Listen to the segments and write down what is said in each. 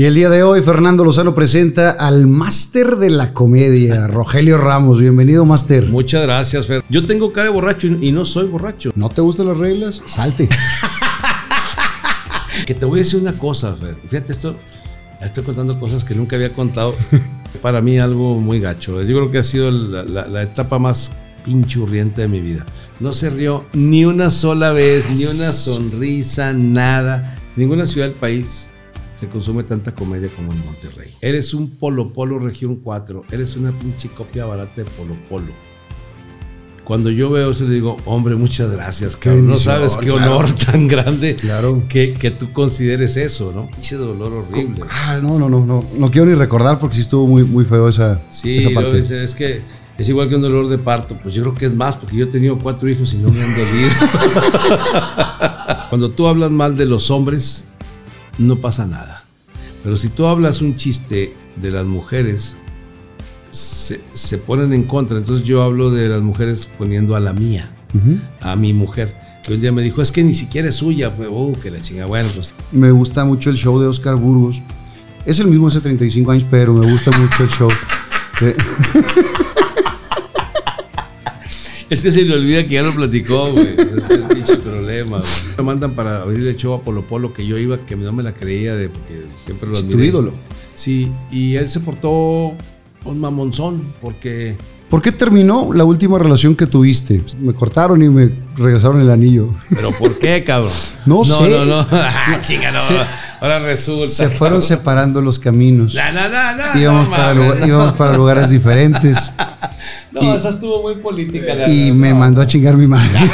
Y el día de hoy Fernando Lozano presenta al máster de la comedia, Rogelio Ramos. Bienvenido, máster. Muchas gracias, Fer. Yo tengo cara de borracho y no soy borracho. ¿No te gustan las reglas? Salte. que te voy a decir una cosa, Fer. Fíjate esto, estoy contando cosas que nunca había contado. Para mí algo muy gacho. Yo creo que ha sido la, la etapa más pinchurriente de mi vida. No se rió ni una sola vez, ni una sonrisa, nada. Ninguna ciudad del país se consume tanta comedia como en Monterrey. Eres un Polo Polo Región 4, eres una pinche copia barata de Polo Polo. Cuando yo veo eso le digo, hombre, muchas gracias, cabrón. No sabes qué honor tan grande claro. que, que, tú consideres eso, ¿no? Pinche dolor horrible. Ah, no, no, no, no. No quiero ni recordar porque sí estuvo muy, muy feo esa, sí, esa parte. Sí, es que es igual que un dolor de parto. Pues yo creo que es más porque yo he tenido cuatro hijos y no me han dolido. Cuando tú hablas mal de los hombres, no pasa nada. Pero si tú hablas un chiste de las mujeres, se, ponen en contra. Entonces yo hablo de las mujeres poniendo a la mía, a mi mujer. Que un día me dijo, es que ni siquiera es suya. Pues, oh, que la chinga. Bueno, pues. Me gusta mucho el show de Oscar Burgos. Es el mismo hace 35 años, pero me gusta mucho el show. Es que se le olvida que ya lo platicó, güey. es el pinche problema, güey. Me mandan para abrir el show a Polo Polo que yo iba, que no me la creía de porque siempre lo admiré. tu ídolo. Sí, y él se portó un mamonzón porque... ¿Por qué terminó la última relación que tuviste? Me cortaron y me regresaron el anillo. ¿Pero por qué, cabrón? No, sé. No, no, no. Ah, chinga, no. Ahora resulta. Se fueron separando los caminos. No, no, no, no. Íbamos, para, íbamos para lugares diferentes. No, y, esa estuvo muy política. y me mandó a chingar mi madre.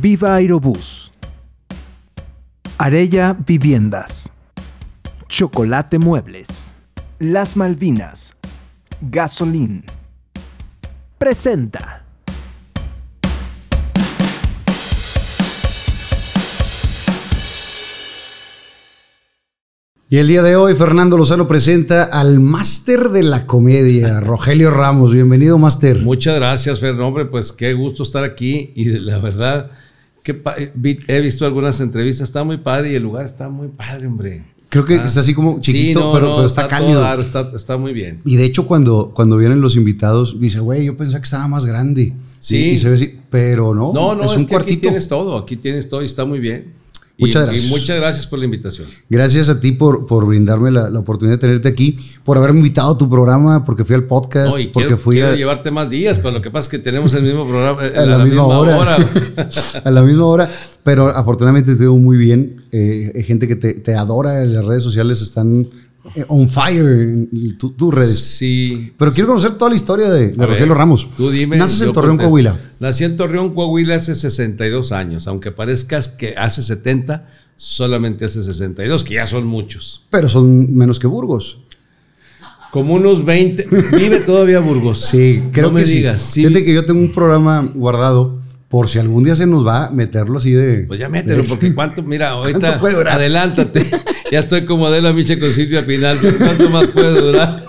Viva Aerobús. Arella Viviendas. Chocolate Muebles. Las Malvinas. Gasolín. Presenta. Y el día de hoy Fernando Lozano presenta al máster de la comedia, Rogelio Ramos. Bienvenido, máster. Muchas gracias, Fer. Hombre, pues qué gusto estar aquí y la verdad que he visto algunas entrevistas, está muy padre y el lugar está muy padre, hombre. Creo que ah. está así como chiquito, pero, está, cálido. está, muy bien. Y de hecho, cuando, cuando vienen los invitados, dice, güey, yo pensaba que estaba más grande. Sí. se ve pero no. No, no, es un cuartito. Aquí tienes todo, aquí tienes todo y está muy bien. Muchas gracias. Y muchas gracias por la invitación. Gracias a ti por, por brindarme la, oportunidad de tenerte aquí, por haberme invitado a tu programa, porque fui al podcast, porque quiero, fui a... llevarte más días, pero lo que pasa es que tenemos el mismo programa a, la, misma, hora. a la misma hora, pero afortunadamente te veo muy bien. Eh, gente que te, te adora en las redes sociales están eh, on fire en tus redes. Sí. Pero quiero conocer toda la historia de, Rogelio Ramos. Tú dime. Naces en Torreón, Coahuila. Nací en Torreón, Coahuila hace 62 años. Aunque parezcas que hace 70, solamente hace 62, que ya son muchos. Pero son menos que Burgos. Como unos 20. Vive todavía Burgos. Sí, creo no que me digas. Sí. Fíjate que yo tengo un programa guardado por si algún día se nos va a meterlo así de. Pues ya mételo, porque cuánto, mira, ahorita adelántate. ya estoy como de la Miche con Silvia Pinal. ¿Cuánto más puede durar?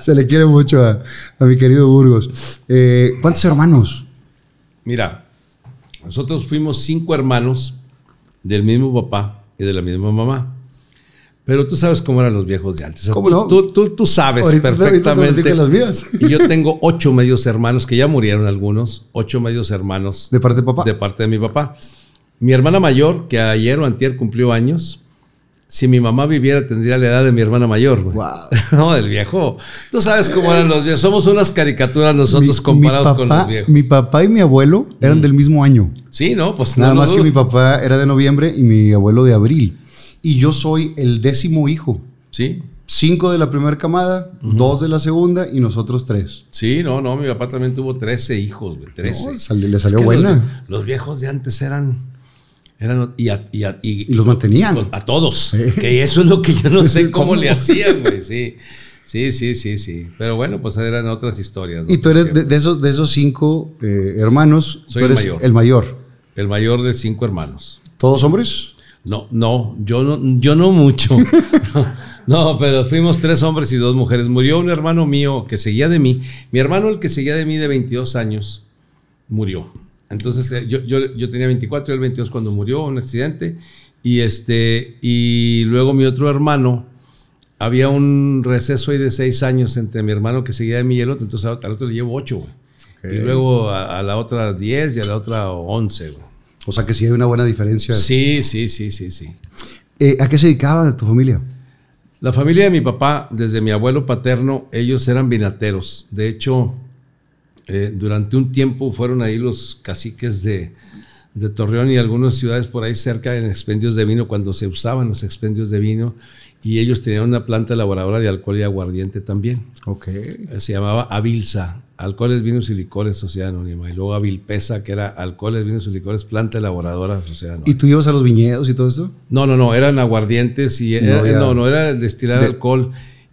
se le quiere mucho a, mi querido Burgos. Eh, ¿Cuántos hermanos? Mira, nosotros fuimos cinco hermanos del mismo papá y de la misma mamá. Pero tú sabes cómo eran los viejos de antes. ¿Cómo no? Tú, tú, sabes perfectamente. las mías. Y yo tengo ocho medios hermanos, que ya murieron algunos, ocho medios hermanos. ¿De parte de papá? De parte de mi papá. Mi hermana mayor, que ayer o antier cumplió años, si mi mamá viviera tendría la edad de mi hermana mayor. Wow. no, del viejo. Tú sabes cómo eran los viejos. Somos unas caricaturas nosotros comparados con los viejos. Mi papá y mi abuelo eran mm. del mismo año. Sí, ¿no? Pues Nada más que mi papá era de noviembre y mi abuelo de abril y yo soy el décimo hijo. Sí. Cinco de la primera camada, dos de la segunda y nosotros tres. Sí, no, no, mi papá también tuvo trece hijos, güey, trece. le salió buena. Los, viejos de antes eran... eran y, y, los mantenían. A todos. Que eso es lo que yo no sé cómo, le hacían, güey, sí. Sí, sí, sí, sí. Pero bueno, pues eran otras historias. Y tú eres de, esos, de esos cinco eh, hermanos, Soy tú eres el mayor. El mayor. El mayor de cinco hermanos. ¿Todos hombres? No, no, yo no, yo no mucho. no, pero fuimos tres hombres y dos mujeres. Murió un hermano mío que seguía de mí. Mi hermano, el que seguía de mí de 22 años, murió. Entonces eh, yo, yo, yo tenía 24 y él 22 cuando murió, un accidente. Y, este, y luego mi otro hermano, había un receso ahí de seis años entre mi hermano que seguía de mí y el otro. Entonces al otro le llevo ocho, güey. Y luego a, a, la otra diez y a la otra once, güey. O sea que sí hay una buena diferencia. Sí, sí, sí, sí, sí. Eh, ¿A qué se dedicaba tu familia? La familia de mi papá, desde mi abuelo paterno, ellos eran vinateros. De hecho, eh, durante un tiempo fueron ahí los caciques de, de Torreón y algunas ciudades por ahí cerca en expendios de vino, cuando se usaban los expendios de vino y ellos tenían una planta elaboradora de alcohol y aguardiente también. Ok. Se llamaba Avilsa, Alcoholes, Vinos y Licores Sociedad Anónima. Y luego Avilpesa, que era Alcoholes, Vinos y Licores, planta elaboradora Sociedad Anónima. ¿Y tú ibas a los viñedos y todo esto? No, no, no, eran aguardientes y era, no, no, no, era destilar de, alcohol.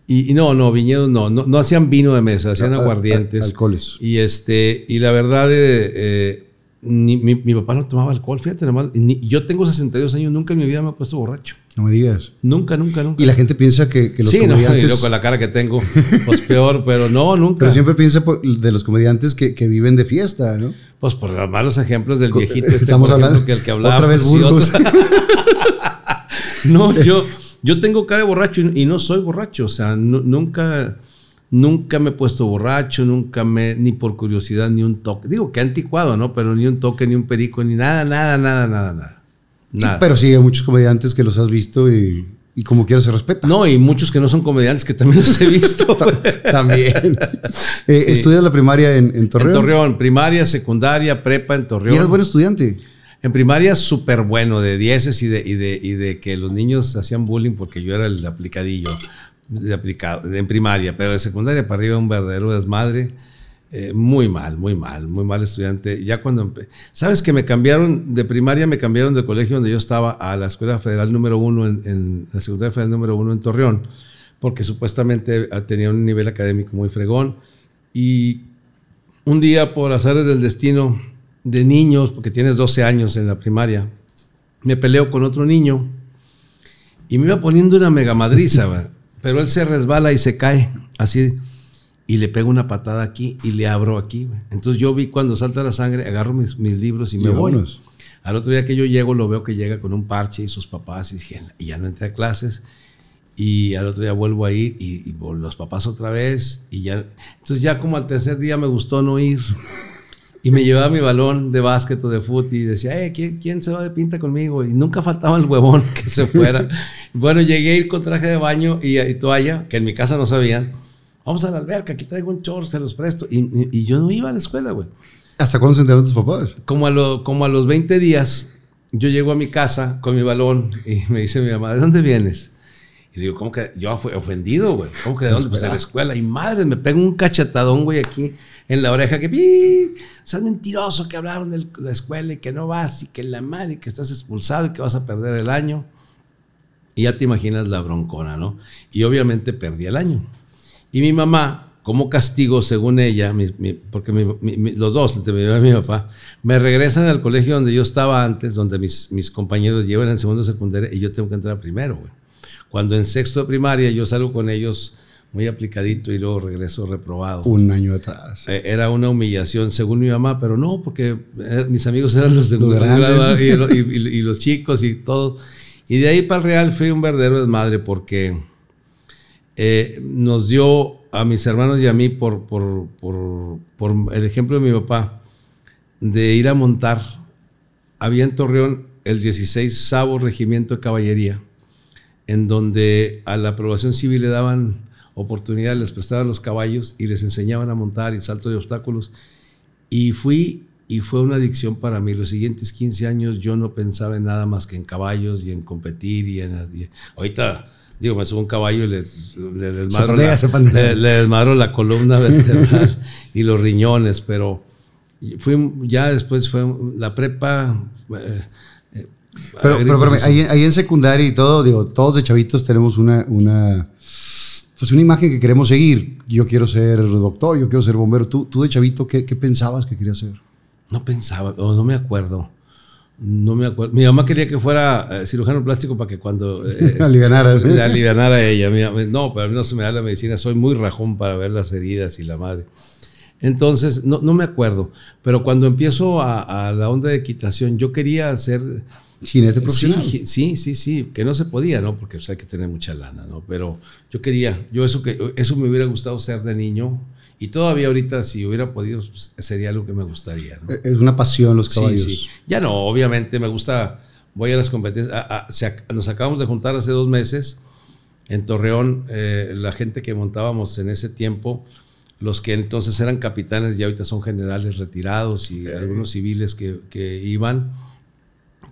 Y, y, no, no, viñedos no, no, no, hacían vino de mesa, hacían a, aguardientes. A, alcoholes. Y, este, y la verdad, eh, eh, ni, mi, mi, papá no tomaba alcohol, fíjate, nomás, ni, yo tengo 62 años, nunca en mi vida me he puesto borracho. No me digas. Nunca, nunca, nunca. Y la gente piensa que, que los sí, comediantes... no, y yo con la cara que tengo, pues peor, pero no, nunca. Pero siempre piensa de los comediantes que, que viven de fiesta, ¿no? Pues por los malos ejemplos del viejito este, Estamos hablando que el que hablaba. otra vez Burgos. no, yo, yo tengo cara de borracho y, y no soy borracho, o sea, nunca... Nunca me he puesto borracho, nunca me, ni por curiosidad, ni un toque. Digo que anticuado, ¿no? Pero ni un toque, ni un perico, ni nada, nada, nada, nada, nada. nada. Pero sí, hay muchos comediantes que los has visto y, y como quiera se respeta. No, y muchos que no son comediantes que también los he visto. también. eh, Sí. ¿Estudias la primaria en, en Torreón? En Torreón, primaria, secundaria, prepa en Torreón. ¿Y eras buen estudiante? En primaria súper bueno, de dieces y de, y, de, y de que los niños hacían bullying porque yo era el aplicadillo de aplicado, en primaria, pero de secundaria para arriba un verdadero desmadre. Eh, muy mal, muy mal, muy mal estudiante. Ya cuando, sabes que me cambiaron de primaria, me cambiaron del colegio donde yo estaba a la Escuela Federal número uno, en, en la Secundaria Federal número uno en Torreón, porque supuestamente tenía un nivel académico muy fregón. Y un día, por azares del destino de niños, porque tienes 12 años en la primaria, me peleo con otro niño y me iba poniendo una mega madriza, pero él se resbala y se cae, así, y le pego una patada aquí y le abro aquí. Entonces yo vi cuando salta la sangre, agarro mis, mis libros y me voy. Al otro día que yo llego, lo veo que llega con un parche y sus papás, y dije, y ya no entré a clases. Y al otro día vuelvo a ir y, y los papás otra vez. Y ya, entonces ya como al tercer día me gustó no ir. Y me llevaba mi balón de básquet o de fútbol y decía, eh, ¿quién, ¿quién se va de pinta conmigo? Y nunca faltaba el huevón que se fuera. bueno, llegué a ir con traje de baño y, y, toalla, que en mi casa no sabían. Vamos a la alberca, aquí traigo un short, se los presto. Y, y, y yo no iba a la escuela, güey. ¿Hasta cuándo se enteraron tus papás? Como a, lo, como a los 20 días, yo llego a mi casa con mi balón y me dice mi mamá, ¿de dónde vienes? Y le digo, ¿cómo que? Yo fui ofendido, güey. ¿Cómo que de dónde? Pues de la escuela. Y madre, me pega un cachetadón, güey, aquí en la oreja que, ¡pi! Seas mentiroso que hablaron de la escuela y que no vas y que la madre, que estás expulsado y que vas a perder el año. Y ya te imaginas la broncona, ¿no? Y obviamente perdí el año. Y mi mamá, como castigo, según ella, porque los dos, entre mi mamá y mi papá, me regresan al colegio donde yo estaba antes, donde mis, mis compañeros llevan en segundo secundaria y yo tengo que entrar primero, güey. Cuando en sexto de primaria yo salgo con ellos muy aplicadito y luego regreso reprobado. Un año atrás. Eh, era una humillación, según mi mamá, pero no, porque eh, mis amigos eran los de Los grado y, y- los chicos y todo. Y de ahí para el Real fui un verdadero desmadre porque eh, nos dio a mis hermanos y a mí, por, por, por, por el ejemplo de mi papá, de ir a montar. Había en Torreón el 16 Sabo Regimiento de Caballería, en donde a la población civil le daban oportunidad, les prestaban los caballos y les enseñaban a montar y salto de obstáculos. Y fui y fue una adicción para mí. Los siguientes 15 años yo no pensaba en nada más que en caballos y en competir y en... y- ahorita, digo, me subo un caballo y le, le desmadro, la, le- le desmadro la columna vertebral y los riñones, pero fui, ya después fue la prepa... eh, eh, Pero, pero, espérame, ahí, ahí en secundaria y todo, digo, todos de chavitos tenemos una, una, pues una imagen que queremos seguir. Yo quiero ser doctor, yo quiero ser bombero. Tú, tú de chavito, ¿qué, qué pensabas que querías ser? No pensaba, o no me acuerdo. No me acuerdo. Mi mamá quería que fuera eh, cirujano plástico para que cuando... Eh, alivianara. alivianara a ella. no, pero a mí no se me da la medicina. Soy muy rajón para ver las heridas y la madre. Entonces, no, no me acuerdo. Pero cuando empiezo a, a la onda de equitación, yo quería hacer Jinete profesional. Sí, sí, sí, que no se podía, ¿no? Porque hay que tener mucha lana, ¿no? Pero yo quería, yo eso que eso me hubiera gustado ser de niño y todavía ahorita si hubiera podido pues, sería algo que me gustaría, ¿no? Es una pasión los caballos. Sí, sí. Ya no, obviamente me gusta, voy a las competencias, nos acabamos de juntar hace dos meses en Torreón, eh, la gente que montábamos en ese tiempo, los que entonces eran capitanes y ahorita son generales retirados y algunos civiles que, que iban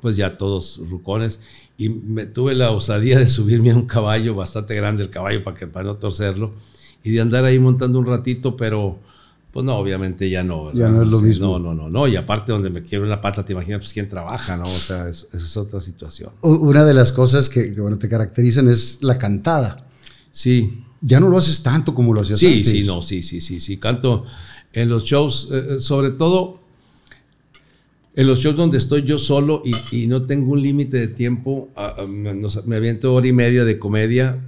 pues ya todos rucones, y me tuve la osadía de subirme a un caballo bastante grande, el caballo para, que, para no torcerlo, y de andar ahí montando un ratito, pero pues no, obviamente ya no. Ya no es lo mismo. No, no, no, no, y aparte donde me quiebro la pata, te imaginas, pues quién trabaja, ¿no? O sea, esa es otra situación. Una de las cosas que, bueno, te caracterizan es la cantada. Sí. Ya no lo haces tanto como lo hacías sí, antes. Sí, sí, no, sí, sí, sí, sí. Canto en los shows, eh, eh, sobre todo en los shows donde estoy yo solo y, no tengo un límite de tiempo, me, aviento hora y media de comedia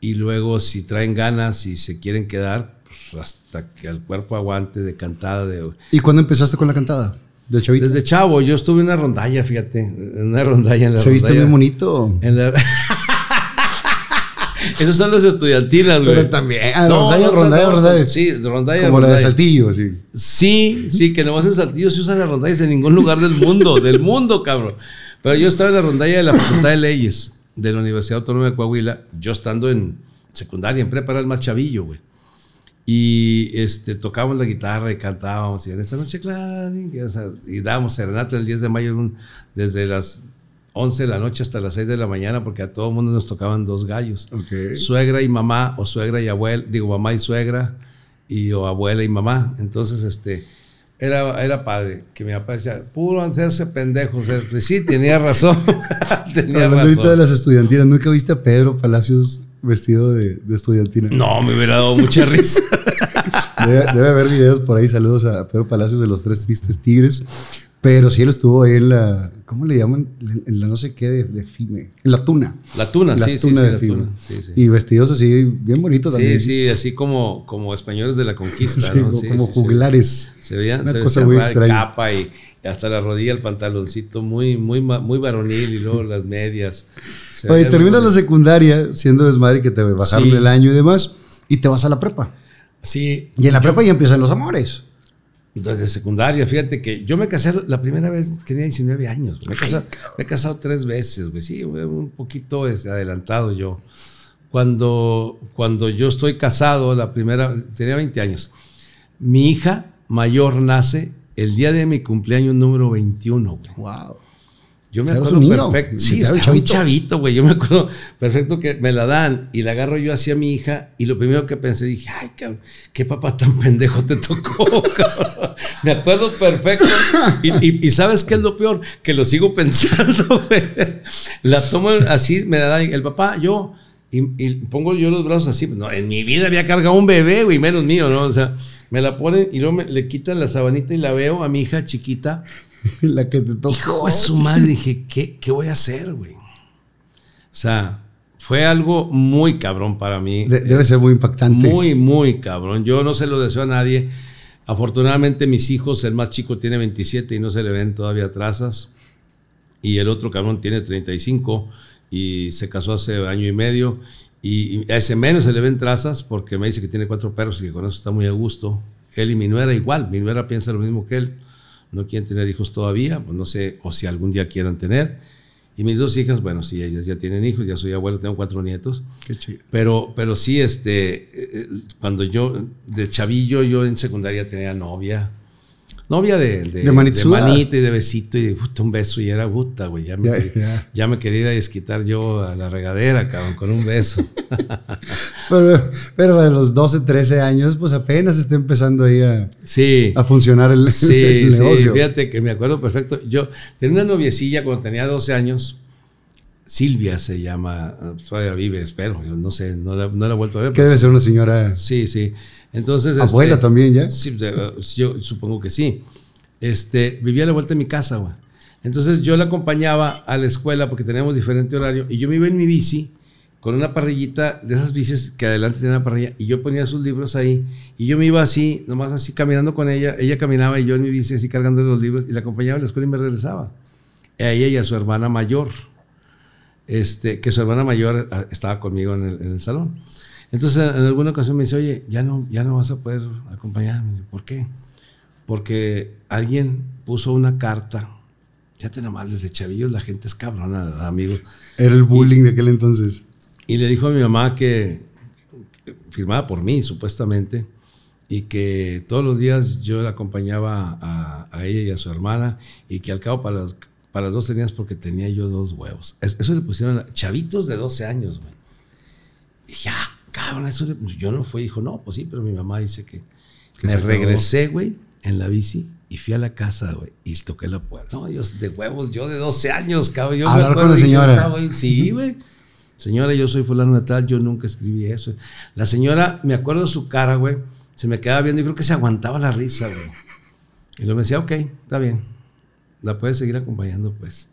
y luego si traen ganas y se quieren quedar, pues hasta que el cuerpo aguante de cantada. De, ¿Y cuándo empezaste con la cantada? ¿De chavito? Desde chavo, yo estuve en una rondalla, fíjate, en una rondalla en la ¿Se viste muy bonito? En la... Esos son los estudiantinas, güey. Pero también. Ah, rondalla, rondalla, rondalla. Sí, rondalla. Como la de Saltillo, sí. Sí, sí, que nomás en Saltillo se usan las rondallas en ningún lugar del mundo, del mundo, cabrón. Pero yo estaba en la rondalla de la Facultad de Leyes de la Universidad Autónoma de Coahuila, yo estando en secundaria, en prepa, era el más chavillo, güey. Y este, tocábamos la guitarra y cantábamos, y en esta noche clara, y, o sea, y dábamos serenato el 10 de mayo desde las 11 de la noche hasta las 6 de la mañana porque a todo el mundo nos tocaban dos gallos. Suegra y mamá o suegra y abuela, digo mamá y suegra y o abuela y mamá. Entonces, este, era, era padre que mi papá decía, puro hacerse pendejos. Pues sí, tenía razón. tenía Hablando de las estudiantinas, ¿nunca viste a Pedro Palacios vestido de, de estudiantina? No, me hubiera dado mucha risa. debe, debe, haber videos por ahí. Saludos a Pedro Palacios de los Tres Tristes Tigres. Pero sí él estuvo ahí en la, ¿cómo le llaman? En la no sé qué de, FIME. En la tuna. La tuna, la sí, tuna sí, de FIME. Y vestidos así bien bonitos también. Sí, sí, así como, como españoles de la conquista, ¿no? como juglares. Se veían, Una se cosa muy extraña. capa y, hasta la rodilla, el pantaloncito muy, muy, muy varonil y luego las medias. Oye, terminas la secundaria siendo desmadre que te bajaron el año y demás y te vas a la prepa. Sí. Y en la prepa ya empiezan los amores. Entonces, secundaria, fíjate que yo me casé la primera vez, tenía 19 años. Me, he casado, tres veces, güey. Sí, un poquito adelantado yo. Cuando, cuando yo estoy casado, la primera, tenía 20 años. Mi hija mayor nace el día de mi cumpleaños número 21. Wow. Yo me acuerdo perfecto. Sí, estaba un chavito, güey. Yo me acuerdo perfecto que me la dan y la agarro yo hacia mi hija y lo primero que pensé, dije, ay, cabrón, qué papá tan pendejo te tocó, cabrón. Me acuerdo perfecto. Y, ¿sabes qué es lo peor? Que lo sigo pensando, güey. La tomo así, me la dan el papá, yo, y, pongo yo los brazos así. No, en mi vida había cargado un bebé, güey, menos mío, ¿no? O sea, me la ponen y luego me, le quitan la sabanita y la veo a mi hija chiquita la que te tocó. Hijo de su madre, dije, ¿qué, qué voy a hacer, güey? O sea, fue algo muy cabrón para mí. debe ser muy impactante. Muy, muy cabrón. Yo no se lo deseo a nadie. Afortunadamente mis hijos, el más chico tiene 27 y no se le ven todavía trazas. Y el otro cabrón tiene 35 y se casó hace año y medio. Y a ese menos se le ven trazas porque me dice que tiene cuatro perros y que con eso está muy a gusto. Él y mi nuera igual. Mi nuera piensa lo mismo que él no quieren tener hijos todavía, pues no sé, o si algún día quieran tener. Y mis dos hijas, bueno, sí, ellas ya tienen hijos, ya soy abuelo, tengo cuatro nietos. Qué chido. Pero, pero sí, este, eh, cuando yo, de chavillo, yo en secundaria tenía novia novia de, de, de, manita y de besito y de un beso y era puta, güey. Ya me, ya, me quería ir a desquitar yo a la regadera, cabrón, con un beso. pero, pero de los 12, 13 años, pues apenas está empezando ahí a, sí, a funcionar el, sí, negocio. Sí, fíjate que me acuerdo perfecto. Yo tenía una noviecilla cuando tenía 12 años. Silvia se llama, todavía vive, espero, yo no sé, no la, no la he vuelto a ver. Que debe ser una señora. Sí, sí. Entonces, ¿Abuela este, también ya? Sí, yo supongo que sí. Este, vivía a la vuelta de mi casa, güey. Entonces yo la acompañaba a la escuela porque teníamos diferente horario y yo me iba en mi bici con una parrillita de esas bicis que adelante tenía una parrilla y yo ponía sus libros ahí y yo me iba así, nomás así caminando con ella, ella caminaba y yo en mi bici así cargando los libros y la acompañaba a la escuela y me regresaba. A ella y a su hermana mayor, este, que su hermana mayor ah, estaba conmigo en el, en el salón. Entonces en alguna ocasión me dice, oye, ya no, ya no vas a poder acompañarme. ¿Por qué? Porque alguien puso una carta ya te nomás desde chavillos la gente es cabrona, amigo. Era el bullying de aquel entonces. Y le dijo a mi mamá que, firmaba por mí, supuestamente, y que todos los días yo la acompañaba a, ella y a su hermana, y que al cabo para las, para las dos tenías porque tenía yo dos huevos. Eso, le pusieron chavitos de 12 años, güey. Y ya, ah, cabrón, eso yo no fui. Dijo, no, pues sí, pero mi mamá dice que, me regresé, güey, en la bici y fui a la casa, güey, y toqué la puerta. No, yo de huevos, yo de 12 años, cabrón. Yo Hablar con la señora. sí, güey. Señora, yo soy fulano de tal, yo nunca escribí eso. La señora, me acuerdo de su cara, güey, se me quedaba viendo y creo que se aguantaba la risa, güey. Y luego me decía, ok, está bien, la puedes seguir acompañando, pues.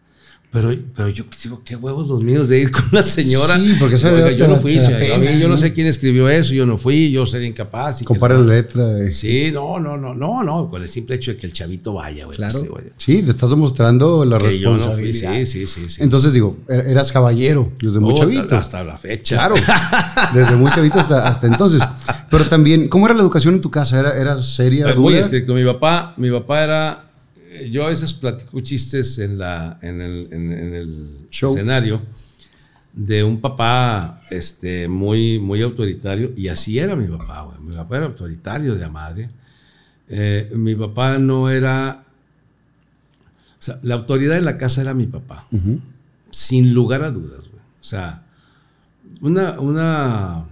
Pero, pero yo digo, qué huevos los míos de ir con la señora. Sí, porque eso yo no fui. yo, no sé quién escribió eso, yo no fui, yo sería incapaz. Y Compara la letra. Eh. Sí, no, no, no, no, no, con el simple hecho de que el chavito vaya, güey. Claro. sí, te estás demostrando la responsabilidad. sí, sí, sí, sí, Entonces digo, er, eras caballero desde muy chavito. Hasta la fecha. Claro, desde muy chavito hasta, hasta entonces. Pero también, ¿cómo era la educación en tu casa? ¿Era, era seria? Muy estricto. Mi papá, mi papá era yo a veces platico chistes en, la, en el, en, el escenario de un papá este, muy, muy autoritario, y así era mi papá, Mi papá era autoritario de la madre. Eh, mi papá no era. O sea, la autoridad en la casa era mi papá, sin lugar a dudas, O sea, una, una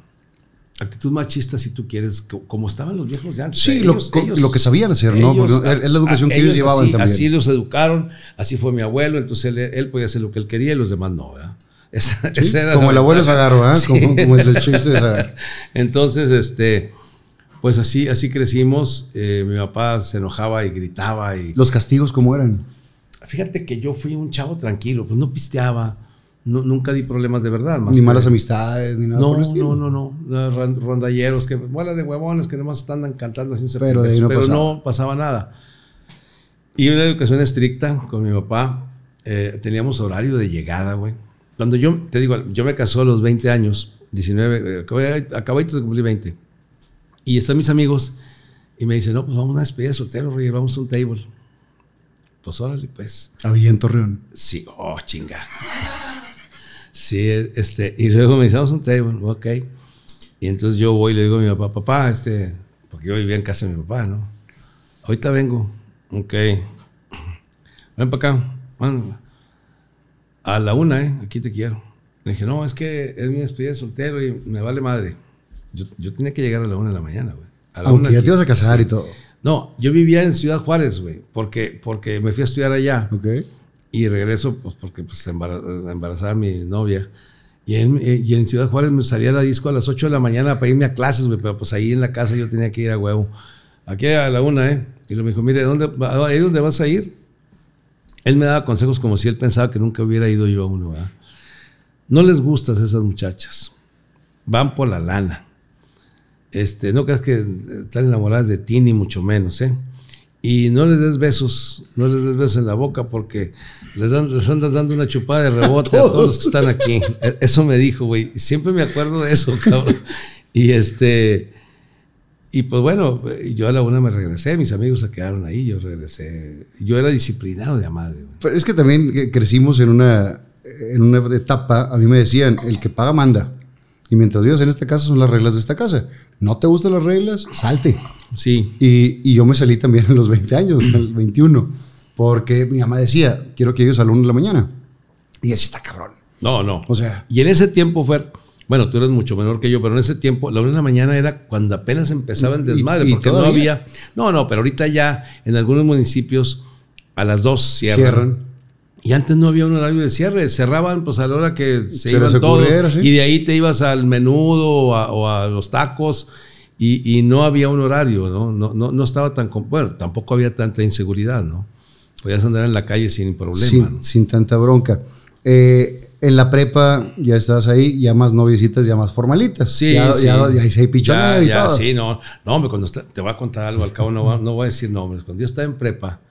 actitud machista, si tú quieres, como estaban los viejos de antes. Sí, lo, que sabían hacer, ¿no? Porque es la educación que ellos, llevaban también. Así los educaron, así fue mi abuelo, entonces él, podía hacer lo que él quería y los demás no, ¿verdad? como el abuelo Zagarro, ¿eh? como, como, el del chiste de Zagarro. Entonces, este, pues así, así crecimos. Eh, mi papá se enojaba y gritaba. Y... ¿Los castigos cómo eran? Fíjate que yo fui un chavo tranquilo, pues no pisteaba nunca di problemas de verdad. ni malas amistades, ni nada no, No, no, no. Rondalleros, que bolas de huevones que nomás están cantando sin Pero, no, pero no, pasaba nada. Y una educación estricta con mi papá. Eh, teníamos horario de llegada, güey. Cuando yo, te digo, yo me casó a los 20 años, 19, acabé, acabé de cumplir 20. Y están mis amigos y me dicen, no, pues vamos a una despedida de soltero, Rey, vamos a un table. Pues órale, pues. Había en Torreón. Sí, oh, chinga. Sí, este, y luego me hicimos un table, ok. Y entonces yo voy y le digo a mi papá, papá, este, porque yo vivía en casa de mi papá, ¿no? Ahorita vengo, ok. Ven para acá, a la una, ¿eh? Aquí te quiero. Le dije, no, es que es mi despedida de soltero y me vale madre. Yo, yo tenía que llegar a la una de la mañana, güey. Aunque ya te ibas a casar y todo. No, yo vivía en Ciudad Juárez, güey, porque, porque me fui a estudiar allá. Ok. Y regreso, pues porque pues, embarazada a mi novia. Y en, eh, y en, Ciudad Juárez me salía la disco a las 8 de la mañana para irme a clases. Pero pues ahí en la casa yo tenía que ir a huevo. Aquí a la una, ¿eh? Y lo me dijo, mire, ¿dónde, ¿ahí dónde vas a ir? Él me daba consejos como si él pensaba que nunca hubiera ido yo a uno, ¿verdad? No les gustas esas muchachas. Van por la lana. Este, no creas que están enamoradas de ti, ni mucho menos, ¿eh? Y no les des besos, no les des besos en la boca porque les, andas dando una chupada de rebote a todos los que están aquí. E, eso me dijo, güey. Siempre me acuerdo de eso, cabrón. Y este, y pues bueno, yo a la una me regresé, mis amigos se quedaron ahí, yo regresé. Yo era disciplinado de madre. Pero es que también crecimos en una, en una etapa, a mí me decían, el que paga manda. Y mientras vivas en esta casa son las reglas de esta casa. ¿No te gustan las reglas? Salte. Sí. Y, yo me salí también en los 20 años, el 21, porque mi mamá decía, quiero que ellos a la 1 de la mañana. Y así está cabrón. No, no. O sea. Y en ese tiempo fue, bueno, tú eres mucho menor que yo, pero en ese tiempo, la 1 de la mañana era cuando apenas empezaba el desmadre, porque no había. No, no, pero ahorita ya en algunos municipios a las 2 cierran. cierran y antes no había un horario de cierre, cerraban pues a la hora que se, iban todos. Y de ahí te ibas al menudo o a, los tacos y, no había un horario, ¿no? No, no, no estaba tan... Bueno, tampoco había tanta inseguridad, ¿no? podías andar en la calle sin problema. sin, ¿no? sin tanta bronca. Eh, en la prepa ya estabas ahí, ya más noviecitas, ya más formalitas. Sí, ya, sí. ya, ya hice pichoneo y ya, todo. sí, no, no, hombre, cuando está- te voy a contar algo, al cabo no, va- no voy a decir nombres. Cuando yo estaba en prepa,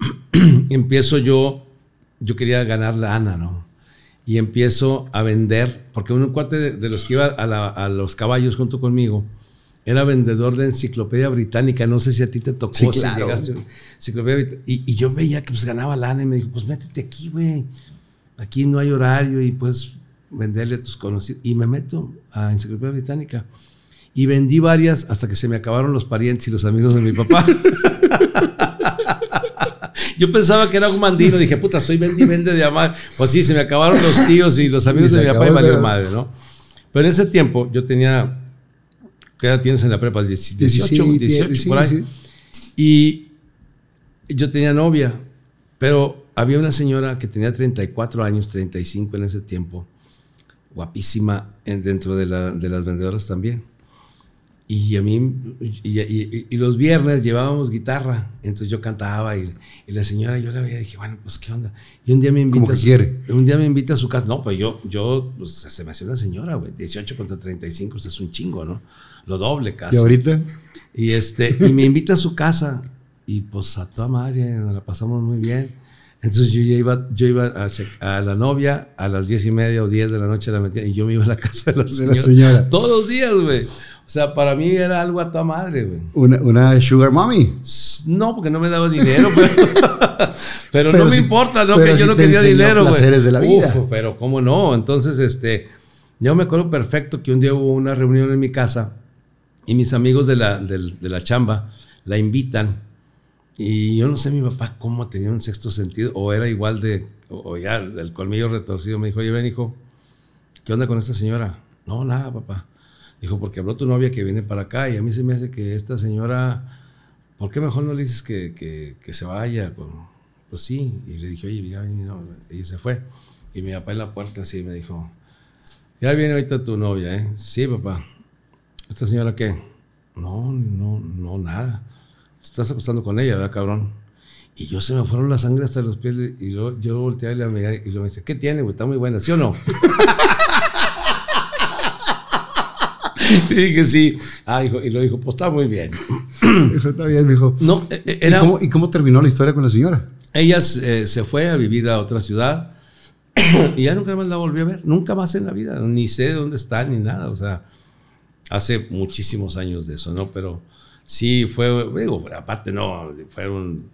empiezo yo, yo quería ganar lana, ¿no? Y empiezo a vender, porque un cuate de, de los que iba a, la- a los caballos junto conmigo, era vendedor de enciclopedia británica, no sé si a ti te tocó, Sí, si claro. llegaste, enciclopedia y, y yo veía que pues ganaba lana y me dijo, pues métete aquí, güey, aquí no hay horario y puedes venderle a tus conocidos. Y me meto a enciclopedia británica. Y vendí varias hasta que se me acabaron los parientes y los amigos de mi papá. Yo pensaba que era un mandino, dije, puta, soy vendi vende de amar. Pues sí, se me acabaron los tíos y los amigos Y de mi papá y valió madre, ¿no? Pero en ese tiempo yo tenía, ¿qué edad tienes en la prepa? 18, 18, sí, por ahí. sí. Y yo tenía novia, pero había una señora que tenía 34 años, 35 en ese tiempo, guapísima en- dentro de, la- de las vendedoras también. Y a mí, y, y- y los viernes llevábamos guitarra, entonces yo cantaba y, y la señora, yo la veía y dije, bueno, pues qué onda. Y un día me invita, Como que su- quiere. un día me invita a su casa. No, pues yo, yo, pues se me hacía una señora, güey, 18 contra 35, pues es un chingo, ¿no? Lo doble casi. Y ahorita, Y, este, y me invita a su casa y pues a toda madre, nos la pasamos muy bien. Entonces yo ya iba, yo iba a, a la novia a las diez y media o 10 de la noche la metía y yo me iba a la casa de la De señora. la señora. Todos los días, güey. O sea, para mí era algo a toda madre, güey. una, una sugar mommy. No, porque no me daba dinero, pero, pero, Pero no me importa, ¿no? Que yo sí no te quería dinero, güey. placeres de la vida. Uf, pero cómo no. Entonces, este, yo me acuerdo perfecto que un día hubo una reunión en mi casa y mis amigos de la, del- de la chamba la invitan. Y yo no sé mi papá cómo tenía un sexto sentido, o era igual de, o ya del colmillo retorcido. Me dijo, oye, ven, hijo, ¿qué onda con esta señora? No, nada, papá. Dijo, porque habló tu novia que viene para acá y a mí se me hace que esta señora, ¿por qué mejor no le dices que, que- que se vaya? Pues, pues sí. Y le dije, oye, ya novia. Y se fue. Y mi papá en la puerta así me dijo, ya viene ahorita tu novia, ¿eh? Sí, papá. ¿Esta señora qué? No, no, no, nada. Estás acostando con ella, ¿verdad, cabrón? Y yo se me fueron la sangre hasta los pies y yo, yo volteé a la amiga y luego me ¿qué tiene, güey? Está muy buena, ¿sí o no? y dije, sí. Ah, hijo, y lo dijo, pues está muy bien. Eso está bien, mijo. No, eh, eh, ¿Y, cómo, ¿Y cómo terminó la historia con la señora? ella eh, se fue a vivir a otra ciudad y ya nunca más la volví a ver, nunca más en la vida, ni sé dónde está ni nada, o sea, hace muchísimos años de eso, ¿no? Pero sí fue, digo, aparte no, fueron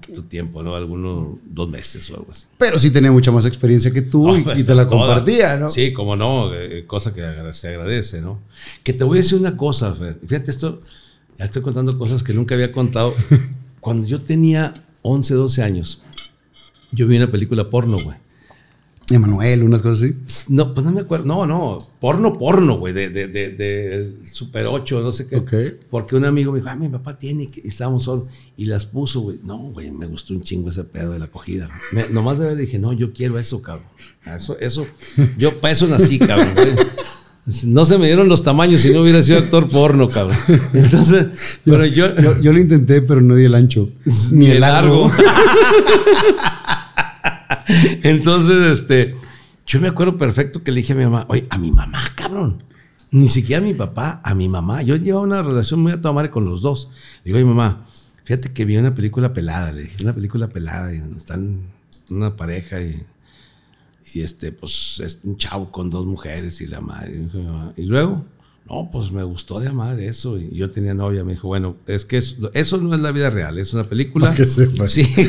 poquito tiempo, ¿no? Algunos dos meses o algo así. Pero sí tenía mucha más experiencia que tú y, pues, y te la toda. compartía, ¿no? Sí, como no, eh, cosa que se agradece, ¿no? Que te voy a decir una cosa, Fer. Fíjate, esto, ya estoy contando cosas que nunca había contado. Cuando yo tenía 11, 12 años, yo vi una película porno, güey. Emanuel, unas cosas así. No, pues no me acuerdo. No, no, porno, porno, güey, de, de, de, de Super 8, no sé qué. Porque un amigo me dijo, ah, mi papá tiene, que-", y estábamos solos. Y las puso, güey. No, güey, me gustó un chingo ese pedo de la acogida. Me- nomás de ver dije, no, yo quiero eso, cabrón. Eso, eso, yo para eso nací, cabrón. güey. No se me dieron los tamaños si no hubiera sido actor porno, cabrón. Entonces, pero yo, Yo, yo lo intenté, pero no di el ancho. Ni, el largo. Entonces, este, yo me acuerdo perfecto que le dije a mi mamá, oye, a mi mamá, cabrón. Ni siquiera a mi papá, a mi mamá. Yo llevaba una relación muy a toda madre con los dos. Le digo, oye, mamá, fíjate que vi una película pelada. Le dije, una película pelada y están una pareja y, y este, pues, es un chavo con dos mujeres y la madre. Y, dijo mi mamá, "¿Y luego, no, pues me gustó de madre eso. Y yo tenía novia, me dijo, bueno, es que eso, eso no es la vida real, es una película. Para que. Sí, sí, sí.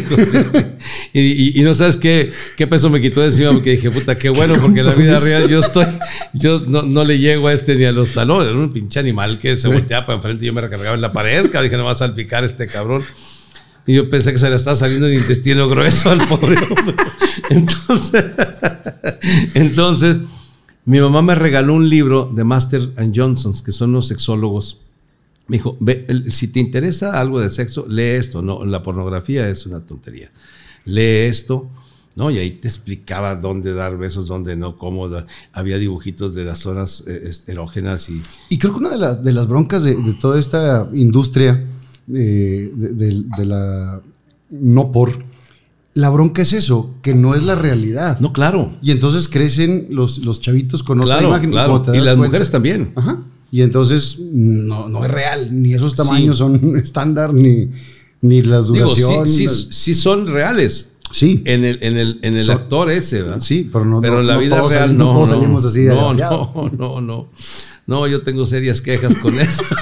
Y, y- y no sabes qué, qué peso me quitó de encima porque dije, puta, qué bueno, porque en la vida real yo estoy, yo no, no le llego a este ni a los talones, era un pinche animal que se volteaba para enfrente y yo me recargaba en la pared, cabrón, dije, no va a salpicar este cabrón. Y yo pensé que se le estaba saliendo el intestino grueso al pobre hombre. Entonces, entonces, mi mamá me regaló un libro de Master and Johnsons, que son los sexólogos. Me dijo, "Ve, si te interesa algo de sexo, lee esto. No, la pornografía es una tontería. Lee esto. ¿no? Y ahí te explicaba dónde dar besos, dónde no, cómo. Había dibujitos de las zonas eh, erógenas y... Y creo que una de las, broncas de, toda esta industria eh, de la no por. La bronca es eso, que no es la realidad. No, claro. Y entonces crecen los, los chavitos con otra Claro, imagen. claro. Y las cuenta- mujeres también. Ajá. Y entonces no, no es real, ni esos tamaños Sí. son estándar, ni, ni las sí, duraciones. sí, sí son reales. Sí. En el, en el, en el Son- actor ese, ¿verdad? Sí, pero no- Pero no- en la vida todos real no. no todos salimos así de No, desgraciado. no, no, no. No, yo tengo serias quejas con eso.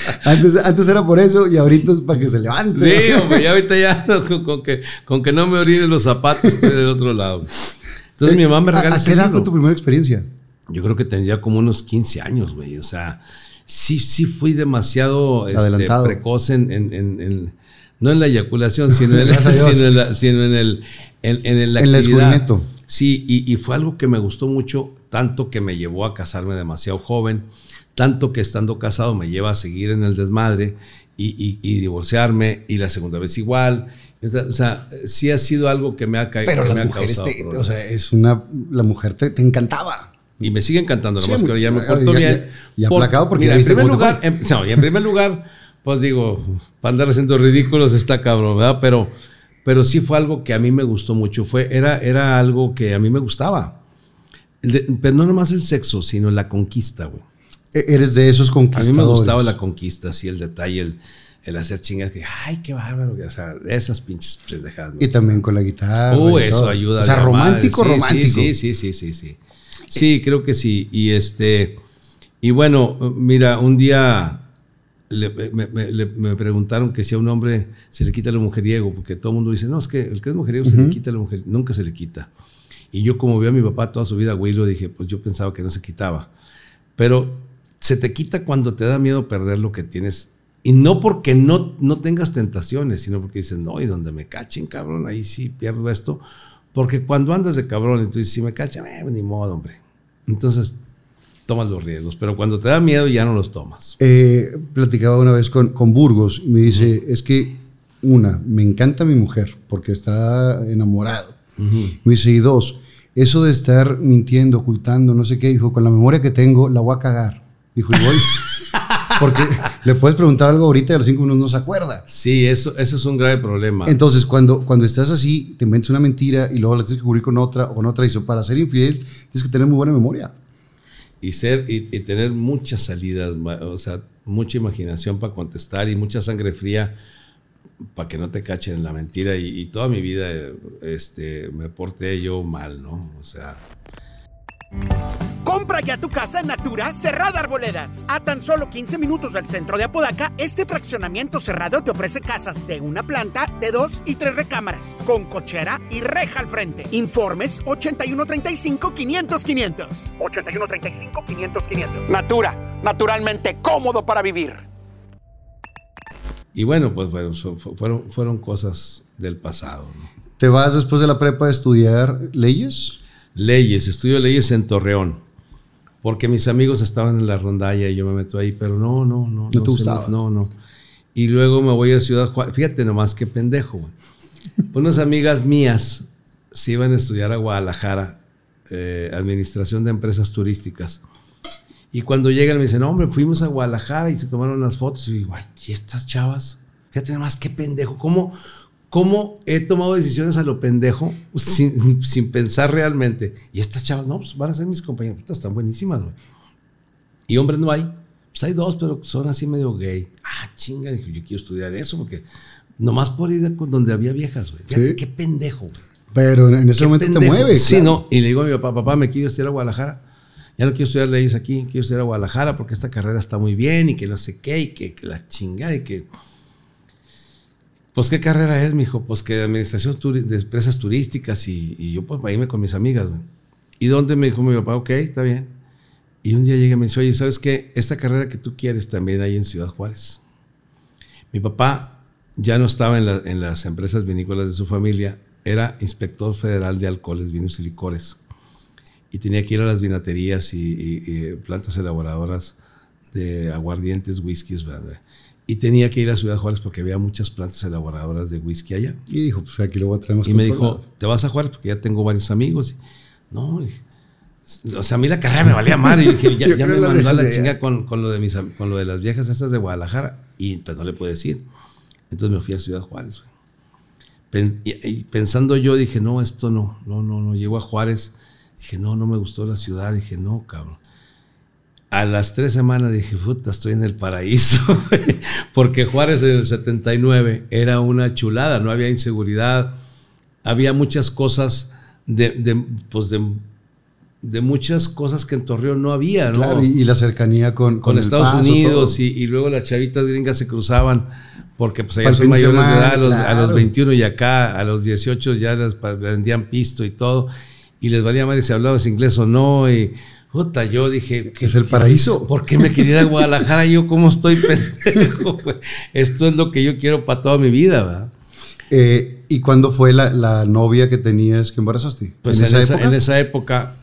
Antes, antes era por eso y ahorita es para que se levante. Sí, hombre, ya ahorita ya con, con que, con que no me orine los zapatos estoy del otro lado. Entonces mi mamá me ¿A- regala ¿A, ese qué edad libro. fue tu primera experiencia? Yo creo que tendría como unos 15 años, güey. O sea, sí, sí fui demasiado este, precoz en, en- en- en- no en la eyaculación, sino en, el, sino en, la- sino en el, en, en el- descubrimiento. Sí, y, y fue algo que me gustó mucho, tanto que me llevó a casarme demasiado joven, tanto que estando casado me lleva a seguir en el desmadre y, y- y divorciarme, y la segunda vez igual. O sea, sí ha sido algo que me ha caído. Pero las me ha mujeres, causado te- o sea, es una, la mujer te, te encantaba. Y me sigue encantando, Sí, nomás que ahora ya me porto ya- bien. ya- ya aplacado porque mira, ya en primer lugar, en, no, y en primer lugar, pues digo, para andar haciendo ridículos está cabrón, ¿verdad? Pero, pero sí fue algo que a mí me gustó mucho. Fue, era, era algo que a mí me gustaba. De- pero no nomás el sexo, sino la conquista, güey. Eres de esos A conquistadores. mí me gustaba la conquista, así el detalle, el, el hacer chingas, que, ay, qué bárbaro, o sea, esas pinches pendejadas. Y también con la guitarra. Uh, eso todo. ayuda. O sea, a la romántico, madre. Romántico. Sí, sí, sí, sí, sí. Sí, creo que sí. Y este, y bueno, mira, un día le- me, me- le- me preguntaron que si a un hombre se le quita lo mujeriego, porque todo el mundo dice, no, es que el que es mujeriego se le quita lo mujeriego, nunca se le quita. Y yo como veo a mi papá toda su vida, güey, lo dije, pues yo pensaba que no se quitaba. Pero se te quita cuando te da miedo perder lo que tienes. Y no porque no, no tengas tentaciones, sino porque dices, no, y donde me cachen, cabrón, ahí sí pierdo esto. Porque cuando andas de cabrón, entonces si me cachan, eh, ni modo, hombre. Entonces tomas los riesgos, pero cuando te da miedo ya no los tomas. Eh, platicaba una vez con, con Burgos y me dice, es que una, me encanta mi mujer porque está enamorado. Me dice, y dos, eso de estar mintiendo, ocultando, no sé qué, dijo, con la memoria que tengo, la voy a cagar. Dijo, y voy. Porque le puedes preguntar algo ahorita y a los cinco minutos no se acuerda. Sí, eso, eso es un grave problema. Entonces, cuando, cuando estás así, te inventas una mentira y luego la tienes que cubrir con otra o con otra. Y eso, para ser infiel, tienes que tener muy buena memoria. y ser y, y tener muchas salidas, o sea, mucha imaginación para contestar y mucha sangre fría para que no te cachen en la mentira y, y toda mi vida este me porté yo mal, ¿no? O sea, Compra ya tu casa en Natura Cerrada Arboledas. A tan solo 15 minutos del centro de Apodaca, este fraccionamiento cerrado te ofrece casas de una planta, de dos y tres recámaras, con cochera y reja al frente. Informes 8135-500-500. 8135-500-500. Natura, naturalmente cómodo para vivir. y bueno, pues bueno, fueron fueron cosas del pasado, ¿no? ¿Te vas después de la prepa a estudiar leyes? Leyes, estudio leyes en Torreón. Porque mis amigos estaban en la rondalla y yo me meto ahí, pero no, no, no. te se gustaba? No, no. Y luego me voy a Ciudad Juárez. Fíjate nomás qué pendejo, güey. Unas amigas mías se iban a estudiar a Guadalajara, eh, Administración de Empresas Turísticas. Y cuando llegan me dicen, hombre, fuimos a Guadalajara y se tomaron unas fotos. Y digo, ay, ¿y estas chavas? Fíjate nomás qué pendejo. ¿Cómo, cómo he tomado decisiones a lo pendejo sin, sin pensar realmente? Y estas chavas, no, pues van a ser mis compañeras. Puta, están buenísimas, güey. Y hombres no hay. Pues hay dos, pero son así medio gay. Ah, chinga, yo quiero estudiar eso porque nomás por ir con donde había viejas, güey. Fíjate Sí. qué pendejo, güey. Pero en ese momento te pendejo. mueve. Sí, claro. no. Y le digo a mi papá, papá, me quiero estudiar a Guadalajara. Ya no quiero estudiar leyes aquí, quiero estudiar a Guadalajara porque esta carrera está muy bien y que no sé qué y que, que la chingada y que... Pues, ¿qué carrera es, mijo? Pues que de administración de empresas turísticas y, y yo pues para irme con mis amigas, güey. ¿Y dónde me dijo mi papá? Ok, está bien. Y un día llega y me dice, oye, ¿sabes qué? Esta carrera que tú quieres también hay en Ciudad Juárez. Mi papá ya no estaba en, la- en las empresas vinícolas de su familia, era inspector federal de alcoholes, vinos y licores. Y tenía que ir a las vinaterías y, y- y plantas elaboradoras de aguardientes, whiskies, ¿verdad? Y tenía que ir a Ciudad Juárez porque había muchas plantas elaboradoras de whisky allá. Y dijo, pues aquí lo voy a traer más Y me dijo, ¿te vas a Juárez? Porque ya tengo varios amigos. Y, no, o sea, a mí la carrera me valía mal. Y dije, ya, ya me mandó a la chinga con, con lo de mis, con lo de las viejas estas de Guadalajara. Y pues no le puedo decir. Entonces me fui a Ciudad Juárez. Pen- y, y pensando yo, dije, no, esto no, no, no, no. Llego a Juárez, dije, no, no me gustó la ciudad. Dije, no, cabrón. A las tres semanas dije, puta, estoy en el paraíso. Porque Juárez en el 79 era una chulada, no había inseguridad, había muchas cosas de, de, pues de, de muchas cosas que en Torreón no había, ¿no? Claro, y, y la cercanía con, con, Estados Paso, Unidos y, y luego las chavitas gringas se cruzaban porque pues allá son mayores de edad, a los, a los claro. 21 y acá a los 18 ya les vendían pisto y todo y les valía madre si hablabas inglés o no y puta, yo dije Es el paraíso. ¿Por qué me quería ir a Guadalajara? Yo cómo estoy pendejo? Esto es lo que yo quiero para toda mi vida, ¿verdad? Eh, ¿Y cuándo fue la, la novia que tenías que embarazaste? Pues en, esa, en esa época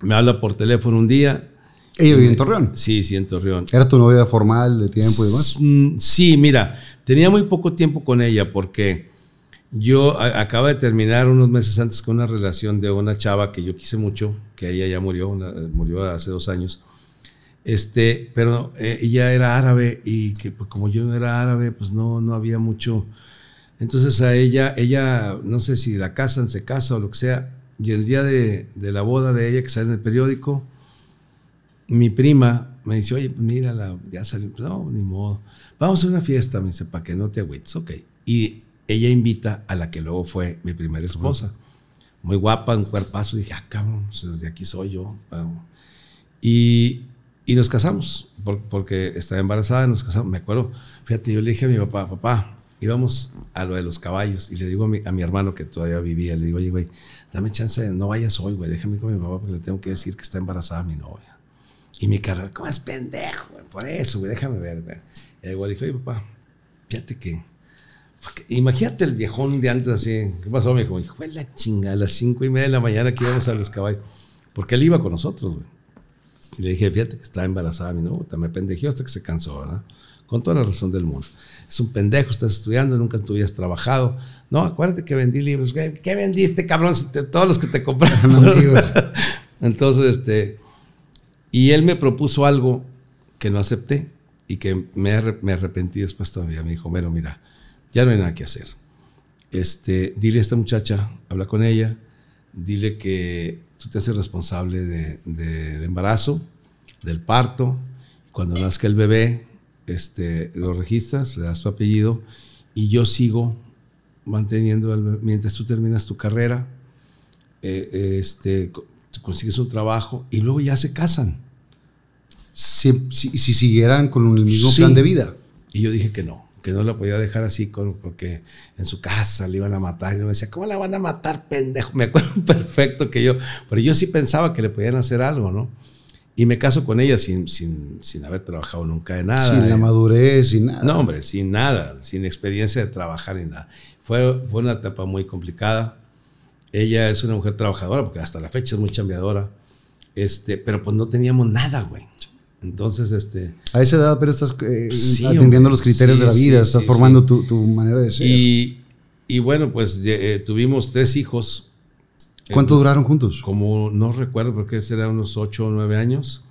me habla por teléfono un día. ¿Ella vivía en Torreón? Sí, sí, en Torreón. ¿Era tu novia formal de tiempo y demás? Mm, Sí, mira, tenía muy poco tiempo con ella porque yo acaba de terminar unos meses antes con una relación de una chava que yo quise mucho, que ella ya murió, una- murió hace dos años. Este, pero eh, ella era árabe y que pues, como yo no era árabe, pues no, no había mucho. Entonces a ella, ella, no sé si la casan, se casa o lo que sea, y el día de, la boda de ella que sale en el periódico, mi prima me dice, oye, pues mira, la- ya salió, no, ni modo. Vamos a una fiesta, me dice, para que no te agüites, ok. Y ella invita a la que luego fue mi primera esposa. Muy guapa, un cuerpazo. Dije, ah, cabrón, de aquí soy yo. Y, y nos casamos, por- porque estaba embarazada, nos casamos. Me acuerdo, fíjate, yo le dije a mi papá, papá, íbamos a lo de los caballos. Y le digo a mi, a mi hermano que todavía vivía, le digo, oye, güey, dame chance, de- no vayas hoy, güey, déjame ir con mi papá porque le tengo que decir que está embarazada mi novia. Y mi carnal, ¿cómo es pendejo, güey? Por eso, güey, déjame ver, güey. Y igual dije, oye, papá, fíjate que. Imagínate el viejón de antes así. ¿Qué pasó, mi hijo? Hijo de la chinga, a las cinco y media de la mañana que íbamos a los caballos. Porque él iba con nosotros, güey. Y le dije, fíjate que está embarazada mi novia. Me pendejeó hasta que se cansó, ¿verdad? Con toda la razón del mundo. Es un pendejo, estás estudiando, nunca tú habías trabajado. No, acuérdate que vendí libros. ¿Qué, qué vendiste, cabrón? Todos los que te compraron. No. Entonces, este. Y él me propuso algo que no acepté y que me arrepentí después todavía. Me dijo, bueno, mira, ya no hay nada que hacer. Este, dile a esta muchacha, habla con ella, dile que tú te haces responsable de- del embarazo, del parto. Cuando nazca el bebé, este, lo registras, le das tu apellido y yo sigo manteniendo el mientras tú terminas tu carrera, eh, este, co- consigues un trabajo y luego ya se casan. Si, si, si siguieran con el mismo Sí. plan de vida. Y yo dije que no, que no la podía dejar así con, porque en su casa le iban a matar. Y yo me decía, ¿cómo la van a matar, pendejo? Me acuerdo perfecto que yo, pero yo sí pensaba que le podían hacer algo, ¿no? Y me caso con ella sin, sin, sin haber trabajado nunca de nada. sin la eh. madurez, sin nada. No, hombre, sin nada, sin experiencia de trabajar ni nada. Fue, fue una etapa muy complicada. Ella es una mujer trabajadora, porque hasta la fecha es muy chambeadora. Este, pero pues no teníamos nada, güey. Entonces, este, A esa edad, pero estás eh, Sí, atendiendo hombre. los criterios Sí, de la vida, sí, estás formando. Tu, tu manera de ser. y, y bueno, pues eh, tuvimos tres hijos. ¿Cuánto Eh, duraron juntos? Como no recuerdo, porque será unos ocho o nueve años.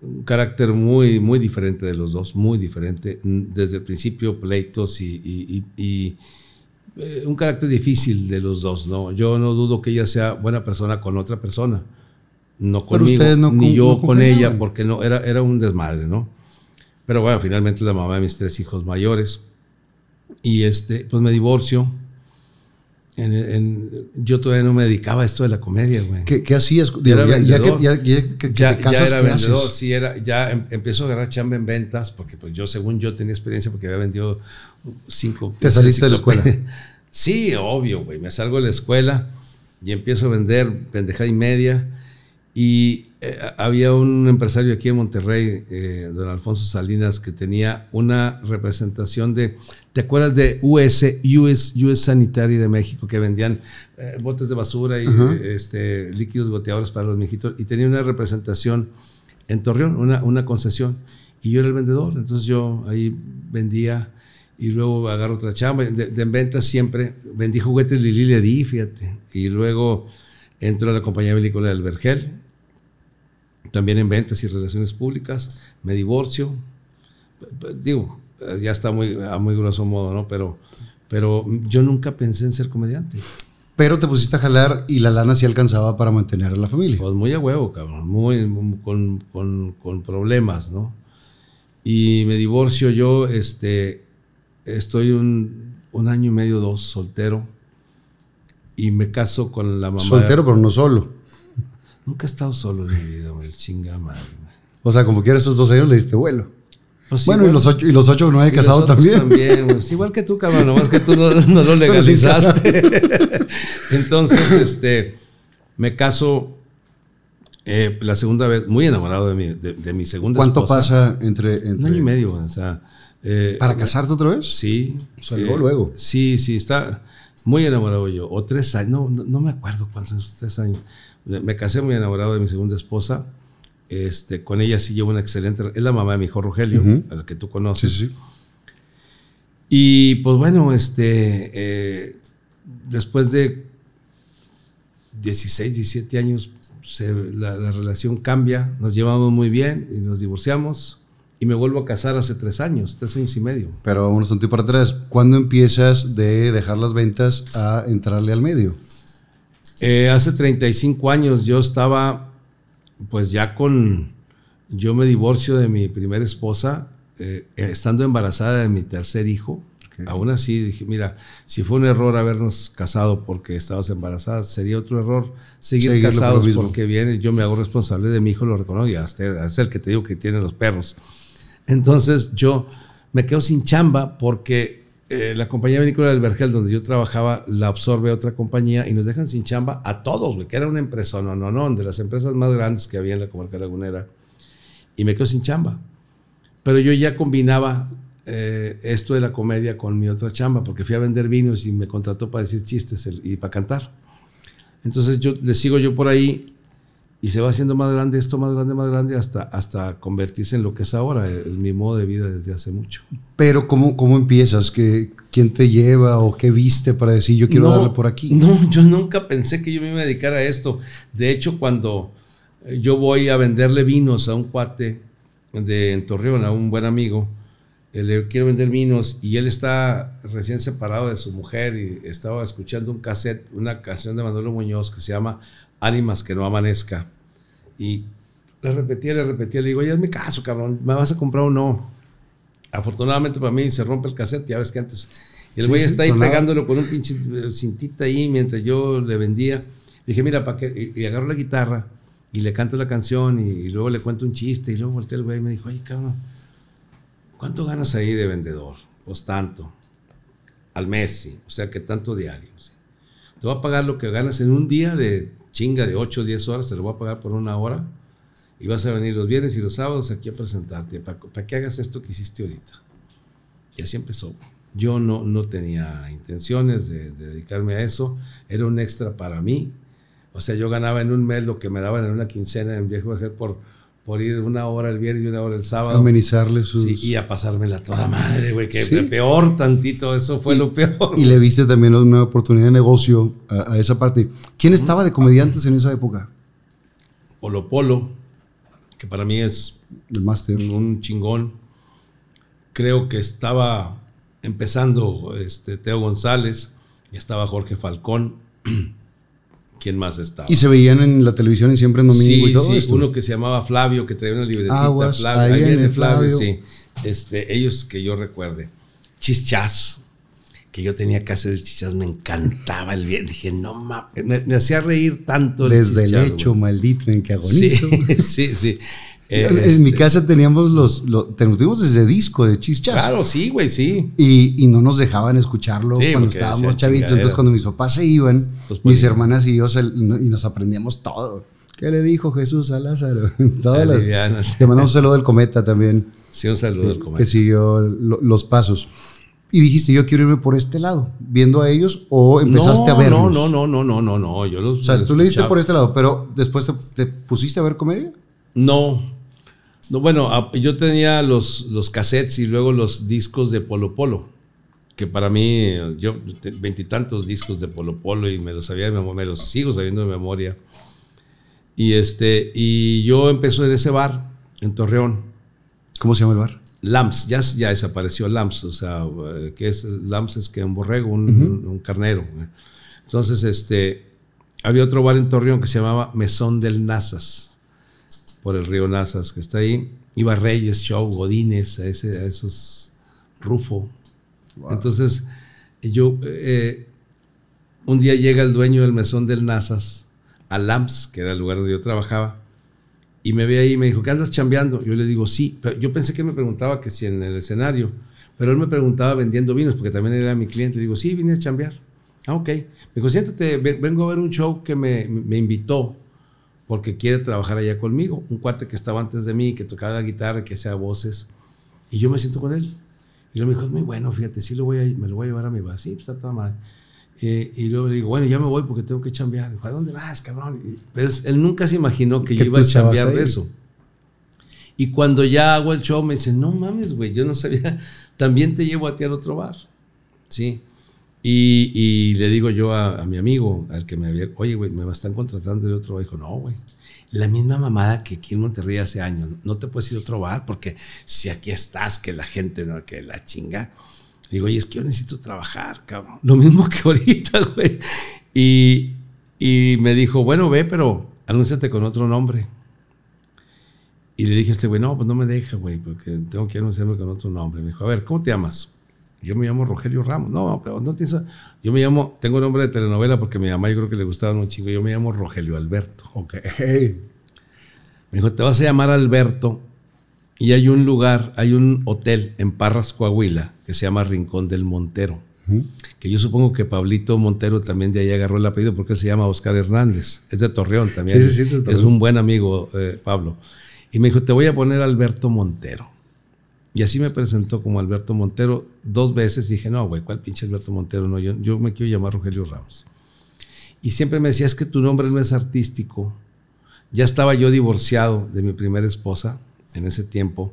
Un carácter muy, muy diferente de los dos, muy diferente. Desde el principio, pleitos y, y- y- y, eh, un carácter difícil de los dos, ¿no? Yo no dudo que ella sea buena persona con otra persona. No conmigo, no ni con- yo no con ella, porque no, era, era un desmadre, ¿no? Pero bueno, finalmente la mamá de mis tres hijos mayores. Y este, pues me divorcio. En- en- yo todavía no me dedicaba a esto de la comedia, güey. ¿Qué, qué hacías? Digo, ya, ya que, ya, ya que- Ya, te ya casas, era ¿qué vendedor, haces? sí, era, ya em- empiezo a agarrar chamba en ventas, porque pues yo, según yo, tenía experiencia porque había vendido cinco... ¿Te saliste de la escuela? Sí, obvio, güey. Me salgo de la escuela y empiezo a vender pendejada y media. Y eh, había un empresario aquí en Monterrey, eh, don Alfonso Salinas, que tenía una representación de, ¿te acuerdas de US, US, US Sanitary de México, que vendían eh, botes de basura y Ajá. eh, este, líquidos goteadores para los mijitos? Y tenía una representación en Torreón, una, una concesión. Y yo era el vendedor, entonces yo ahí vendía y luego agarro otra chamba. De, de en ventas siempre vendí juguetes Lili le di, fíjate. Y luego entro a la compañía agrícola del Vergel, también en ventas y relaciones públicas. Me divorcio. Digo, ya está muy, a muy grosso modo, ¿no? Pero, pero yo nunca pensé en ser comediante. Pero te pusiste a jalar y la lana sí alcanzaba para mantener a la familia. Pues muy a huevo, cabrón, muy, muy- con, con- con problemas, ¿no? Y me divorcio yo, este, estoy un, un año y medio, dos, soltero, y me caso con la mamá. Soltero, pero no solo. Nunca he estado solo en mi vida, güey, chinga madre. O sea, como quiera esos dos años le diste vuelo. Pues bueno, y los ocho, y los ocho o nueve y los casados otros también. pues, igual que tú, cabrón, nomás que tú no, no lo legalizaste. Entonces, este, me caso eh, la segunda vez, muy enamorado de mi, de, de mi segunda ¿Cuánto esposa. pasa entre, Un año y medio, o sea. eh, ¿Para casarte otra vez? Sí. O sea, luego, luego. Sí, sí, está muy enamorado yo. O tres años, no, no, no me acuerdo cuántos años, tres años. Me casé muy enamorado de mi segunda esposa. Este, con ella sí llevo una excelente. Es la mamá de mi hijo Rogelio, Ujú. a la que tú Sí, conoces. sí. Y pues bueno, este, eh, después de 16, 17 años, se- la, la relación cambia, nos llevamos muy bien y nos divorciamos. Y me vuelvo a casar hace tres años, tres años y medio. Pero vámonos un tiempo para atrás. ¿Cuándo empiezas de dejar las ventas a entrarle al medio? Eh, hace 35 años yo estaba, pues ya con, yo me divorcio de mi primera esposa, eh, estando embarazada de mi tercer hijo. Ok. Aún así dije, mira, si fue un error habernos casado porque estabas embarazada, sería otro error seguir Seguirlo por lo casados mismo. porque viene, yo me hago responsable de mi hijo, lo reconozco, y hasta es el que te digo que tiene los perros. Entonces yo me quedo sin chamba porque eh, la compañía vinícola del Vergel, donde yo trabajaba, la absorbe otra compañía y nos dejan sin chamba a todos, güey, que era una empresa, no, no, no, de las empresas más grandes que había en la comarca lagunera. Y me quedo sin chamba. Pero yo ya combinaba eh, esto de la comedia con mi otra chamba, porque fui a vender vinos y me contrató para decir chistes y para cantar. Entonces yo le sigo yo por ahí y se va haciendo más grande, esto más grande, más grande, hasta, hasta convertirse en lo que es ahora, eh, mi modo de vida desde hace mucho. Pero ¿cómo, cómo empiezas? ¿Qué, ¿Quién te lleva o qué viste para decir yo quiero No, darle por aquí? No, yo nunca pensé que yo me iba a dedicar a esto. De hecho, cuando eh, yo voy a venderle vinos a un cuate de en Torreón, a un buen amigo, eh, le quiero vender vinos y él está recién separado de su mujer y estaba escuchando un cassette, una canción de Manolo Muñoz que se llama Ánimas que no amanezca. Y le repetía, le repetía, le digo, oye, hazme caso, cabrón, ¿me vas a comprar o no? Afortunadamente para mí se rompe el cassette, ya ves que antes. El Sí, güey sí, está ahí tronaba. pegándolo con un pinche eh, cintita ahí mientras yo le vendía. Dije, mira, ¿para qué? Y, y agarro la guitarra y le canto la canción y, y luego le cuento un chiste y luego volteé el güey y me dijo, oye, cabrón, ¿cuánto ganas ahí de vendedor? Pues tanto. Al mes, sí. O sea, que tanto diario. sí. Te voy a pagar lo que ganas en un día de chinga de 8 o 10 horas, te lo voy a pagar por una hora. Y vas a venir los viernes y los sábados aquí a presentarte para que hagas esto que hiciste ahorita. Y así empezó. Yo no, no tenía intenciones de, de dedicarme a eso. Era un extra para mí. O sea, yo ganaba en un mes lo que me daban en una quincena en Viejo por, por ir una hora el viernes y una hora el sábado. Amenizarle sus... Sí, y a pasármela toda madre, güey. Que Sí. peor tantito, eso fue lo peor. Y le viste también una oportunidad de negocio a, a esa parte. ¿Quién estaba de comediantes en esa época? Polo Polo, que para mí es El máster. un chingón. Creo que estaba empezando este, Teo González, y estaba Jorge Falcón. ¿Quién más estaba? Y se veían en la televisión y siempre en domingo sí, y todo sí, esto. uno que se llamaba Flavio, que traía una libretita. Aguas, Flavio, ahí viene Flavio. sí. Este, ellos que yo recuerde. Chichas, que yo tenía que hacer el chichas, me encantaba el bien. Dije, no mames, me, me hacía reír tanto el Desde el hecho güey. maldito en que Sí, agonizo. sí, sí. Eh, en, en mi este, casa teníamos los, los tuvimos ese disco de chichas. Claro, sí, güey, sí. Y, y no nos dejaban escucharlo Sí, cuando estábamos chavitos. Entonces, cuando mis papás se iban, Pues, mis hermanas y yo, se- y nos aprendíamos todo. ¿Qué le dijo Jesús a Lázaro? Todas las, le mandamos un saludo del cometa también, Sí, un saludo al que comer. siguió lo- los pasos. Y dijiste, yo quiero irme por este lado, viendo a ellos, o empezaste no, a verlos. No, no, no, no, no, no, yo los O sea, tú le diste por este lado, pero después te, te pusiste a ver comedia. No. No, bueno, yo tenía los, los cassettes y luego los discos de Polo Polo, que para mí, yo veintitantos discos de Polo Polo y me los sabía de memoria, me los sigo sabiendo de memoria. Y este, y yo empecé en ese bar, en Torreón, ¿Cómo se llama el bar? Lams, ya, ya desapareció Lams, o sea, eh, que es Lams es que un borrego, un, un carnero. eh. Entonces, este, había otro bar en Torreón que se llamaba Mesón del Nazas, por el río Nazas, que está ahí. Iba Reyes, Show, Godines, a, ese, a esos Rufo. Entonces, yo, eh, un día llega el dueño del Mesón del Nazas a Lams, que era el lugar donde yo trabajaba, y me ve ahí y me dijo, ¿qué andas chambeando? Yo le digo, sí, pero yo pensé que me preguntaba que si en el escenario, pero él me preguntaba vendiendo vinos, porque también era mi cliente. Le digo, sí, vine a chambear. Ah, ok. Me dijo, siéntate, ve- vengo a ver un show que me, me invitó porque quiere trabajar allá conmigo. Un cuate que estaba antes de mí, que tocaba la guitarra, que hacía voces. Y yo me siento con él. Y luego me dijo, es muy bueno, fíjate, sí lo voy a, me lo voy a llevar a mi bar. Sí, pues está toda mal. Eh, y luego le digo, bueno, ya me voy porque tengo que chambear. Dijo, ¿a dónde vas, cabrón? Y- pero él nunca se imaginó que, yo iba a chambear de eso. Y cuando ya hago el show, me dice, no mames, güey, yo no sabía, también te llevo a ti al otro bar. Sí. Y, le digo yo a, mi amigo, al que me había, oye, güey, me están contratando de otro. Dijo, no, güey. La misma mamada que aquí en Monterrey hace años. No te puedes ir a otro bar porque si aquí estás, que la gente, no, que la chinga. Digo, oye, es que yo necesito trabajar, cabrón. Lo mismo que ahorita, güey. Y, y me dijo, bueno, ve, pero anúnciate con otro nombre. Y le dije a este güey, no, pues no me deja, güey, porque tengo que anunciarme con otro nombre. Me dijo, a ver, ¿cómo te llamas? Yo me llamo Rogelio Ramos. No, pero no tienes... Yo me llamo, tengo nombre de telenovela porque mi mamá yo creo que le gustaban un chingo. Yo me llamo Rogelio Alberto. Ok. Me dijo, te vas a llamar Alberto y hay un lugar, hay un hotel en Parras, Coahuila, que se llama Rincón del Montero. Que yo supongo que Pablito Montero también de ahí agarró el apellido porque él se llama Oscar Hernández. Es de Torreón también. Sí, sí, sí, de Es Torreón. un buen amigo, eh, Pablo. Y me dijo, te voy a poner Alberto Montero. Y así me presentó como Alberto Montero dos veces. Dije, no, güey, ¿cuál pinche Alberto Montero? No, yo, yo me quiero llamar Rogelio Ramos. Y siempre me decía, es que tu nombre no es artístico. Ya estaba yo divorciado de mi primera esposa en ese tiempo.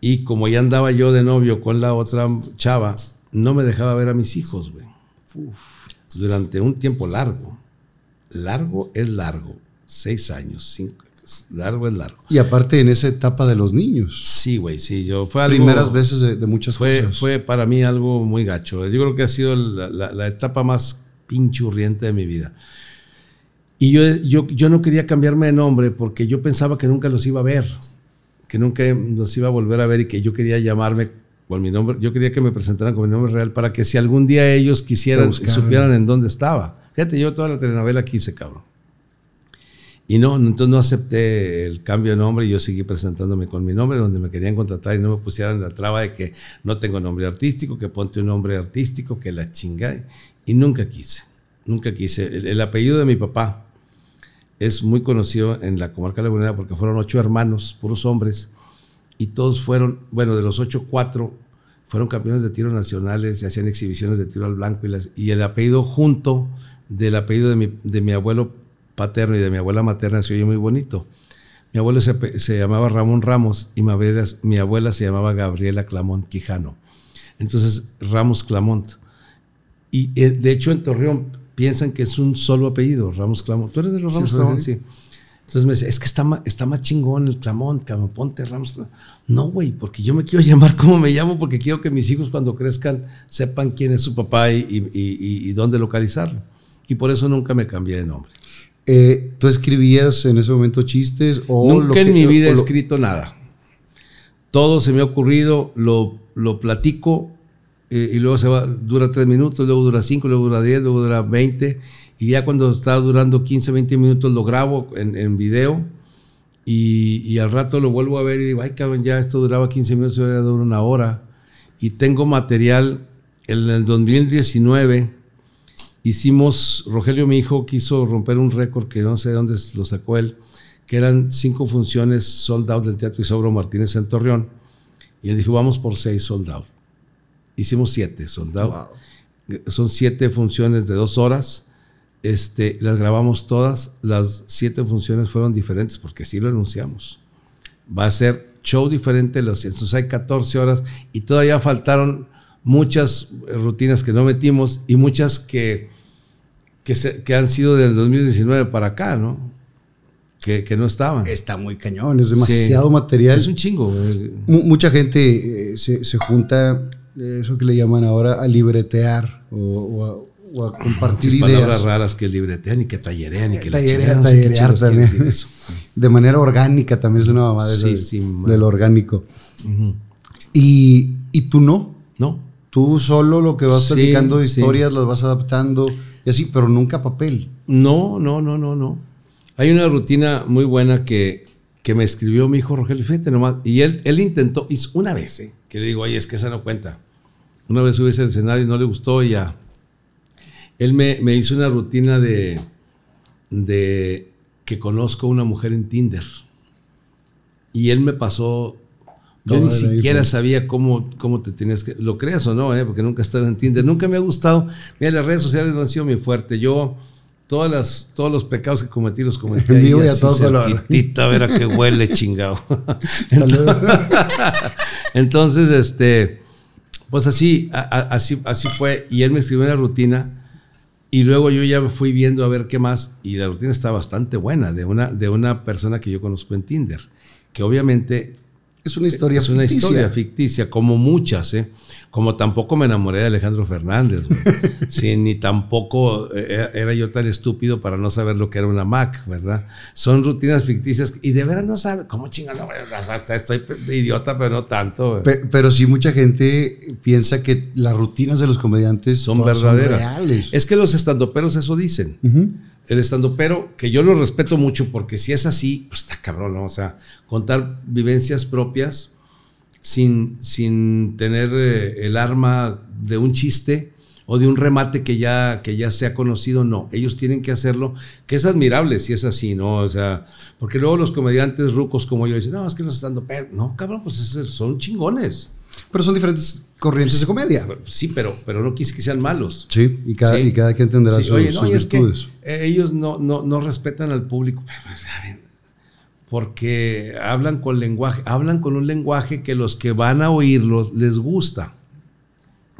Y como ya andaba yo de novio con la otra chava, no me dejaba ver a mis hijos, güey. Durante un tiempo largo. Largo es largo. Seis años, cinco. Largo es largo. Y aparte en esa etapa de los niños. Sí, güey, sí. Yo fue algo, Primeras veces de, de muchas fue, cosas. fue para mí algo muy gacho. Yo creo que ha sido la, la- la etapa más pinchurriente de mi vida. Y yo, yo, yo no quería cambiarme de nombre porque yo pensaba que nunca los iba a ver, que nunca los iba a volver a ver y que yo quería llamarme con mi nombre. Yo quería que me presentaran con mi nombre real para que si algún día ellos quisieran, supieran en dónde estaba. Fíjate, yo toda la telenovela quise, cabrón. Y no, entonces no acepté el cambio de nombre y yo seguí presentándome con mi nombre, donde me querían contratar y no me pusieran la traba de que no tengo nombre artístico, que ponte un nombre artístico, que la chingada. Y nunca quise, nunca quise. El, el apellido de mi papá es muy conocido en la comarca lagunera porque fueron ocho hermanos, puros hombres, y todos fueron, bueno, de los ocho, cuatro fueron campeones de tiro nacionales y hacían exhibiciones de tiro al blanco y, y el apellido junto del apellido de mi, de mi abuelo paterno y de mi abuela materna se oye muy bonito. Mi abuelo se, se llamaba Ramón Ramos y mi abuela, mi abuela se llamaba Gabriela Clamont Quijano. Entonces, Ramos Clamont. Y eh, de hecho en Torreón piensan que es un solo apellido, Ramos Clamont. ¿Tú eres de los Sí, Ramos soy. Clamont? Sí. Entonces me dice, es que está, ma- está más chingón el Clamont, cabrón, ponte Ramos Clamont. No, güey, porque yo me quiero llamar como me llamo, porque quiero que mis hijos cuando crezcan sepan quién es su papá y, y- y- y dónde localizarlo. Y por eso nunca me cambié de nombre. Eh, ¿Tú escribías en ese momento chistes o Nunca lo que- en mi vida he lo- escrito nada. Todo se me ha ocurrido, lo, lo platico eh, y luego se va, dura tres minutos, luego dura cinco, luego dura diez, luego dura veinte. Y ya cuando está durando 15, 20 minutos lo grabo en, en video y, y al rato lo vuelvo a ver y digo, ay cabrón, ya esto duraba 15 minutos, ya dura una hora. Y tengo material, en el 2019 hicimos, Rogelio mi hijo quiso romper un récord que no sé de dónde lo sacó él, que eran cinco funciones sold out del Teatro Isobro Martínez en Torreón. Y él dijo, vamos por seis sold out. Hicimos siete sold out. Wow. Son siete funciones de dos horas. Este, las grabamos todas. Las siete funciones fueron diferentes porque así lo anunciamos. Va a ser show diferente. Los, entonces hay 14 horas y todavía faltaron muchas eh, rutinas que no metimos y muchas que, que, se- que han sido del 2019 para acá, ¿no? que, que no estaban. Está muy cañón, es demasiado material. Es un chingo. M mucha gente eh, se, se, junta, eso que le llaman ahora, a libretear o, o, a, o a, compartir Muchas ideas. palabras raras que libretean y que tallerean y que Tallerea, la chingada, no sé qué tallerear también. De manera orgánica también es una mamada Sí, de, sí, de lo orgánico. Y, y tú no. No, Tú solo lo que vas Sí, platicando de sí. historias las vas adaptando y así, pero nunca papel. no, no, no, no, no. Hay una rutina muy buena que, que me escribió mi hijo Rogelio, fíjate nomás, y él, él intentó, hizo una vez, ¿eh? que le digo, oye, es que esa no cuenta. Una vez subí al escenario y no le gustó y ya. Él me, me hizo una rutina de, de que conozco a una mujer en Tinder. Y él me pasó, yo ni siquiera sabía cómo, cómo te tienes que, lo creas o no, ¿eh? porque nunca he estado en Tinder, nunca me ha gustado. Mira, las redes sociales no han sido mi fuerte. Yo, todas las, todos los pecados que cometí los cometí En vivo y a todo color. cerquitita, a ver a qué huele, chingado. Saludos. Entonces, este, pues así, a- a- así, así fue. Y él me escribió una rutina. Y luego yo ya fui viendo a ver qué más. Y la rutina está bastante buena, de una, de una persona que yo conozco en Tinder. Que obviamente es una historia es una ficticia. historia ficticia, como muchas, ¿eh? Como tampoco me enamoré de Alejandro Fernández, güey. Sí, ni tampoco eh, era yo tan estúpido para no saber lo que era una Mac, ¿verdad? Son rutinas ficticias y de veras no sabe, ¿cómo chingado? güey? Hasta estoy idiota, pero no tanto. Pe- pero sí mucha gente piensa que las rutinas de los comediantes son verdaderas. reales. Es que los estandoperos eso dicen. Ujú. El estandopero, que yo lo respeto mucho porque si es así, pues está cabrón, ¿no? O sea, contar vivencias propias sin, sin tener eh, el arma de un chiste o de un remate que ya, que ya sea conocido, no. Ellos tienen que hacerlo, que es admirable si es así, ¿no? O sea, porque luego los comediantes rucos como yo dicen, no, es que los estandoperos, no, cabrón, pues son chingones. Pero son diferentes corrientes de comedia. Sí, pero, pero no quise que sean malos. Sí, y cada, Sí. y cada quien tendrá Sí, sus, oye, no, sus y es que, virtudes. ellos no, no, no respetan al público. Porque hablan con lenguaje, hablan con un lenguaje que los que van a oírlos les gusta.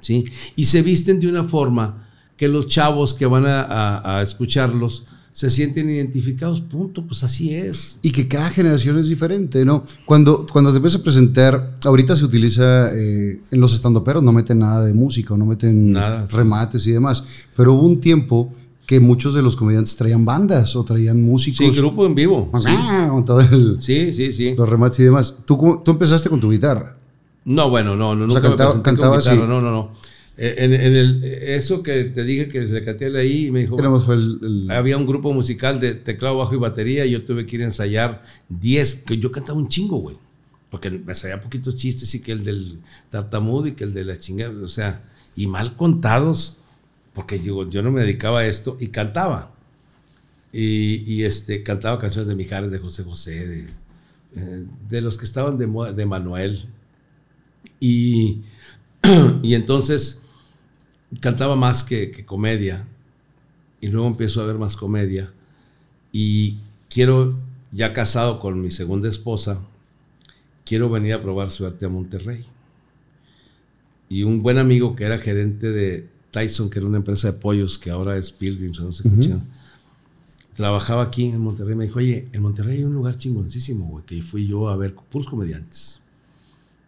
¿sí? Y se visten de una forma que los chavos que van a, a- a escucharlos se sienten identificados. Punto, pues así es. Y que cada generación es diferente, ¿no? Cuando, cuando te empiezas a presentar, ahorita se utiliza eh, en los estandoperos, no meten nada de música, no meten Nada, sí. remates y demás. Pero hubo un tiempo que muchos de los comediantes traían bandas o traían músicos. Sí, grupo en vivo. Sí, Con todo el- sí, sí. sí. los remates y demás. ¿Tú, tú empezaste con tu guitarra. No, bueno, no, no, O sea, nunca cantaba- me presenté con guitarra, así. no, no, no. Eh, En, en el, eso que te dije que le canté ahí y me dijo, fue el, el- había un grupo musical de teclado, bajo y batería y yo tuve que ir a ensayar 10, que yo cantaba un chingo, güey. Porque me sabía poquitos chistes y que el del tartamudo y que el de la chingada, o sea, y mal contados, porque yo, yo no me dedicaba a esto y cantaba. Y, y, este, cantaba canciones de Mijares, de José José, de, eh, de los que estaban de de Manuel. Y, y entonces cantaba más que, que comedia. Y luego empiezo a ver más comedia. Y quiero, ya casado con mi segunda esposa, quiero venir a probar suerte a Monterrey. Y un buen amigo que era gerente de Tyson, que era una empresa de pollos, que ahora es Pilgrims, no sé qué chingada, trabajaba aquí en Monterrey. Me dijo, oye, en Monterrey hay un lugar chingoncísimo, güey, que fui yo a ver puros comediantes.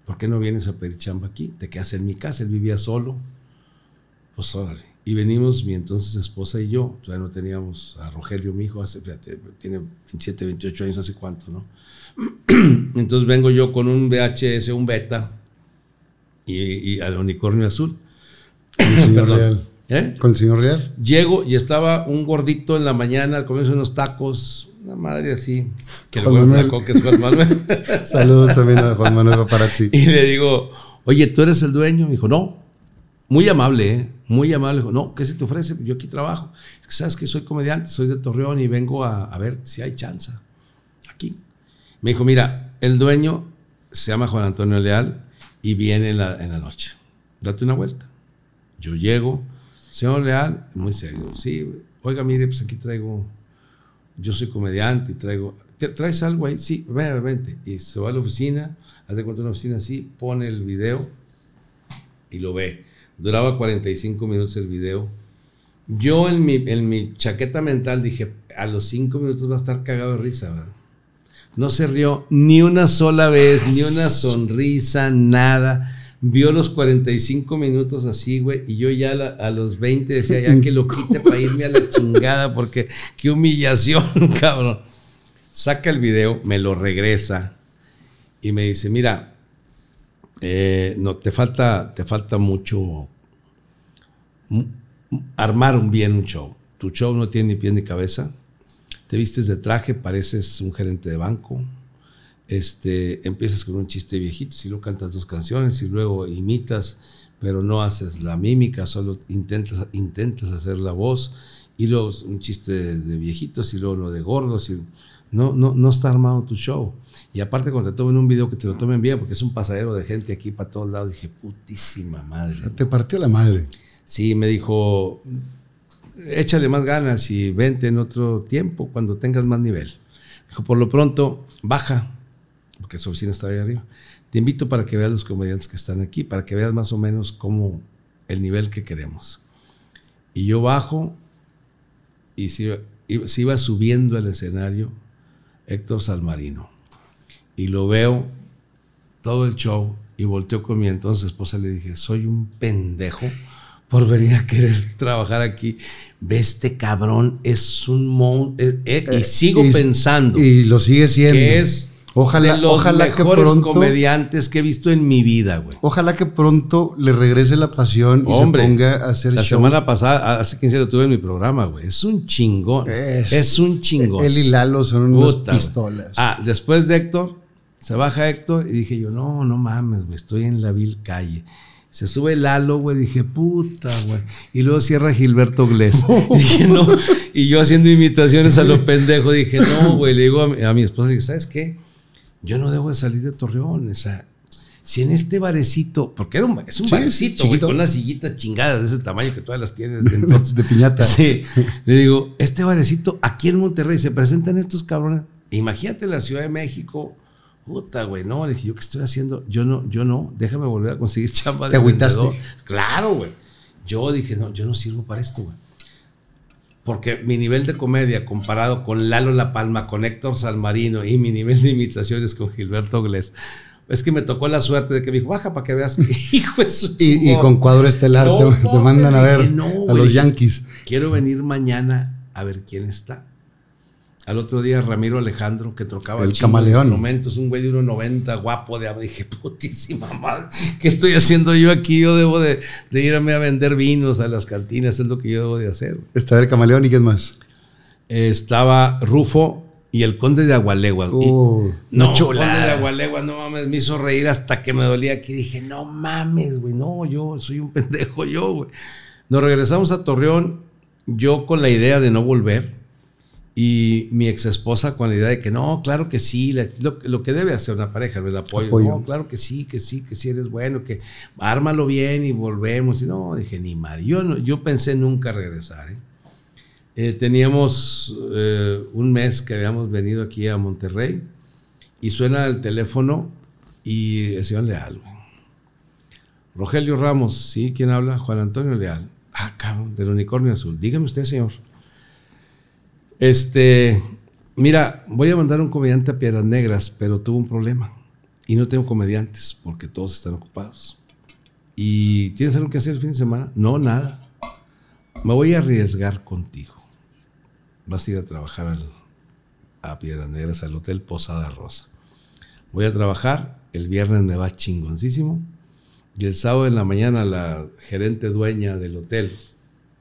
¿Por qué no vienes a pedir chamba aquí? Te quedas en mi casa. Él vivía solo. Pues órale. Y venimos mi entonces esposa y yo. Todavía no teníamos a Rogelio, mi hijo, hace, fíjate, tiene 27, 28 años, hace cuánto, ¿no? Entonces vengo yo con un VHS, un beta y, y al unicornio azul. con el señor. Real. ¿Eh? Con el señor Real. Llego y estaba un gordito en la mañana comiendo unos tacos, una madre así, que Juan Manuel. sacó que es Juan Manuel. Saludos también a Juan Manuel Paparazzi. y le digo, oye, ¿tú eres el dueño? Me dijo, no. Muy amable, ¿eh? Muy amable. Dijo, no, ¿qué se te ofrece? Yo aquí trabajo. Es que sabes que soy comediante, soy de Torreón y vengo a, ver si hay chance aquí. Me dijo, mira, el dueño se llama Juan Antonio Leal y viene en la, en la noche. Date una vuelta. Yo llego, señor Leal, muy serio. Sí, oiga, mire, pues aquí traigo, yo soy comediante y traigo, ¿te- ¿traes algo ahí? Sí, ven, vente. Y se va a la oficina, hace cuenta una oficina así, pone el video y lo ve. Duraba 45 minutos el video Yo en mi, en mi chaqueta mental dije, a los cinco minutos va a estar cagado de risa, ¿verdad? No se rió ni una sola vez, ni una sonrisa, nada. Vio los 45 minutos así, güey, y yo ya la- a los 20 decía, ya que lo quite para irme a la chingada, porque qué humillación, cabrón. Saca el video, me lo regresa y me dice, mira, eh, no, te falta, te falta mucho armar bien un show. Tu show no tiene ni pie ni cabeza. Te vistes de traje, pareces un gerente de banco. Este, empiezas con un chiste viejito, si luego cantas dos canciones y luego imitas, pero no haces la mímica, solo intentas, intentas hacer la voz y luego un chiste de, de viejitos y luego uno de gordos y no, no, no está armado tu show. Y aparte cuando te tomen un video que te lo tomen bien, porque es un pasadero de gente aquí para todos lados, dije, putísima madre. Te partió la madre. Sí, me dijo, échale más ganas y vente en otro tiempo cuando tengas más nivel. Dijo, por lo pronto, baja, porque su oficina está ahí arriba. Te invito para que veas los comediantes que están aquí, para que veas más o menos cómo el nivel que queremos. Y yo bajo y se iba subiendo al escenario Héctor Salmarino. Y lo veo todo el show y volteó con mi entonces esposa y le dije, soy un pendejo por venir a querer trabajar aquí. Ve este cabrón, es un mon... eh, eh, y sigo y- pensando Y lo sigue siendo. que es Ojalá- de los ojalá que mejores pronto- comediantes que he visto en mi vida, güey. Ojalá que pronto le regrese la pasión y se ponga a hacer La show. semana pasada, hace 15 días lo tuve en mi programa, güey. Es un chingón. Es- Es, un chingón. Él y Lalo son unas pistolas. Ah, después de Héctor, se baja Héctor y dije yo, no, no mames, güey, estoy en la vil calle. Se sube Lalo, güey, dije, puta, güey. Y luego cierra Gilberto Glés. dije, no. Y yo haciendo imitaciones a lo pendejo, dije, no, güey. Le digo a mi, a mi esposa, dije, ¿sabes qué? Yo no debo de salir de Torreón. O sea, si en este barecito, porque era un, es un Sí, barecito, güey, con unas sillitas chingadas de ese tamaño que todas las tienes. de entonces. de piñata. Sí. Le digo, este barecito aquí en Monterrey se presentan estos cabrones. Imagínate la Ciudad de México. Puta, güey, no, le dije, ¿yo qué estoy haciendo? Yo no, yo no, déjame volver a conseguir chamba de ¿Te agüitaste? vendedor. Claro, güey. Yo dije, no, yo no sirvo para esto, güey. Porque mi nivel de comedia comparado con Lalo La Palma, con Héctor Salmarino y mi nivel de imitaciones con Gilberto Glés, es que me tocó la suerte de que me dijo, baja para que veas que hijo de su Y, y chingón". con cuadro estelar No, te, no, te mandan a ver no, a los Yankees. Quiero venir mañana a ver quién está. Al otro día Ramiro Alejandro, que tocaba El camaleón. instrumentos, un güey de 1.90, guapo de dije, putísima madre, ¿qué estoy haciendo yo aquí? Yo debo de, de irme a vender vinos a las cantinas, es lo que yo debo de hacer. Está el camaleón y quién más. Eh, estaba Rufo y el conde de Agualegua. Y- Oh, no, una chulada. conde de Agualegua, no mames, me hizo reír hasta que me dolía aquí. Dije, no mames, güey, no, yo soy un pendejo yo, güey. Nos regresamos a Torreón, yo con la idea de no volver y mi ex esposa con la idea de que no, claro que sí, la- lo, lo que debe hacer una pareja, ¿no? el apoyo. Apoyo. No, claro que sí, que sí, que sí eres bueno, que ármalo bien y volvemos. Y no, dije, ni madre. Yo, no- yo pensé nunca regresar, ¿eh? Eh, teníamos eh, un mes que habíamos venido aquí a Monterrey y suena el teléfono y el señor Leal. Rogelio Ramos, ¿sí? ¿Quién habla? Juan Antonio Leal. Ah, cabrón, del unicornio azul. Dígame usted, señor. Este, mira, voy a mandar un comediante a Piedras Negras, pero tuvo un problema. Y no tengo comediantes porque todos están ocupados. ¿Y tienes algo que hacer el fin de semana? No, nada. Me voy a arriesgar contigo. Vas a ir a trabajar al- a Piedras Negras, al Hotel Posada Rosa. Voy a trabajar, el viernes me va chingoncísimo. Y el sábado en la mañana la gerente dueña del hotel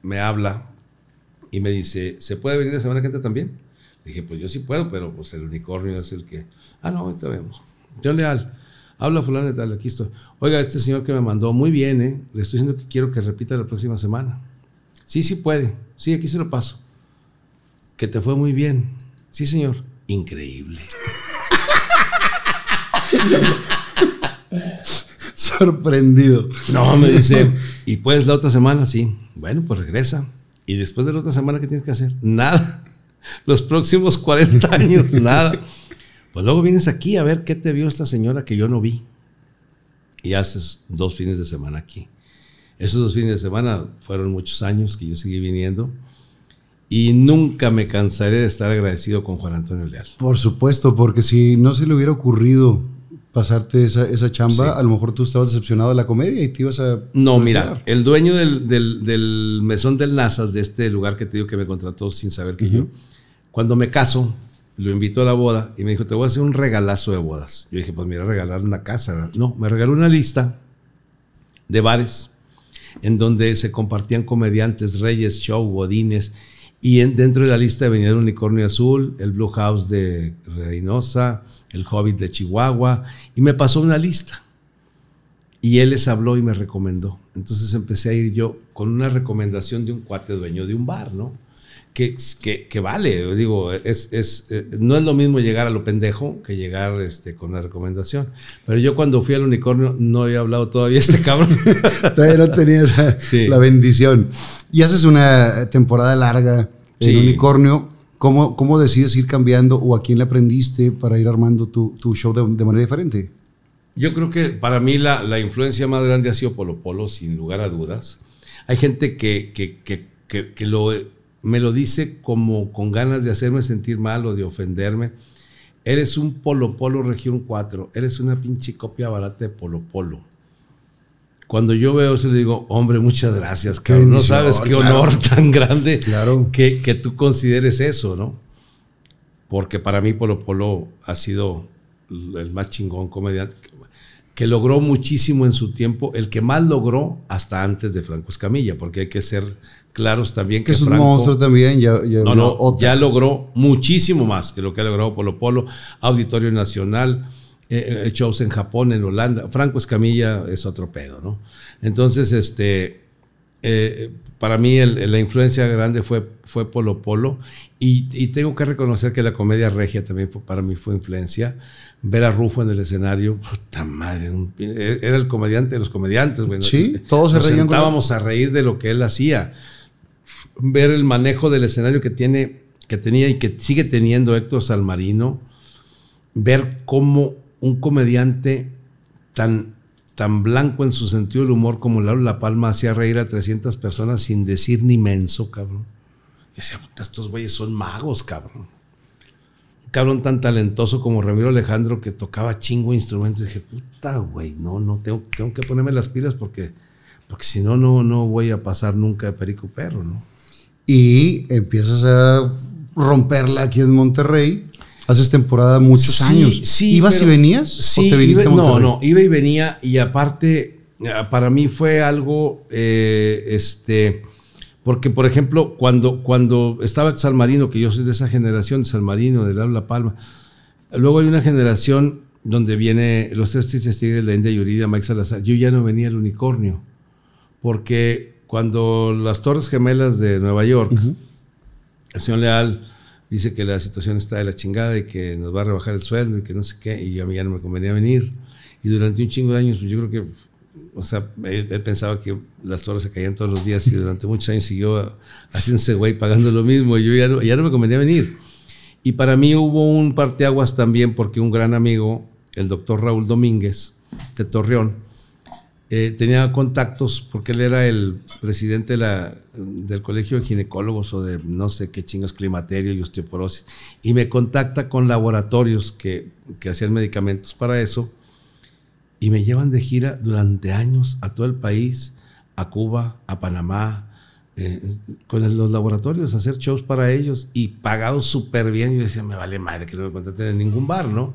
me habla y me dice, ¿se puede venir la semana que entra también? Dije, pues yo sí puedo, pero pues el unicornio es el que... Ah, no, ahorita vemos. John Leal, habla fulano y tal, aquí estoy. Oiga, este señor que me mandó, muy bien, ¿eh? Le estoy diciendo que quiero que repita la próxima semana. Sí, sí puede. Sí, aquí se lo paso. Que te fue muy bien. Sí, señor. Increíble. Sorprendido. No, me dice, ¿y puedes la otra semana? Sí. Bueno, pues regresa. ¿Y después de la otra semana qué tienes que hacer? Nada. Los próximos 40 años, nada. Pues luego vienes aquí a ver qué te vio esta señora que yo no vi. Y haces dos fines de semana aquí. Esos dos fines de semana fueron muchos años que yo seguí viniendo y nunca me cansaré de estar agradecido con Juan Antonio Leal. Por supuesto, porque si no se le hubiera ocurrido pasarte esa, esa chamba, a lo mejor tú estabas decepcionado de la comedia y te ibas a... No, mira, el dueño del, del, del, mesón del Nazas, de este lugar que te digo que me contrató sin saber que yo, cuando me caso, lo invitó a la boda y me dijo, te voy a hacer un regalazo de bodas. Yo dije, pues mira, regalar una casa. No, me regaló una lista de bares en donde se compartían comediantes, reyes, show, godines, y dentro de la lista venía el Unicornio Azul, el Blue House de Reynosa, el Hobbit de Chihuahua, y me pasó una lista. Y él les habló y me recomendó. Entonces empecé a ir yo con una recomendación de un cuate dueño de un bar, ¿no? Que, que, que vale, digo, es, es, eh, no es lo mismo llegar a lo pendejo que llegar este, con una recomendación. Pero yo cuando fui al unicornio no había hablado todavía este cabrón. todavía no tenía la bendición. Y haces una temporada larga en unicornio ¿Cómo, ¿Cómo, decides ir cambiando o a quién le aprendiste para ir armando tu, tu show de, de, manera diferente? Yo creo que para mí la, la, influencia más grande ha sido Polo Polo, sin lugar a dudas. Hay gente que, que, que, que, lo, me lo dice como con ganas de hacerme sentir mal o de ofenderme. Eres un Polo Polo Región 4, eres una pinche copia barata de Polo Polo cuando yo veo eso le digo, hombre, muchas gracias, cabrón. No sabes qué honor tan grande claro. que, que, tú consideres eso, ¿no? Porque para mí Polo Polo ha sido el más chingón comediante, que logró muchísimo en su tiempo, el que más logró hasta antes de Franco Escamilla, porque hay que ser claros también que, es un monstruo también. Ya, ya no, no, ya logró muchísimo más que lo que ha logrado Polo Polo, Auditorio Nacional eh, eh, shows en Japón, en Holanda. Franco Escamilla es otro pedo, ¿no? Entonces, este, eh, para mí la influencia grande fue, fue Polo Polo y, y, tengo que reconocer que la comedia regia también fue, para mí fue influencia. Ver a Rufo en el escenario, puta madre, un, era el comediante de los comediantes. Bueno, sí, todos se reían. Estábamos a reír de lo que él hacía. Ver el manejo del escenario que tiene, que tenía y que sigue teniendo Héctor Salmarino. Ver cómo un comediante tan, tan blanco en su sentido del humor como Lauro La Palma hacía reír a 300 personas sin decir ni menso, cabrón. Yo decía, estos güeyes son magos, cabrón. Un cabrón tan talentoso como Ramiro Alejandro que tocaba chingo instrumentos. Y dije, puta, güey, no, no, tengo, tengo que ponerme las pilas porque, porque si no, no, no voy a pasar nunca de perico perro, ¿no? Y empiezas a romperla aquí en Monterrey haces temporada muchos sí, años. Sí, ¿Ibas pero, y venías? Sí, ¿O te viniste iba, a Monterrey? no, no, iba y venía y aparte para mí fue algo, eh, este, porque por ejemplo, cuando, cuando estaba San Marino, que yo soy de esa generación, San Marino, de La Palma, luego hay una generación donde viene los tres tristes tigres, la India Yuridia, Mike Salazar, yo ya no venía al unicornio, porque cuando las Torres Gemelas de Nueva York, uh -huh. el señor Leal dice que la situación está de la chingada y que nos va a rebajar el sueldo y que no sé qué, y a mí ya no me convenía venir. Y durante un chingo de años, pues yo creo que, o sea, él, él, pensaba que las torres se caían todos los días y durante muchos años siguió haciéndose güey pagando lo mismo y yo ya no, ya no me convenía venir. Y para mí hubo un parteaguas también porque un gran amigo, el doctor Raúl Domínguez de Torreón, eh, tenía contactos porque él era el presidente de la, del colegio de ginecólogos o de no sé qué chingos, climaterio y osteoporosis, y me contacta con laboratorios que, que hacían medicamentos para eso, y me llevan de gira durante años a todo el país, a Cuba, a Panamá, eh, con los laboratorios, hacer shows para ellos, y pagados súper bien. Yo decía, me vale madre que no me contraten en ningún bar, ¿no?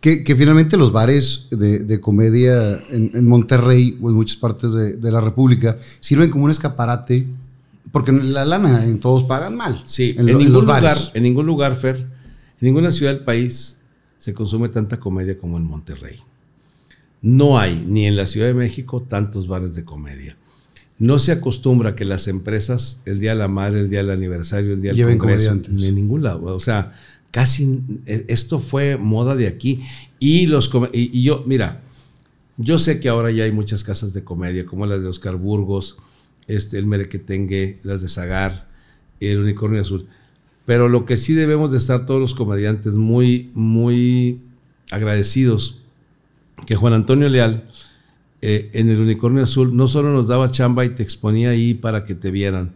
Que, que, finalmente los bares de, de comedia en, en, Monterrey o en muchas partes de, de, la República sirven como un escaparate, porque la lana en todos pagan mal. Sí, en, en, ningún, los lugar, bares. en ningún lugar, Fer, en ninguna ciudad del país se consume tanta comedia como en Monterrey. No hay, ni en la Ciudad de México, tantos bares de comedia. No se acostumbra que las empresas, el Día de la Madre, el Día del Aniversario, el Día del Lleven Congreso, ni en ningún lado. O sea, casi esto fue moda de aquí y los y, y, yo mira yo sé que ahora ya hay muchas casas de comedia como las de Oscar Burgos este el Merequetengue las de Zagar el Unicornio Azul pero lo que sí debemos de estar todos los comediantes muy muy agradecidos que Juan Antonio Leal eh, en el Unicornio Azul no solo nos daba chamba y te exponía ahí para que te vieran.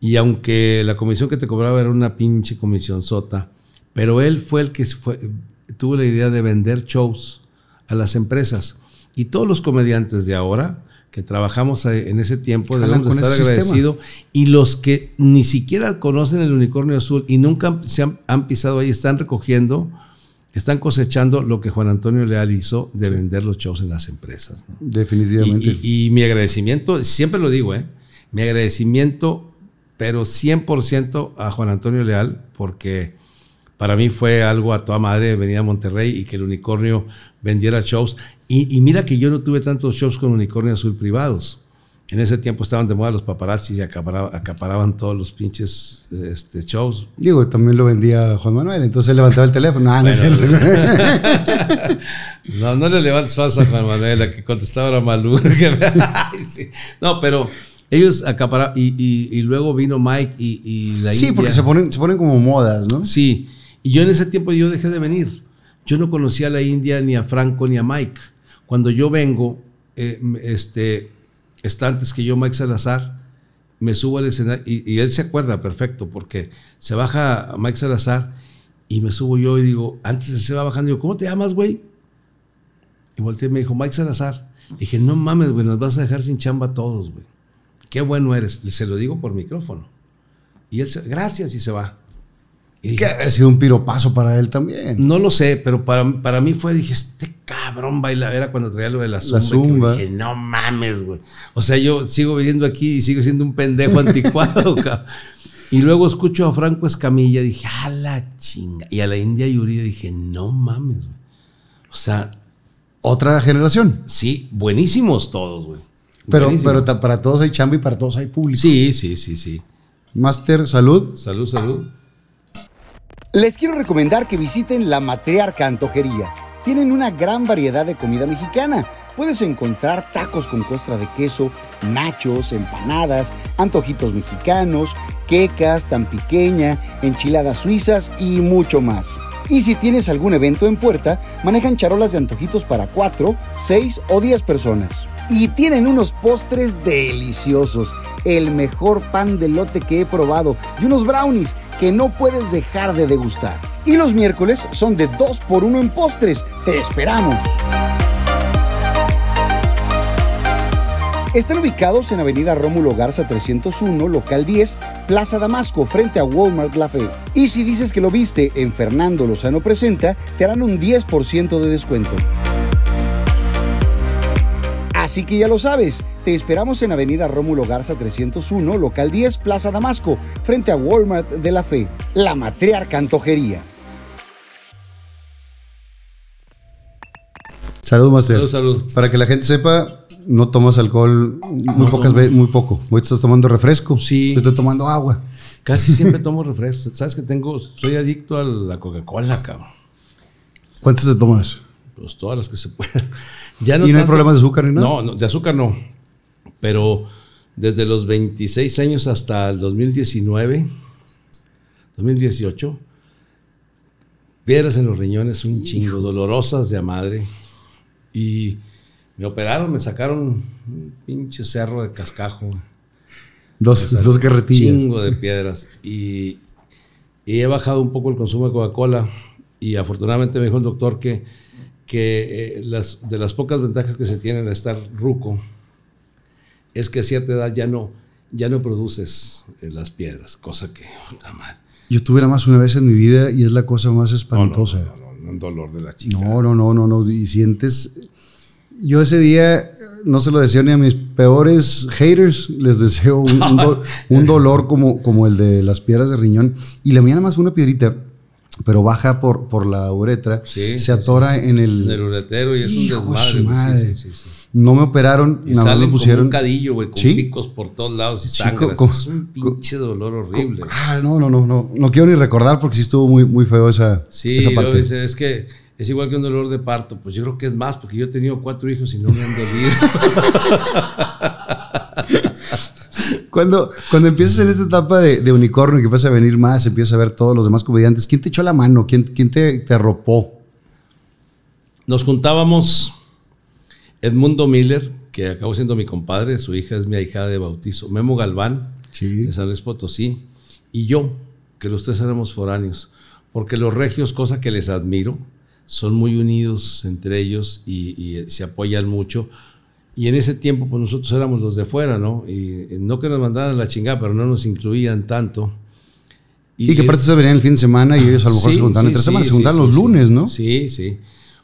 Y aunque la comisión que te cobraba era una pinche comisión sota, pero él fue el que fue, tuvo la idea de vender shows a las empresas. Y todos los comediantes de ahora que trabajamos en ese tiempo debemos estar agradecidos. Y los que ni siquiera conocen el unicornio azul y nunca se han, han pisado ahí, están recogiendo, están cosechando lo que Juan Antonio Leal hizo de vender los shows en las empresas. ¿no? Definitivamente. Y, y- y mi agradecimiento, siempre lo digo, ¿eh? mi agradecimiento, pero 100% a Juan Antonio Leal, porque para mí fue algo a toda madre venir a Monterrey y que el unicornio vendiera shows. Y, y mira que yo no tuve tantos shows con unicornio azul privados. En ese tiempo estaban de moda los paparazzis y acapara- acaparaban todos los pinches este, shows. Digo, también lo vendía Juan Manuel, entonces él levantaba el teléfono. Ah, no Bueno, cierto. No, no le levantes falso a Juan Manuel, la que contestaba era Malú. Sí. No, pero ellos acaparaban. Y, y- y luego vino Mike y, y la sí, India. porque se ponen, se ponen como modas, ¿no? Sí, y yo en ese tiempo yo dejé de venir. Yo no conocía a la India, ni a Franco, ni a Mike. Cuando yo vengo, eh, este, está antes que yo Mike Salazar, me subo al escenario, y, y él se acuerda perfecto, porque se baja Mike Salazar y me subo yo y digo, antes se va bajando, yo, ¿cómo te llamas, güey? Y volteé y me dijo, Mike Salazar. Le dije, no mames, güey, nos vas a dejar sin chamba a todos, güey. Qué bueno eres. Se lo digo por micrófono. Y él, se, gracias, y se va. Y dije, Que haber sido un piropazo para él también. no lo sé, pero para, para mí fue, dije, este cabrón baila. Era cuando traía lo de la zumba. La zumba. Dije, no mames, güey. O sea, yo sigo viviendo aquí y sigo siendo un pendejo anticuado, cabrón. Y luego escucho a Franco Escamilla, dije, a la chinga. Y a la India Yuridia dije, no mames, güey. O sea, Otra generación. sí, buenísimos todos, güey. Pero, pero para todos hay chamba y para todos hay público. Sí, sí, sí, sí. Master, salud. Salud, salud. Les quiero recomendar que visiten la Matriarca Antojería. Tienen una gran variedad de comida mexicana. Puedes encontrar tacos con costra de queso, nachos, empanadas, antojitos mexicanos, quecas, tan pequeña, enchiladas suizas y mucho más. Y si tienes algún evento en puerta, manejan charolas de antojitos para 4, 6 o 10 personas. Y tienen unos postres deliciosos, el mejor pan de lote que he probado y unos brownies que no puedes dejar de degustar. Y los miércoles son de 2 por 1 en postres. ¡Te esperamos! Están ubicados en Avenida Rómulo Garza 301, local 10, Plaza Damasco, frente a Walmart La Fe. Y si dices que lo viste en Fernando Lozano Presenta, te harán un 10% de descuento. Así que ya lo sabes, te esperamos en Avenida Rómulo Garza 301, local 10, Plaza Damasco, frente a Walmart de la Fe, la matriarca antojería. Salud, Master. Salud, salud. Para que la gente sepa, no tomas alcohol muy No pocas veces, muy poco. Hoy estás tomando refresco. Sí. Yo estoy tomando agua. Casi siempre tomo refrescos. Sabes que tengo, soy adicto a la Coca-Cola, cabrón. ¿Cuántas te tomas? Pues todas las que se puedan. Ya ¿Y no hay problemas de azúcar ni nada? No, no, de azúcar no. Pero desde los 26 años hasta el 2019, 2018, piedras en los riñones, un chingo, dolorosas de a madre. Y me operaron, me sacaron un pinche cerro de cascajo. Dos, dos carretillas. chingo de piedras. Y, y he bajado un poco el consumo de Coca-Cola. Y afortunadamente me dijo el doctor que, que eh, las, de las pocas ventajas que se tienen a estar ruco es que a cierta edad ya no, ya no produces eh, las piedras, cosa que puta madre. Yo tuve nada más una vez en mi vida y es la cosa más No, no, espantosa. no, no, no, un dolor de la chica. No, no, no, no, no. Y sientes. Yo ese día no se lo deseo ni a mis peores haters. Les deseo un, un do- un dolor como, como el de las piedras de riñón. Y la mía nada más fue una piedrita, pero baja por, por la uretra. Sí, se sí, atora en el. En el uretero y es Hijo un desmadre. su sí, madre. sí, sí, sí. No me operaron, Y nada más me como pusieron. un cadillo, güey, con Sí. picos por todos lados y Sí, sangre. es un pinche dolor horrible. Ah, no, no, no, no. No quiero ni recordar porque sí estuvo muy, muy feo esa, Sí, esa parte. dice, es que es igual que un dolor de parto. Pues yo creo que es más, porque yo he tenido cuatro hijos y no me han dolido. Cuando, cuando empiezas en esta etapa de, de unicornio y que empiezas a venir más, empiezas a ver todos los demás comediantes, ¿quién te echó la mano? ¿Quién, quién te, te arropó? Nos juntábamos Edmundo Miller, que acabó siendo mi compadre, su hija es mi ahijada de bautizo. Memo Galván, Sí. de San Luis Potosí. Y yo, que los tres éramos foráneos. Porque los regios, cosa que les admiro, son muy unidos entre ellos y, y se apoyan mucho. Y en ese tiempo, pues nosotros éramos los de fuera, ¿no? Y y no que nos mandaran la chingada, pero no nos incluían tanto. Y, que aparte ustedes venían el fin de semana y ellos a lo mejor Sí, se juntaban sí, entre sí, semanas, se juntaban los lunes, ¿no? Sí, sí.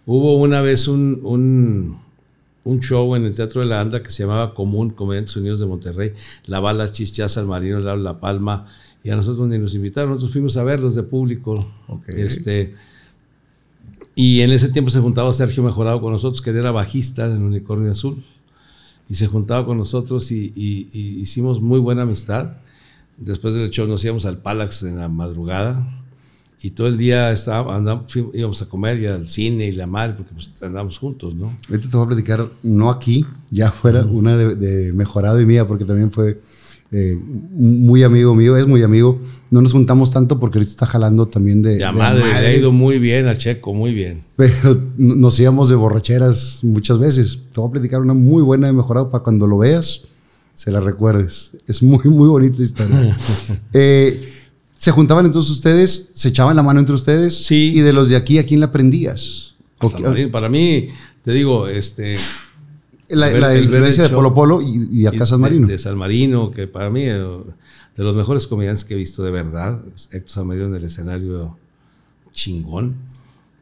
Hubo una vez un, un, un show en el Teatro de la Anda que se llamaba Común, Comediantes Unidos de Monterrey, La Bala, Chichas, Al Marino, La, la Palma, y a nosotros ni nos invitaron, nosotros fuimos a verlos de público. Este, y en ese tiempo se juntaba Sergio Mejorado con nosotros, que era bajista del Unicornio Azul, y se juntaba con nosotros y, y- y hicimos muy buena amistad. Después del show nos íbamos al Palax en la madrugada y todo el día estaba, andamos, íbamos a comer y al cine y la madre, porque pues andábamos juntos, ¿no? Ahorita te voy a platicar, no aquí, ya fuera, una de, de mejorado y mía, porque también fue eh, muy amigo mío, es muy amigo. No nos juntamos tanto porque ahorita está jalando también de. Ya de madre, le ha ido muy bien a Checo, muy bien. Pero nos íbamos de borracheras muchas veces. Te voy a platicar una muy buena de mejorado para cuando lo veas, se la recuerdes. Es muy, muy bonita historia. Eh, ¿Se juntaban entonces ustedes? ¿Se echaban la mano entre ustedes? Sí. ¿Y de los de aquí a quién la aprendías? Para mí, te digo, este... La, ver- la influencia de. Polo Polo y, y acá y San de- Marino. De, San Marino, que para mí, eh, de los mejores comediantes que he visto de verdad, Héctor San Marino en el escenario chingón.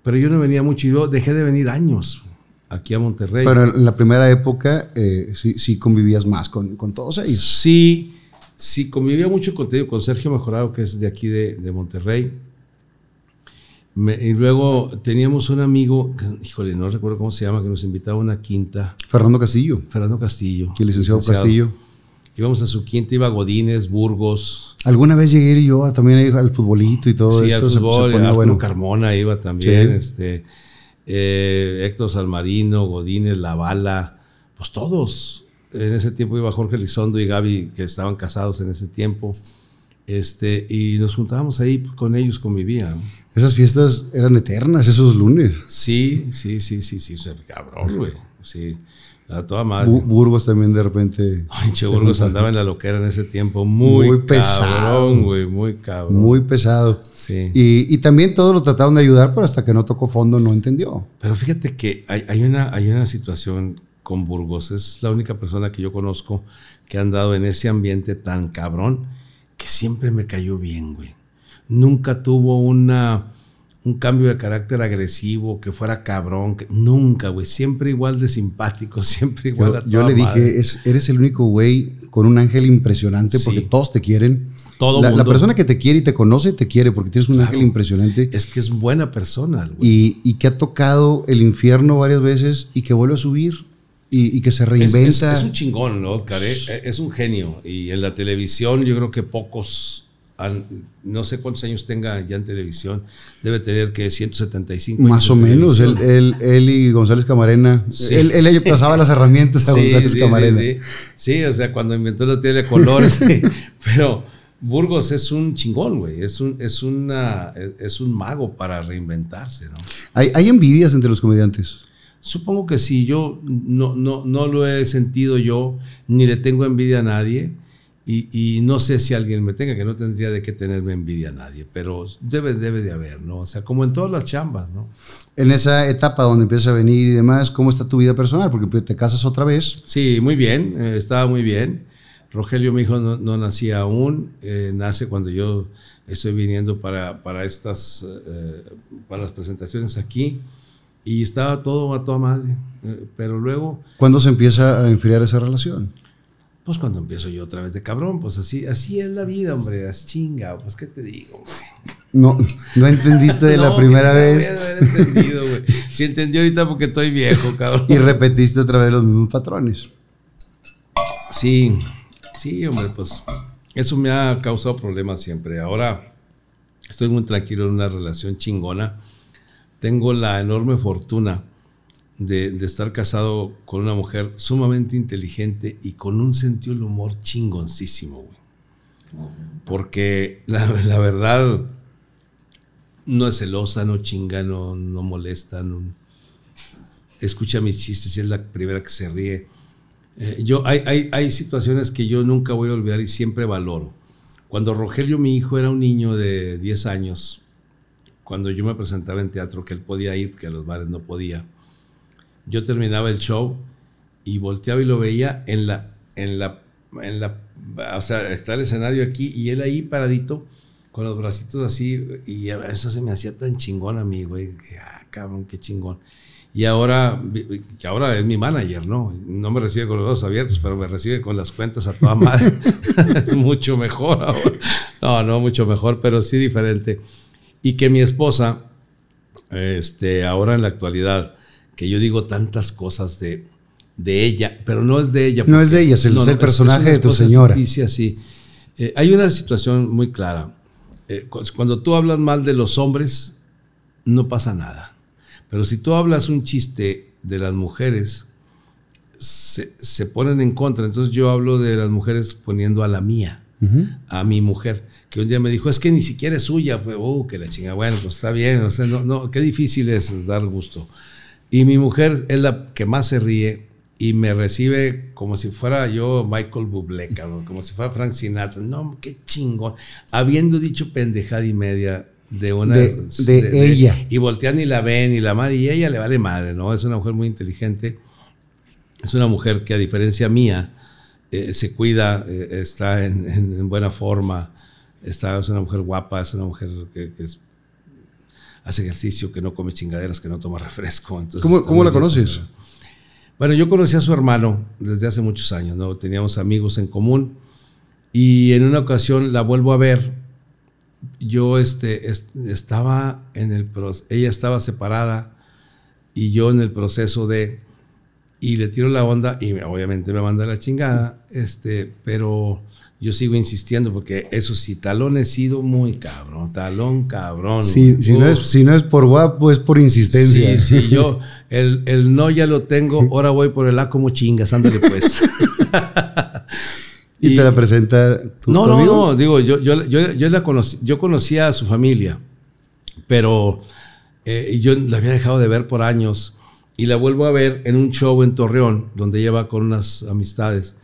Pero yo no venía mucho y yo dejé de venir años aquí a Monterrey. Pero en la primera época eh, sí, sí convivías más con, con todos ellos. Sí, sí, convivía mucho con, te digo, con Sergio Mejorado, que es de aquí de, de Monterrey. Me- y luego teníamos un amigo, híjole, no recuerdo cómo se llama, que nos invitaba a una quinta, Fernando Castillo, Fernando Castillo. y el licenciado, Castillo. Íbamos a su quinta, iba Godínez, Burgos, Alguna vez llegué a yo a- también al futbolito y todo sí, eso. al se- se fútbol, bueno. Carmona iba también, Sí. este, eh, Héctor Salmarino, Godínez, La Bala, pues todos. En ese tiempo iba Jorge Lizondo y Gaby, que estaban casados en ese tiempo. Este, y nos juntábamos ahí con ellos, convivía. Esas fiestas eran eternas, esos lunes. Sí, sí, sí, sí, sí, cabrón, güey. Sí, a toda madre. Bu- Burgos también de repente. Ay, Che Burgos andaba en la loquera en ese tiempo. Muy, Muy pesado. cabrón, güey, muy cabrón. Muy pesado. Sí. Y, y también todos lo trataron de ayudar, pero hasta que no tocó fondo no entendió. Pero fíjate que hay, hay una, hay una situación con Burgos. Es la única persona que yo conozco que ha andado en ese ambiente tan cabrón que siempre me cayó bien, güey. Nunca tuvo una, un cambio de carácter agresivo, que fuera cabrón. que- nunca, güey. Siempre igual de simpático, siempre igual Yo, a yo le dije, es, eres el único güey con un ángel impresionante porque todos te quieren. Todo la, la mundo. persona que te quiere y te conoce te quiere porque tienes un Claro. ángel impresionante Es que es buena persona, güey. y, y que ha tocado el infierno varias veces y que vuelve a subir y, y que se reinventa. Es, es un chingón, ¿no, Oscar? eh? Es un genio. Y en la televisión yo creo que pocos, no sé cuántos años tenga ya en televisión, debe tener que 175 años Más o en menos, él, él, él y González Camarena. Sí. Él, él le pasaba las herramientas a Sí, González sí, Camarena. Sí, o sea, cuando inventó la tele de colores. Pero Burgos es un chingón, güey. Es un, es, una, es un mago para reinventarse, ¿no? Hay, hay envidias entre los comediantes. Supongo que sí, yo no, no, no lo he sentido yo, ni le tengo envidia a nadie, y, y no sé si alguien me tenga, que no tendría de qué tenerme envidia a nadie, pero debe, debe de haber, ¿no? O sea, como en todas las chambas, ¿no? En esa etapa donde empiezas a venir y demás, ¿cómo está tu vida personal? Porque pues, te casas otra vez. Sí, muy bien, eh, estaba muy bien. Rogelio, mi hijo, no, no nacía aún, eh, nace cuando yo estoy viniendo para, para estas, eh, para las presentaciones aquí, y estaba todo a toda madre, eh, pero luego... ¿Cuándo se empieza a enfriar esa relación? Pues cuando empiezo yo otra vez de cabrón, pues así, así es la vida, hombre, es chinga, pues qué te digo, güey. No, no entendiste de la No, primera no vez haber entendido, güey. Si entendí ahorita porque estoy viejo, cabrón. y repetiste otra vez los mismos patrones. Sí, sí, hombre, pues eso me ha causado problemas siempre. Ahora estoy muy tranquilo en una relación chingona. Tengo la enorme fortuna de, estar casado con una mujer sumamente inteligente y con un sentido del humor chingoncísimo, güey. Porque la, la verdad no es celosa, no chinga, no, no molesta, no, escucha mis chistes y es la primera que se ríe. Eh, yo, hay, hay, hay situaciones que yo nunca voy a olvidar y siempre valoro. Cuando Rogelio, mi hijo, era un niño de 10 años, cuando yo me presentaba en teatro, que él podía ir, que a los bares no podía, yo terminaba el show y volteaba y lo veía en la, en la, en la, o sea, está el escenario aquí y él ahí paradito, con los bracitos así, y eso se me hacía tan chingón a mí, güey, que, ah, cabrón, qué chingón. Y ahora, que ahora es mi manager, ¿no? No me recibe con los ojos abiertos, pero me recibe con las cuentas a toda madre. es mucho mejor ahora. No, no, mucho mejor, pero sí diferente. Y que mi esposa, este, ahora en la actualidad, que yo digo tantas cosas de, de ella, pero no es de ella. no es de ella, es el, personaje de tu señora. Sí, así. Eh, hay una situación muy clara. Eh, cuando tú hablas mal de los hombres, no pasa nada pero si tú hablas un chiste de las mujeres, se, ponen en contra. Entonces yo hablo de las mujeres poniendo a la mía, a mi mujer, que un día me dijo, es que ni siquiera es suya. Fue, oh, que la chinga, bueno, pues está bien, o sea, no, no, qué difícil es dar gusto. Y mi mujer es la que más se ríe y me recibe como si fuera yo Michael Bublé, como si fuera Frank Sinatra. No, qué chingón. Habiendo dicho pendejada y media, de una de, ella y voltean y la ven y la madre y ella le vale madre no es una mujer muy inteligente es una mujer que a diferencia mía eh, se cuida eh, está en, buena forma está es una mujer guapa es una mujer que, hace ejercicio que no come chingaderas que no toma refresco entonces cómo, ¿cómo la conoces bueno yo conocí a su hermano desde hace muchos años no teníamos amigos en común y en una ocasión la vuelvo a ver. Yo este, estaba en el ella estaba separada y yo en el proceso de y le tiro la onda y obviamente me manda la chingada, este, pero yo sigo insistiendo porque eso sí, talón he sido muy cabrón, talón cabrón. si, no es, si no es por guapo, es por insistencia. Sí, sí, yo el, el no ya lo tengo, ahora voy por el A como chingas, ándale pues. ¿Y, te la presenta tu, no, no, No, digo, yo, yo, yo, yo, la conocí, yo conocía a su familia, pero eh, yo la había dejado de ver por años y la vuelvo a ver en un show en Torreón, donde ella va con unas amistades,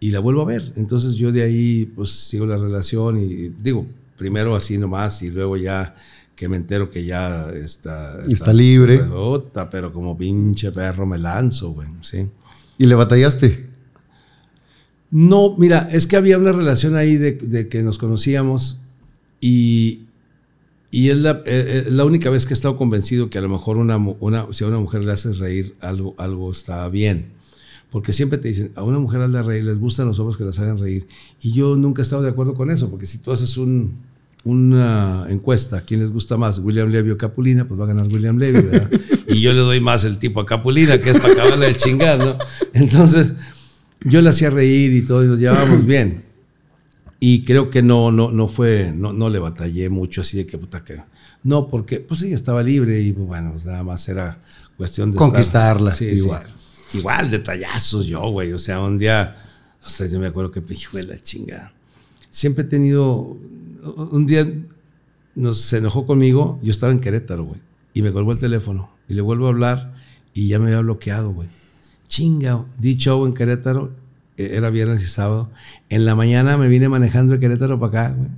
y la vuelvo a ver. Entonces yo de ahí, pues sigo la relación y digo, primero así nomás y luego ya que me entero que ya está... Está, libre. pero como pinche perro me lanzo, güey, ¿sí? ¿Y le batallaste? No, mira, es que había una relación ahí de, que nos conocíamos y, y es la, eh, eh, la, única vez que he estado convencido que a lo mejor una, una, si a una mujer le haces reír, algo, algo está bien. Porque siempre te dicen, a una mujer hazle reír, les gustan los hombres que las hagan reír. Y yo nunca he estado de acuerdo con eso, porque si tú haces un, una encuesta, ¿quién les gusta más? William Levy o Capulina, pues va a ganar William Levy, ¿verdad? y yo le doy más el tipo a Capulina, que es para acabarle de chingar, ¿no? Entonces yo le hacía reír y todo, y nos llevábamos bien. Y creo que no, no, no fue, no, no le batallé mucho así de que puta que. No, porque pues ella estaba libre y pues, bueno, pues nada más era cuestión de. Conquistarla, igual. Igual, detallazos yo, güey. O sea, un día, o sea, yo me acuerdo que, hijo de la chinga. Siempre he tenido. Un día nos, se enojó conmigo, yo estaba en Querétaro, güey. Y me colgó el teléfono. Y le vuelvo a hablar y ya me había bloqueado, güey chinga, di show en Querétaro, eh, era viernes y sábado. En la mañana me vine manejando de Querétaro para acá, güey.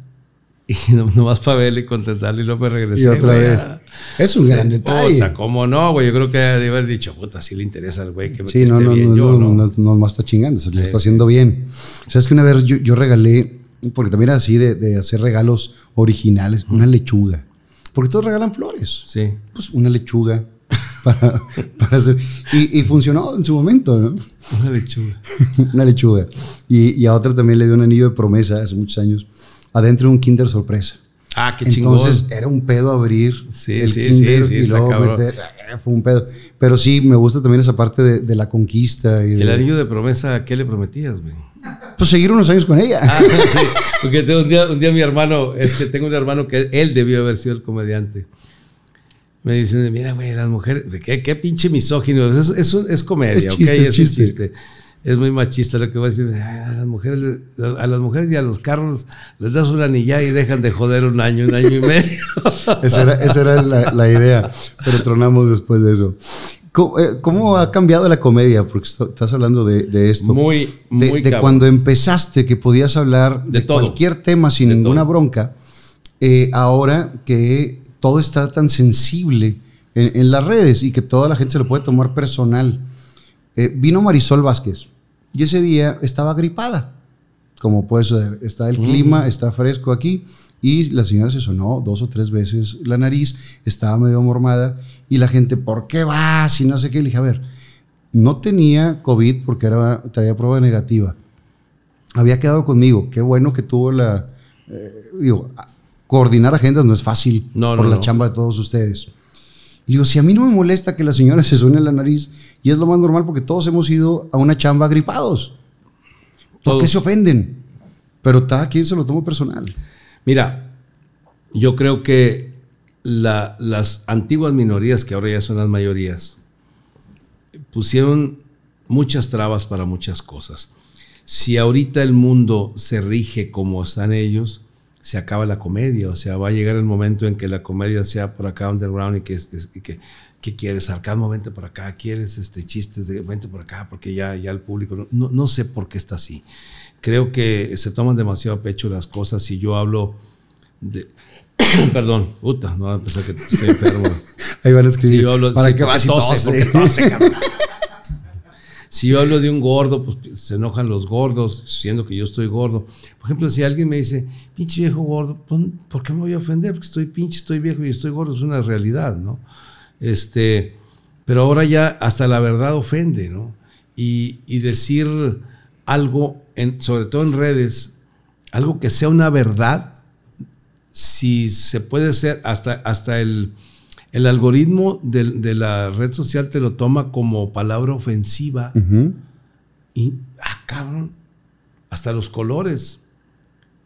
Y nomás para verle y contestarle y luego me regresé. Y otra vez. Es un gran detalle. Puta, ¿cómo no, güey? Yo creo que debe haber dicho, puta, sí le interesa al güey que, sí, no, no, no, yo, no, no, no, más está chingando, se le está haciendo bien. O sea, es que una vez yo, yo regalé, porque también era así de, de hacer regalos originales, una lechuga. Porque todos regalan flores. Sí. Pues una lechuga, para, para hacer. Y, funcionó en su momento, ¿no? Una lechuga. Una lechuga. Y, y, a otra también le dio un anillo de promesa hace muchos años, adentro de un Kinder sorpresa. Ah, qué chingón. Entonces era un pedo abrir sí, el sí, Kinder sí, y luego meter. Eh, fue un pedo. Pero sí, me gusta también esa parte de, de la conquista. Y ¿El anillo de promesa qué le prometías, güey? Pues seguir unos años con ella. Ah, sí. Porque un día, un día mi hermano, es que tengo un hermano que él debió haber sido el comediante me dicen, mira, güey, las mujeres, ¿qué, qué pinche misógino? Es, es, es comedia, es chiste, es, es chiste. Es muy machista lo que voy a decir. A las, mujeres, a las mujeres y a los carros les das una anilla y dejan de joder un año, un año y medio. esa era, esa era la, la, idea, pero tronamos después de eso. ¿Cómo, eh, cómo ha cambiado la comedia? Porque estás hablando de, de esto. Muy, de, muy de cabrón. cuando empezaste que podías hablar de, De cualquier tema sin ninguna todo. bronca, eh, ahora que todo está tan sensible en, en las redes y que toda la gente se lo puede tomar personal. Eh, vino Marisol Vázquez y ese día estaba gripada, como puede ser. Está el clima, está fresco aquí y la señora se sonó dos o tres veces la nariz, estaba medio mormada y la gente, ¿por qué vas? Y no sé qué. Le dije, a ver, no tenía COVID porque era, traía prueba negativa. Había quedado conmigo. Qué bueno que tuvo la. eh, digo, coordinar agendas no es fácil No, por no, la no. chamba de todos ustedes. Y digo, si a mí no me molesta que la señora se suene la nariz, y es lo más normal porque todos hemos ido a una chamba gripados. ¿Por qué se ofenden? Pero cada quien se lo toma personal. Mira, yo creo que la- las antiguas minorías, que ahora ya son las mayorías, pusieron muchas trabas para muchas cosas. Si ahorita el mundo se rige como están ellos, se acaba la comedia. O sea, va a llegar el momento en que la comedia sea por acá underground y que, es- y que, que quieres sarcasmo, vente por acá, quieres este, chistes, de, vente por acá, porque ya, ya el público, no, no, sé por qué está así. Creo que se toman demasiado a pecho las cosas y yo hablo de... Perdón, puta, no va a pensar que estoy enfermo. Ahí van a Si escribir. yo hablo, ¿Para sí, qué porque vas y tose, tose? Si yo hablo de un gordo, pues se enojan los gordos, siendo que yo estoy gordo. Por ejemplo, si alguien me dice, pinche viejo gordo, pues, ¿por qué me voy a ofender? Porque estoy pinche, estoy viejo y estoy gordo, es una realidad, ¿no? Este, pero ahora ya hasta la verdad ofende, ¿no? Y, y decir algo, en, sobre todo en redes, algo que sea una verdad, si se puede ser, hasta, hasta el, el algoritmo del- de, la red social te lo toma como palabra ofensiva. Y, ah, cabrón, hasta los colores.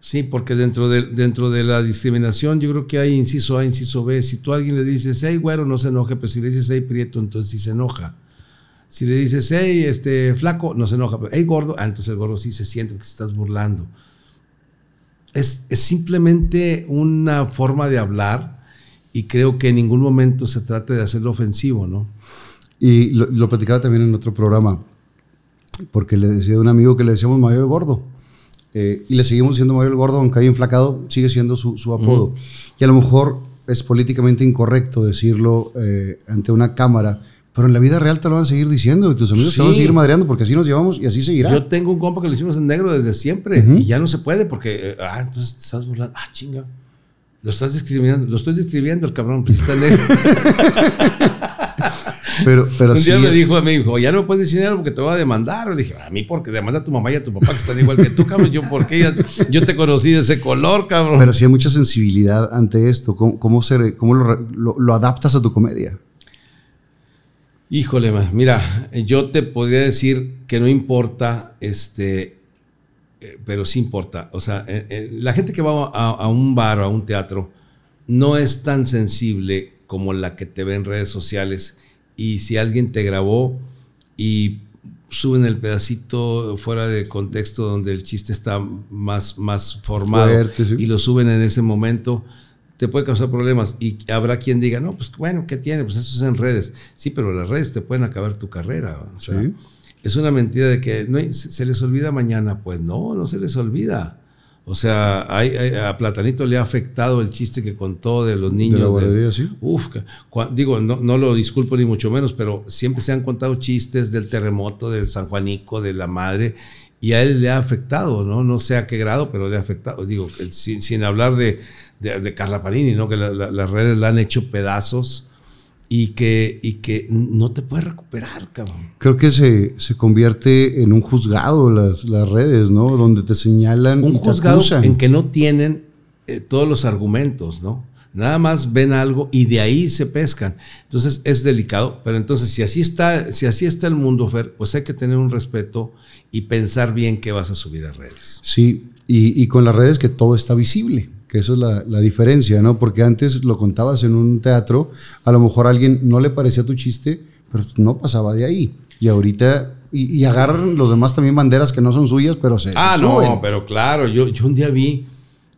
Sí, porque dentro de, dentro de la discriminación yo creo que hay inciso A, inciso B. Si tú a alguien le dices, hey, güero, no se enoje, pero si le dices, hey, prieto, entonces sí se enoja. Si le dices, hey, este, flaco, no se enoja, pero hey, gordo, ah, entonces el gordo sí se siente que se estás burlando. Es, es simplemente una forma de hablar y creo que en ningún momento se trata de hacerlo ofensivo, ¿no? Y lo, lo platicaba también en otro programa, porque le decía a un amigo que le decíamos el Gordo. Eh, y le seguimos diciendo Mario el Gordo, aunque haya enflacado, sigue siendo su, su apodo. Y a lo mejor es políticamente incorrecto decirlo eh, ante una cámara, pero en la vida real te lo van a seguir diciendo y tus amigos te van a Sí. seguir madreando porque así nos llevamos y así seguirá. Yo tengo un compa que lo hicimos en negro desde siempre Ujú. y ya no se puede porque, eh, ah, entonces te estás burlando. Ah, chinga. Lo estás describiendo, lo estoy describiendo el cabrón, pues está negro. pero pero un sí día me es- dijo a mí, dijo, ya no me puedes decir dinero porque te voy a demandar. Le dije, a mí porque demanda a tu mamá y a tu papá que están igual que tú, cabrón. Yo, porque ya- yo te conocí de ese color, cabrón. Pero sí hay mucha sensibilidad ante esto. ¿Cómo, cómo, se- cómo lo, lo- lo adaptas a tu comedia? Híjole, mira, yo te podría decir que no importa, este, eh, pero sí importa. O sea, eh, eh, la gente que va a, a un bar o a un teatro no es tan sensible como la que te ve en redes sociales. Y si alguien te grabó y suben el pedacito fuera de contexto donde el chiste está más, más formado Fuerte, sí. y lo suben en ese momento, te puede causar problemas. Y habrá quien diga, no, pues bueno, ¿qué tiene? Pues eso es en redes. Sí, pero las redes te pueden acabar tu carrera. O sea, Sí. Es una mentira de que no se les olvida mañana. Pues no, no se les olvida. O sea, hay- hay- a Platanito le ha afectado el chiste que contó de los niños. De la guardería, sí. Uf, cua- digo, no, no lo disculpo ni mucho menos, pero siempre se han contado chistes del terremoto, del San Juanico, de la madre, y a él le ha afectado, ¿no? No sé a qué grado, pero le ha afectado. Digo, sin, sin hablar de, de, de Carla Panini, ¿no? Que la- la- las redes la han hecho pedazos y que, y que no te puedes recuperar, cabrón. Creo que se, se convierte en un juzgado las, las redes, ¿no? Donde te señalan un y juzgado en que no tienen eh, todos los argumentos, ¿no? Nada más ven algo y de ahí se pescan. Entonces es delicado, pero entonces si así está, si así está el mundo, Fer, pues hay que tener un respeto y pensar bien qué vas a subir a redes. Sí, y, y con las redes que todo está visible, que eso es la, la diferencia, ¿no? Porque antes lo contabas en un teatro, a lo mejor a alguien no le parecía tu chiste, pero no pasaba de ahí. Y ahorita, y, y agarran los demás también banderas que no son suyas, pero se Ah, no, pero claro, yo, yo un día vi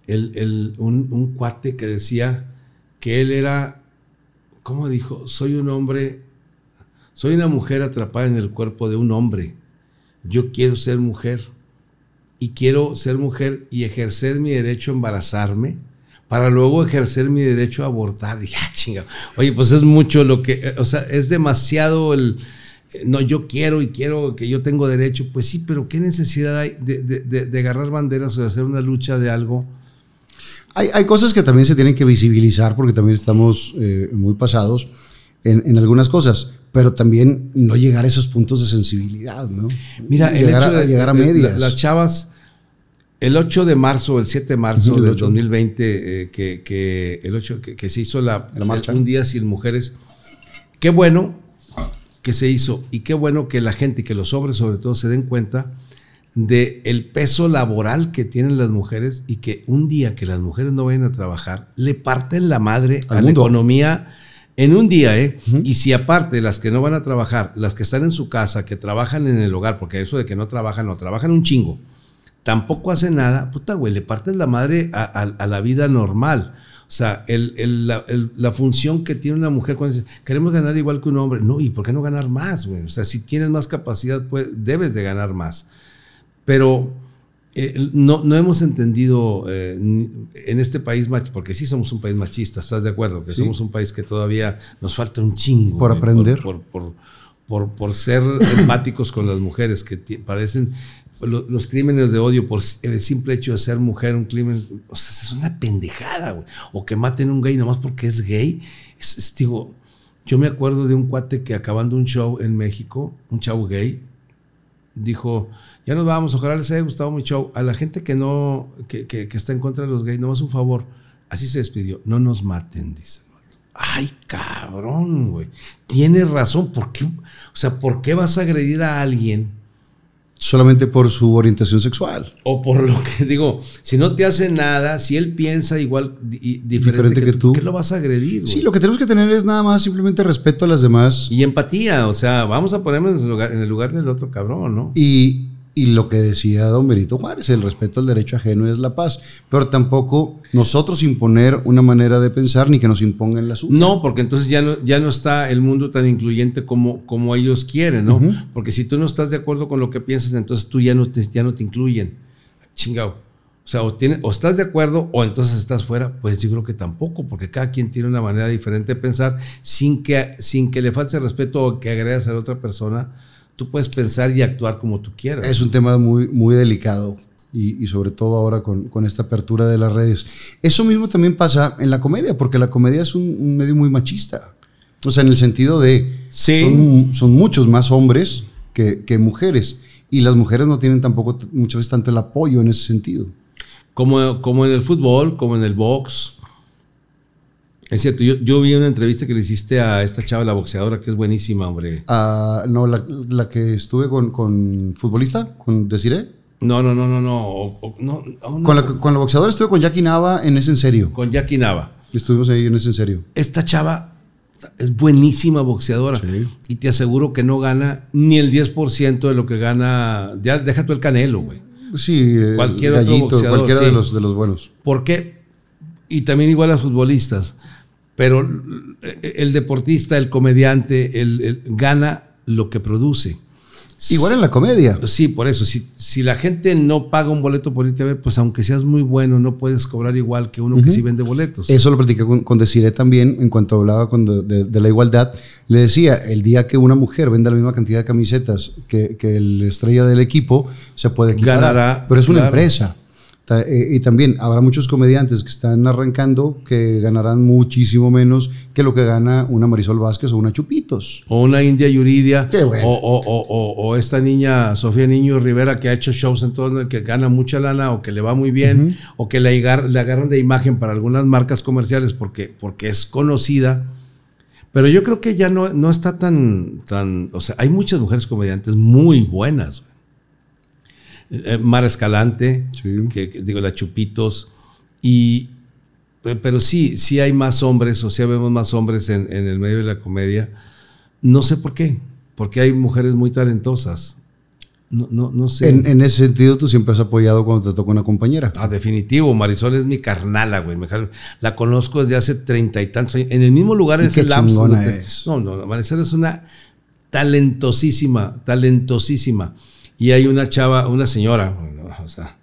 el, el- un, un cuate que decía que él era, ¿cómo dijo? Soy un hombre, Soy una mujer atrapada en el cuerpo de un hombre. Yo quiero ser mujer. Y quiero ser mujer y ejercer mi derecho a embarazarme para luego ejercer mi derecho a abortar. Dije, ah, chinga. Oye, pues es mucho lo que, eh, o sea, es demasiado el, eh, no, yo quiero y quiero que yo tengo derecho. Pues sí, pero ¿qué necesidad hay de, de, de agarrar banderas o de hacer una lucha de algo? Hay, hay, cosas que también se tienen que visibilizar porque también estamos eh, muy pasados en, en, algunas cosas, pero también no llegar a esos puntos de sensibilidad, ¿no? Mira, llegar, el hecho de, a, llegar a medias. La, las chavas el 8 de marzo, el 7 de marzo del 2020, eh, que, que, el 8, que, que se hizo la, la marcha. un día sin mujeres, qué bueno que se hizo y qué bueno que la gente y que los hombres sobre todo se den cuenta de el peso laboral que tienen las mujeres y que un día que las mujeres no vayan a trabajar, le parten la madre Al a la economía en un día, ¿eh? Y si aparte las que no van a trabajar, las que están en su casa, que trabajan en el hogar, porque eso de que no trabajan, no, trabajan un chingo, tampoco hacen nada, puta, güey, le partes la madre a, a, a la vida normal. O sea, el, el, la, el, la, función que tiene una mujer cuando dice, queremos ganar igual que un hombre. No, ¿y por qué no ganar más, güey? O sea, si tienes más capacidad, pues debes de ganar más. Pero eh, no, no, hemos entendido eh, en este país, porque sí somos un país machista, ¿estás de acuerdo? Que sí. somos un país que todavía nos falta un chingo. Por aprender. Por, por, por, por, ser empáticos con las mujeres que padecen los crímenes de odio por el simple hecho de ser mujer, un crimen, o sea, es una pendejada, güey. O que maten a un gay nomás porque es gay. Es, es, digo, yo me acuerdo de un cuate que acabando un show en México, un chavo gay, dijo, ya nos vamos, ojalá les haya gustado mi show. A la gente que no, que, que, que está en contra de los gays, nomás un favor. Así se despidió, no nos maten, dice. Ay, cabrón, güey. Tienes razón. ¿Por qué? O sea, ¿por qué vas a agredir a alguien? solamente por su orientación sexual. O por lo que digo, si no te hace nada, si él piensa igual y, diferente, diferente, que, tú, ¿por qué lo vas a agredir? Sí, lo que tenemos que tener es nada más simplemente respeto a las demás. Y empatía, o sea, vamos a ponernos en el lugar, en el lugar del otro cabrón, ¿no? Y, y lo que decía don Benito Juárez, el respeto al derecho ajeno es la paz, pero tampoco nosotros imponer una manera de pensar ni que nos impongan la suya. No, porque entonces ya no, ya no está el mundo tan incluyente como, como ellos quieren, ¿no? Uh -huh. Porque si tú no estás de acuerdo con lo que piensas, entonces tú ya no te, ya no te incluyen. Chingado. O sea, o, tiene, o estás de acuerdo o entonces estás fuera. Pues yo creo que tampoco, porque cada quien tiene una manera diferente de pensar sin que, sin que le falte respeto o que agredas a la otra persona tú puedes pensar y actuar como tú quieras. Es un tema muy, muy delicado y, y sobre todo ahora con, con, esta apertura de las redes. Eso mismo también pasa en la comedia, porque la comedia es un, un medio muy machista. O sea, en el sentido de sí. son, son muchos más hombres que, que, mujeres y las mujeres no tienen tampoco muchas veces tanto el apoyo en ese sentido. Como, como en el fútbol, como en el box. Es cierto, yo, yo, vi una entrevista que le hiciste a esta chava, la boxeadora, que es buenísima, hombre. Uh, no, la, la, que estuve con, con futbolista, con Desiree. No, no, no, no, no. O, o, no, no. Con, la, con la boxeadora estuve con Jackie Nava en ese en serio. Con Jackie Nava. Estuvimos ahí en ese en serio. Esta chava es buenísima boxeadora. Sí. Y te aseguro que no gana ni el 10% de lo que gana. Ya deja tú el canelo, güey. Sí, cualquier gallito, otro boxeador. Cualquiera sí. de, los, de los buenos. ¿Por qué? Y también igual a futbolistas pero el deportista, el comediante, el, el, gana lo que produce. Igual en la comedia. Sí, por eso. Si, si, la gente no paga un boleto por irte a ver, pues aunque seas muy bueno, no puedes cobrar igual que uno uh -huh. que sí vende boletos. Eso lo platiqué con, con Desiree también, en cuanto hablaba con de, de, de, la igualdad. Le decía, el día que una mujer venda la misma cantidad de camisetas que, que el estrella del equipo, se puede equiparar. Ganará, pero es una claro. empresa. Eh, y también habrá muchos comediantes que están arrancando que ganarán muchísimo menos que lo que gana una Marisol Vázquez o una Chupitos. O una India Yuridia. Bueno. O, o, o, o, esta niña Sofía Niño Rivera que ha hecho shows en todo que gana mucha lana o que le va muy bien. Uh -huh. O que le, agar, le, agarran de imagen para algunas marcas comerciales porque, porque es conocida. Pero yo creo que ya no, no está tan, tan. O sea, hay muchas mujeres comediantes muy buenas. Eh, Mar Escalante, sí. que, que, digo, la Chupitos, y, pero sí, sí hay más hombres, o sea, vemos más hombres en, en, el medio de la comedia. No sé por qué, porque hay mujeres muy talentosas. No, no, no sé. En, en, ese sentido, tú siempre has apoyado cuando te toca una compañera. Ah, definitivo. Marisol es mi carnala, güey. La conozco desde hace treinta y tantos años. En el mismo lugar ¿Y es el es. No, no, Marisol es una talentosísima, talentosísima. Y hay una chava, una señora, o sea,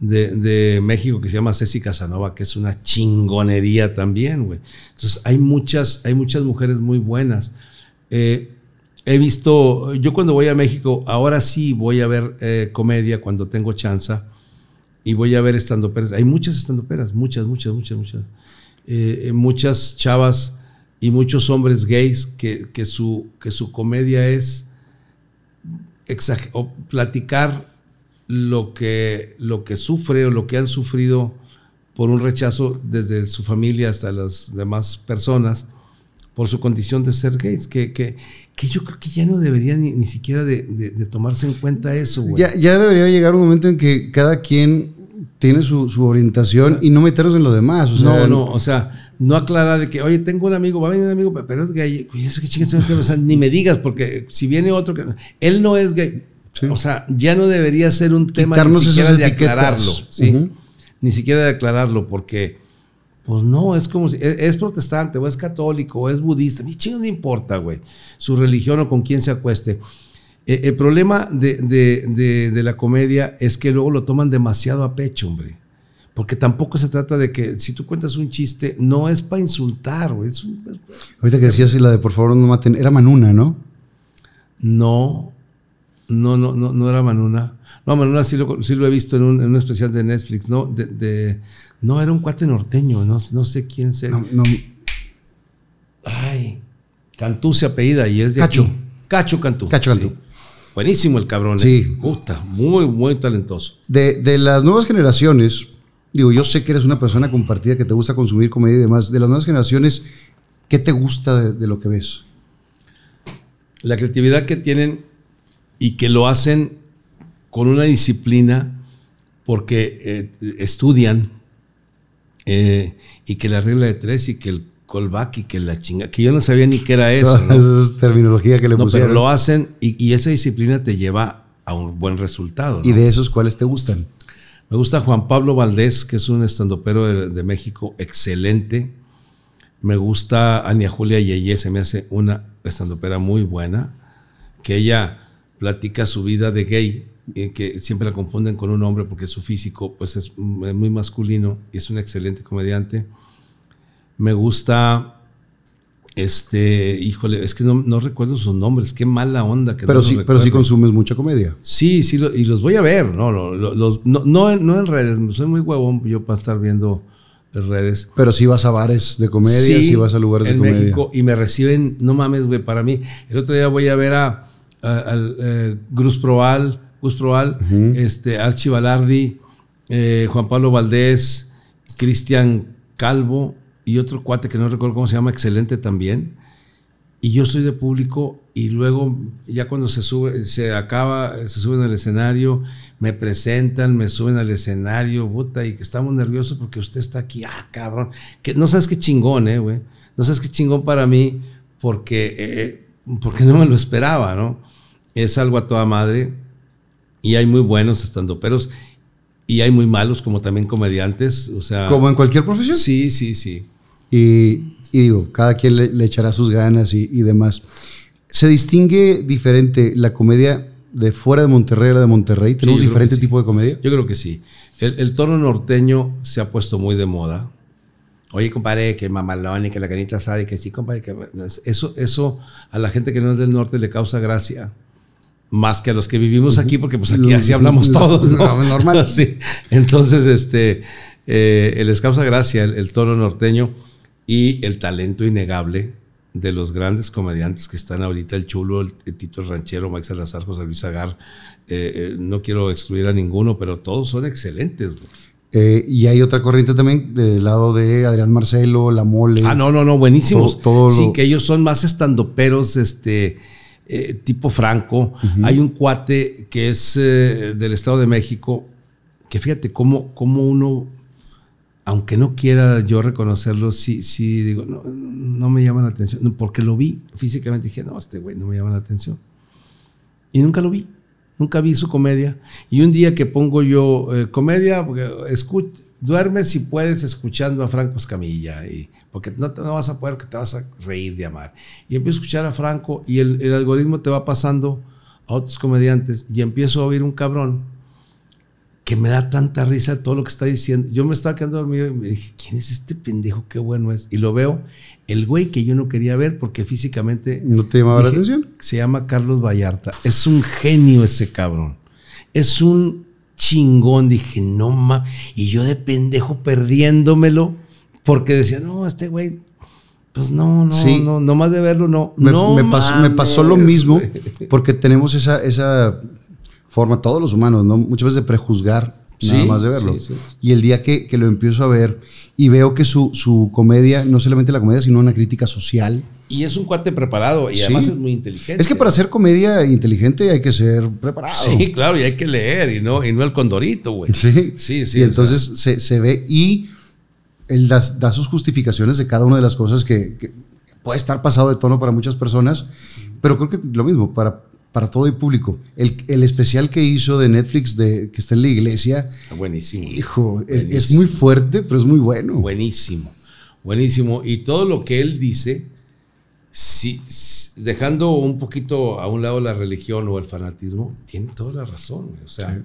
de, de, México que se llama Ceci Casanova, que es una chingonería también, güey. Entonces hay muchas, hay muchas mujeres muy buenas. Eh, he visto, yo cuando voy a México, ahora sí voy a ver eh, comedia cuando tengo chance y voy a ver estandoperas. Hay muchas estandoperas, muchas, muchas, muchas, muchas. Eh, muchas chavas y muchos hombres gays que, que, su, que su comedia es o platicar lo que, lo que sufre o lo que han sufrido por un rechazo desde su familia hasta las demás personas por su condición de ser gays, que, que, que yo creo que ya no debería ni, ni siquiera de, de, tomarse en cuenta eso, güey. Ya, ya, debería llegar un momento en que cada quien tiene su, su orientación o sea, y no meternos en lo demás. O sea, no, no, o sea, no aclarar de que, oye, tengo un amigo, va a venir un amigo, pero es gay. Oye, es que chingas, o sea, ni me digas, porque si viene otro que. Él no es gay. Sí. O sea, ya no debería ser un tema Quitarnos ni siquiera de etiquetas. aclararlo. ¿sí? Ni siquiera de aclararlo, porque, pues no, es como si es, es protestante, o es católico, o es budista. Ni chingos no importa, güey. Su religión o con quién se acueste. Eh, el problema de, de, de, de la comedia es que luego lo toman demasiado a pecho, hombre. Porque tampoco se trata de que si tú cuentas un chiste, no es para insultar, güey. Un- Ahorita que decías y la de por favor no maten, era Manuna, ¿no? No, no, no, no, no era Manuna. No, Manuna sí lo, sí lo he visto en un, en un especial de Netflix, ¿no? De, de- no, era un cuate norteño, no, no sé quién se. No, no, Ay, Cantú se apellida y es de Cacho. aquí. Cacho Cantú. Cacho Cantú. Sí. Buenísimo el cabrón. Sí. ¿eh? Gusta, muy, muy talentoso. De, de las nuevas generaciones, digo, yo sé que eres una persona compartida que te gusta consumir comedia y demás. De las nuevas generaciones, ¿qué te gusta de, de lo que ves? la creatividad que tienen y que lo hacen con una disciplina porque eh, estudian eh, y que la regla de tres y que el callback y que la chinga, que yo no sabía ni qué era eso. ¿no? Esa es terminología que le No, pusieron. pero lo hacen y, y esa disciplina te lleva a un buen resultado. ¿no? ¿Y de esos cuáles te gustan? Me gusta Juan Pablo Valdés, que es un estandopero de, de México excelente. Me gusta Ania Julia Yeye, se me hace una estandopera muy buena, que ella platica su vida de gay, en que siempre la confunden con un hombre porque su físico pues es muy masculino y es un excelente comediante. Me gusta, este, híjole, es que no, no recuerdo sus nombres, qué mala onda que Pero no los sí, pero sí consumes mucha comedia. Sí, sí, lo- y los voy a ver, no, no, lo- los- no, no, en- no en redes, soy muy huevón yo para estar viendo en redes. Pero sí vas a bares de comedia, sí, vas a lugares en de comedia. México y me reciben, no mames, güey, para mí. El otro día voy a ver a, al eh, Gus Proal, Gus Proal, este, Archie Balardi, eh, Juan Pablo Valdés, Cristian Calvo y otro cuate que no recuerdo cómo se llama, excelente también. Y yo soy de público y luego ya cuando se sube, se acaba, se suben al escenario, me presentan, me suben al escenario, puta, y que estamos nerviosos porque usted está aquí, ah, cabrón. Que no sabes qué chingón, eh, güey. No sabes qué chingón para mí porque, eh, porque no me lo esperaba, ¿no? Es algo a toda madre y hay muy buenos estandoperos y hay muy malos como también comediantes, o sea... Como en cualquier profesión. Sí, sí, sí. Y, y digo, cada quien le, le echará sus ganas y, y demás. ¿Se distingue diferente la comedia de fuera de Monterrey a la de Monterrey? ¿Tenemos creo diferente sí. tipo de comedia? Yo creo que sí. El, el tono norteño se ha puesto muy de moda. Oye, compadre, que mamalón y que la canita asada y que sí, compadre. Que... Eso, eso a la gente que no es del norte le causa gracia. Más que a los que vivimos aquí, porque pues aquí así hablamos todos, ¿no? No, normal. Sí. Entonces, este, eh, les causa gracia el, el tono norteño y el talento innegable de los grandes comediantes que están ahorita, el Chulo, el, el Tito el Ranchero, Max Salazar, José Luis Agar. Eh, eh, no quiero excluir a ninguno, pero todos son excelentes. Eh, y hay otra corriente también del lado de Adrián Marcelo, La Mole. Ah, no, no, no, buenísimos. Todo- todo sí, lo- que ellos son más estandoperos, este, eh, tipo Franco. Hay un cuate que es eh, del Estado de México, que fíjate cómo, cómo uno, aunque no quiera yo reconocerlo, sí, sí, digo, no, no me llama la atención. Porque lo vi físicamente, dije, no, este güey no me llama la atención. Y nunca lo vi. Nunca vi su comedia. Y un día que pongo yo eh, comedia, porque escuch- duerme si puedes escuchando a Franco Escamilla, y, porque no, te, no vas a poder, que te vas a reír de amar. Y empiezo a escuchar a Franco y el, el algoritmo te va pasando a otros comediantes y empiezo a oír un cabrón que me da tanta risa todo lo que está diciendo. Yo me estaba quedando dormido y me dije, ¿quién es este pendejo? Qué bueno es. Y lo veo, el güey que yo no quería ver porque físicamente... ¿No te llamaba la atención? Se llama Carlos Vallarta. Es un genio ese cabrón. Es un chingón. Dije, no ma. Y yo de pendejo perdiéndomelo porque decía, no, este güey pues no, no, Sí. no, no más de verlo, no. Me, no me pasó, me pasó lo mismo porque tenemos esa, esa forma, todos los humanos, ¿no? Muchas veces de prejuzgar nada Sí, más de verlo. sí, sí. Y el día que, que lo empiezo a ver y veo que su, su comedia, no solamente la comedia, sino una crítica social. Y es un cuate preparado y además es muy inteligente. Es que para hacer comedia inteligente hay que ser preparado. Sí, claro, y hay que leer y no, y no el condorito, güey. Sí, sí, sí. Y entonces se, se ve y él da, da sus justificaciones de cada una de las cosas que, que puede estar pasado de tono para muchas personas, pero creo que lo mismo, para, para todo el público. El, el especial que hizo de Netflix de, que está en la iglesia, sea, buenísimo. hijo, es, es Buenísimo. muy fuerte, pero es muy bueno. Buenísimo, buenísimo. Y todo lo que él dice, si, dejando un poquito a un lado la religión o el fanatismo, tiene toda la razón. O sea,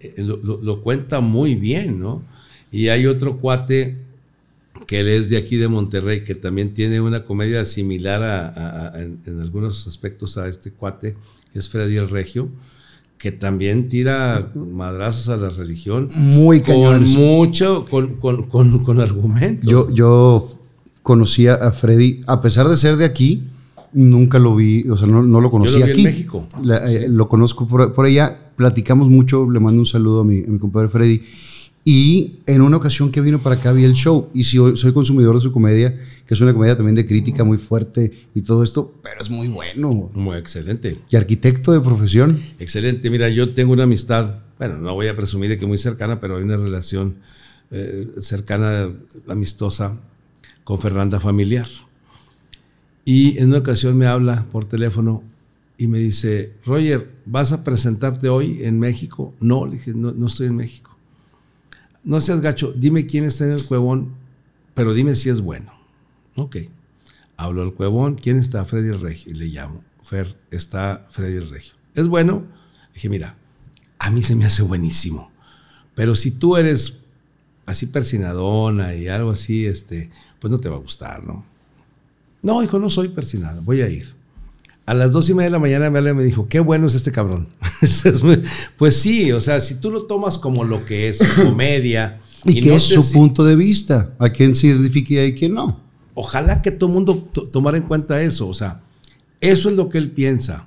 eh, lo, lo- lo cuenta muy bien, ¿no? Y hay otro cuate que él es de aquí de Monterrey, que también tiene una comedia similar a, a- a- en, en algunos aspectos a este cuate, que es Freddy el Regio, que también tira madrazos a la religión. Muy Con cañones. mucho, con, con, con, con argumentos. Yo, yo conocía a Freddy, a pesar de ser de aquí, nunca lo vi, o sea, no, no lo conocí vi en aquí. México. La- eh, Lo conozco por, por allá, platicamos mucho, le mando un saludo a mi, a mi compadre Freddy. Y en una ocasión que vino para acá vi el show y sí, soy consumidor de su comedia, que es una comedia también de crítica muy fuerte y todo esto, pero es muy bueno. Muy excelente, Y arquitecto de profesión. excelente. Mira, yo tengo una amistad, bueno, no voy a presumir de que muy cercana, pero hay una relación eh, cercana, amistosa, con Fernanda Familiar. Y en una ocasión me habla por teléfono y me dice, Roger, ¿vas a presentarte hoy en México? No, le dije, no, no estoy en México. No seas gacho, dime quién está en el cuevón, pero dime si es bueno. Ok. Hablo al cuevón, ¿quién está? Freddy Regio. Y le llamo, Fer, está Freddy Regio. ¿Es bueno? Le dije, mira, a mí se me hace buenísimo. Pero si tú eres así persinadona y algo así, este, pues no te va a gustar, ¿no? No, hijo, no soy persinado, voy a ir. A las dos y media de la mañana me habla y me dijo, qué bueno es este cabrón. Pues sí, o sea, si tú lo tomas como lo que es comedia. Y, que no es su si- punto de vista, a quién se identifique y a quién no. Ojalá que todo el mundo to- tomara en cuenta eso. O sea, eso es lo que él piensa.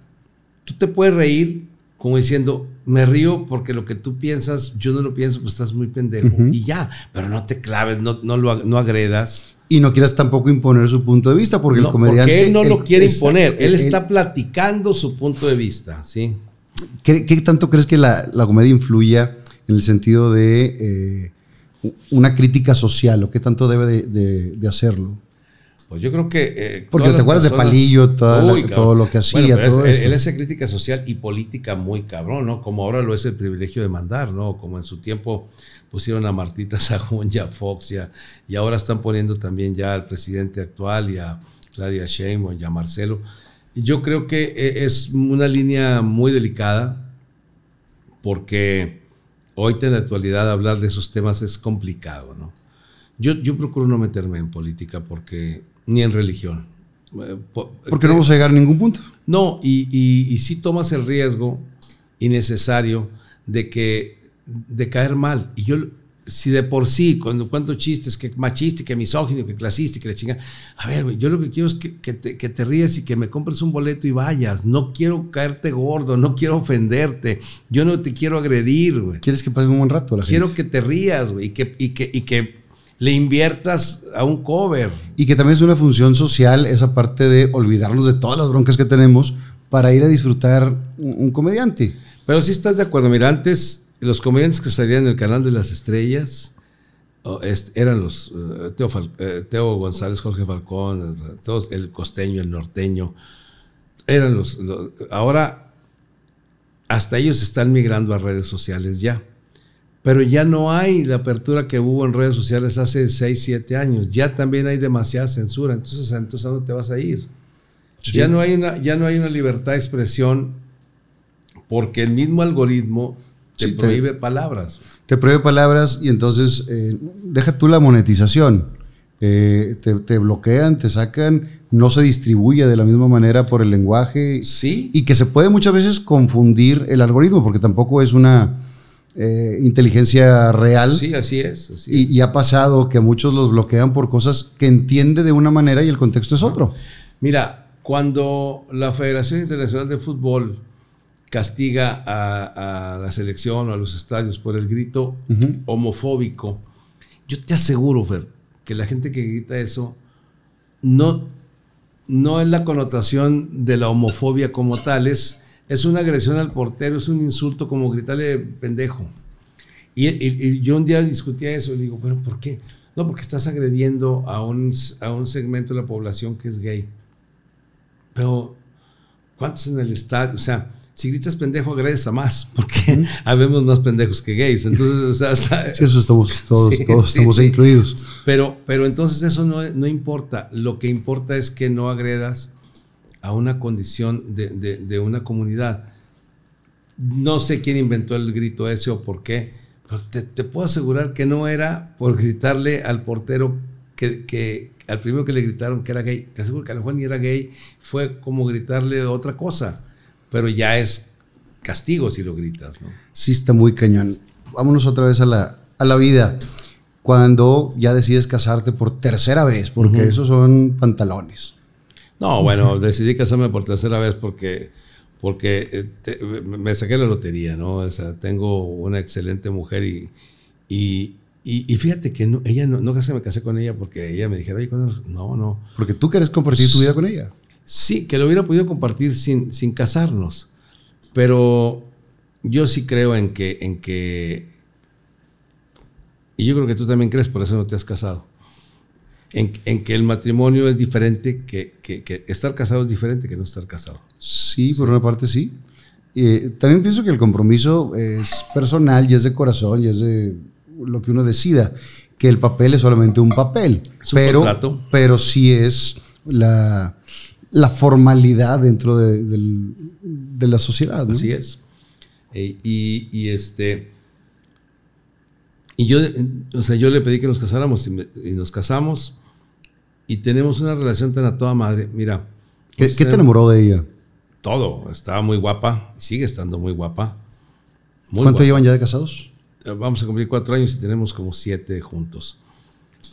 Tú te puedes reír como diciendo, me río porque lo que tú piensas, yo no lo pienso, pues estás muy pendejo. Y ya, pero no te claves, no, no lo no agredas. Y no quieras tampoco imponer su punto de vista, porque No, el comediante. porque él no lo quiere exacto, imponer, él, él- está platicando su punto de vista, ¿sí? ¿Qué, qué tanto crees que la, la comedia influya en el sentido de eh, una crítica social o qué tanto debe de, de- de hacerlo? Pues yo creo que... eh, Porque te acuerdas de personas- Palillo, toda la- Uy, cabrón. todo lo que hacía, Bueno, todo es-. Él hace crítica social y política muy cabrón, ¿no? Como ahora lo es el privilegio de mandar, ¿no? Como en su tiempo pusieron a Martita Sagún y a Fox y, a- y ahora están poniendo también ya al presidente actual y a Claudia Sheinbaum y a Marcelo. Yo creo que eh, es una línea muy delicada porque hoy en la actualidad hablar de esos temas es complicado, ¿no? Yo, yo procuro no meterme en política porque ni en religión. Eh, po- Porque no vamos a llegar a ningún punto. no, y, y, y sí tomas el riesgo innecesario de que de caer mal. Y yo, si de por sí, cuando cuento chistes, que machista, que misógino, que clasista, que la chinga. A ver, yo lo que quiero es que, que te, que te ríes y que me compres un boleto y vayas. No quiero caerte gordo, no quiero ofenderte. Yo no te quiero agredir, güey. ¿Quieres que pase un buen rato la gente? Quiero que te rías, güey, y que, y, que, y que le inviertas a un cover. Y que también es una función social esa parte de olvidarnos de todas las broncas que tenemos para ir a disfrutar un, un comediante. Pero si estás de acuerdo, mira, antes los comediantes que salían en el canal de las estrellas oh, est- eran los eh, Teo, Fal- eh, Teo González, Jorge Falcón, todos, el costeño, el norteño, eran los, los- Ahora hasta ellos están migrando a redes sociales ya. Pero ya no hay la apertura que hubo en redes sociales hace 6, 7 años. Ya también hay demasiada censura. Entonces, entonces ¿a dónde te vas a ir? Ya, no hay una, ya no hay una libertad de expresión porque el mismo algoritmo te prohíbe palabras. Te prohíbe palabras y entonces eh, deja tú la monetización. Eh, te, bloquean, te sacan, no se distribuye de la misma manera por el lenguaje. Sí. Y que se puede muchas veces confundir el algoritmo, porque tampoco es una eh, inteligencia real. Sí, así es. y, ha pasado que muchos los bloquean por cosas que entiende de una manera y el contexto es otro. Mira, cuando la Federación Internacional de Fútbol castiga a, la selección o a los estadios por el grito homofóbico, yo te aseguro, Fer, que la gente que grita eso no, no es la connotación de la homofobia como tal, es, es una agresión al portero, es un insulto como gritarle pendejo. Y, yo un día discutía eso y digo, bueno, ¿por qué? No, porque estás agrediendo a un, a un segmento de la población que es gay. Pero, ¿cuántos en el estadio? O sea, si gritas pendejo, agradezca más, porque habemos más pendejos que gays. Entonces, o sea, sí, eso estamos, todos, todos estamos incluidos. Pero, pero entonces eso no, no, importa. Lo que importa es que no agredas a una condición de, de, una comunidad. No sé quién inventó el grito ese o por qué, pero te, te puedo asegurar que no era por gritarle al portero que, que, al primero que le gritaron que era gay. Te aseguro que a lo mejor ni era gay, fue como gritarle otra cosa pero ya es castigo si lo gritas, ¿no? Sí, está muy cañón. Vámonos otra vez a la, a la vida. Cuando ya decides casarte por tercera vez, porque esos son pantalones. No, bueno, decidí casarme por tercera vez porque, porque eh, me saqué la lotería, ¿no? O sea, tengo una excelente mujer y, y, y, fíjate que no, ella no, no me casé con ella porque ella me dijera, oye, no, no. Porque tú quieres compartir tu vida con ella. Sí, que lo hubiera podido compartir sin, sin casarnos. Pero yo sí creo en que, en que. Y yo creo que tú también crees, por eso no te has casado. En, que el matrimonio es diferente, que, que, estar casado es diferente que no estar casado. Sí, por una parte sí. Eh, también pienso que el compromiso es personal y es de corazón y es de lo que uno decida. Que el papel es solamente un papel. pero, pero sí es la, la formalidad dentro de, la sociedad. Así es. E, y, este. Y yo, o sea, yo le pedí que nos casáramos y, nos casamos y tenemos una relación tan a toda madre. Mira. ¿Qué, pues, te enamoró de ella? Todo. Estaba muy guapa, sigue estando muy guapa. ¿Cuánto llevan ya de casados? Vamos a cumplir cuatro años y tenemos como siete juntos.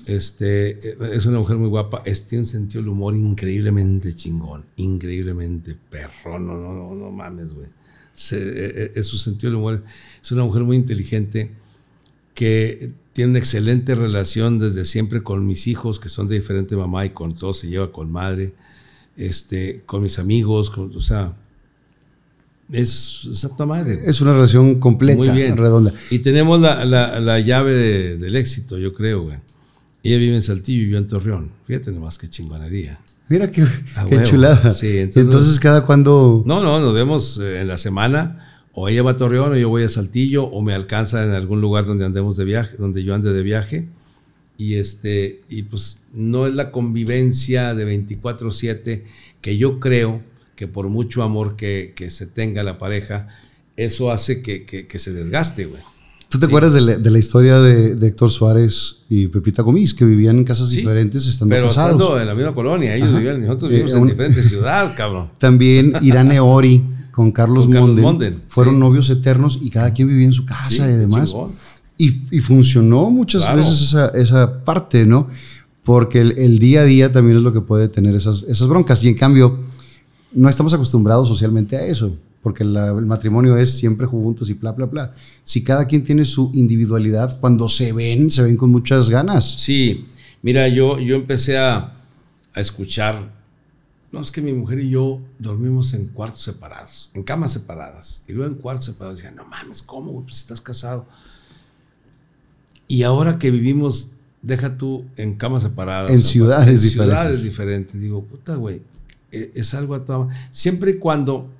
Este, es una mujer muy guapa, tiene un sentido del humor increíblemente chingón, increíblemente perro, no, no, no, no mames, güey. Es su sentido del humor, es una mujer muy inteligente que tiene una excelente relación desde siempre con mis hijos, que son de diferente mamá y con todos se lleva con madre, este, con mis amigos, o sea, es exacta madre. Es una relación completa, redonda. Y tenemos la, la, llave del éxito, yo creo, güey. Ella vive en Saltillo y vivió en Torreón. Fíjate nomás qué chingonería. Mira qué, chulada. Sí, entonces, cada cuando... No, no, nos vemos eh, en la semana. O ella va a Torreón o yo voy a Saltillo o me alcanza en algún lugar donde andemos de viaje, donde yo ande de viaje. Y, este, y pues no es la convivencia de 24/7 que yo creo que por mucho amor que, que se tenga la pareja, eso hace que, que, que se desgaste, güey. ¿Tú te acuerdas de la, historia de, Héctor Suárez y Pepita Gomis, que vivían en casas diferentes estando pero casados? Pero en la misma colonia, ellos vivían, nosotros vivimos eh, en diferentes ciudades, cabrón. También Irán Ori con Carlos, Monden, fueron novios eternos y cada quien vivía en su casa y demás. Y, funcionó muchas veces esa, esa, parte, ¿no? Porque el, día a día también es lo que puede tener esas, esas broncas. Y en cambio, no estamos acostumbrados socialmente a eso porque el matrimonio es siempre juntos y bla, bla, bla. Si cada quien tiene su individualidad, cuando se ven, se ven con muchas ganas. Sí, mira, yo, yo empecé a, a escuchar, no es que mi mujer y yo dormimos en cuartos separados, en camas separadas, y luego en cuartos separados, decían, no mames, ¿cómo? Pues estás casado. Y ahora que vivimos, deja tú en camas separadas. En ciudades en diferentes. ciudades diferentes. Digo, puta, güey, e, es algo a toda... Siempre y cuando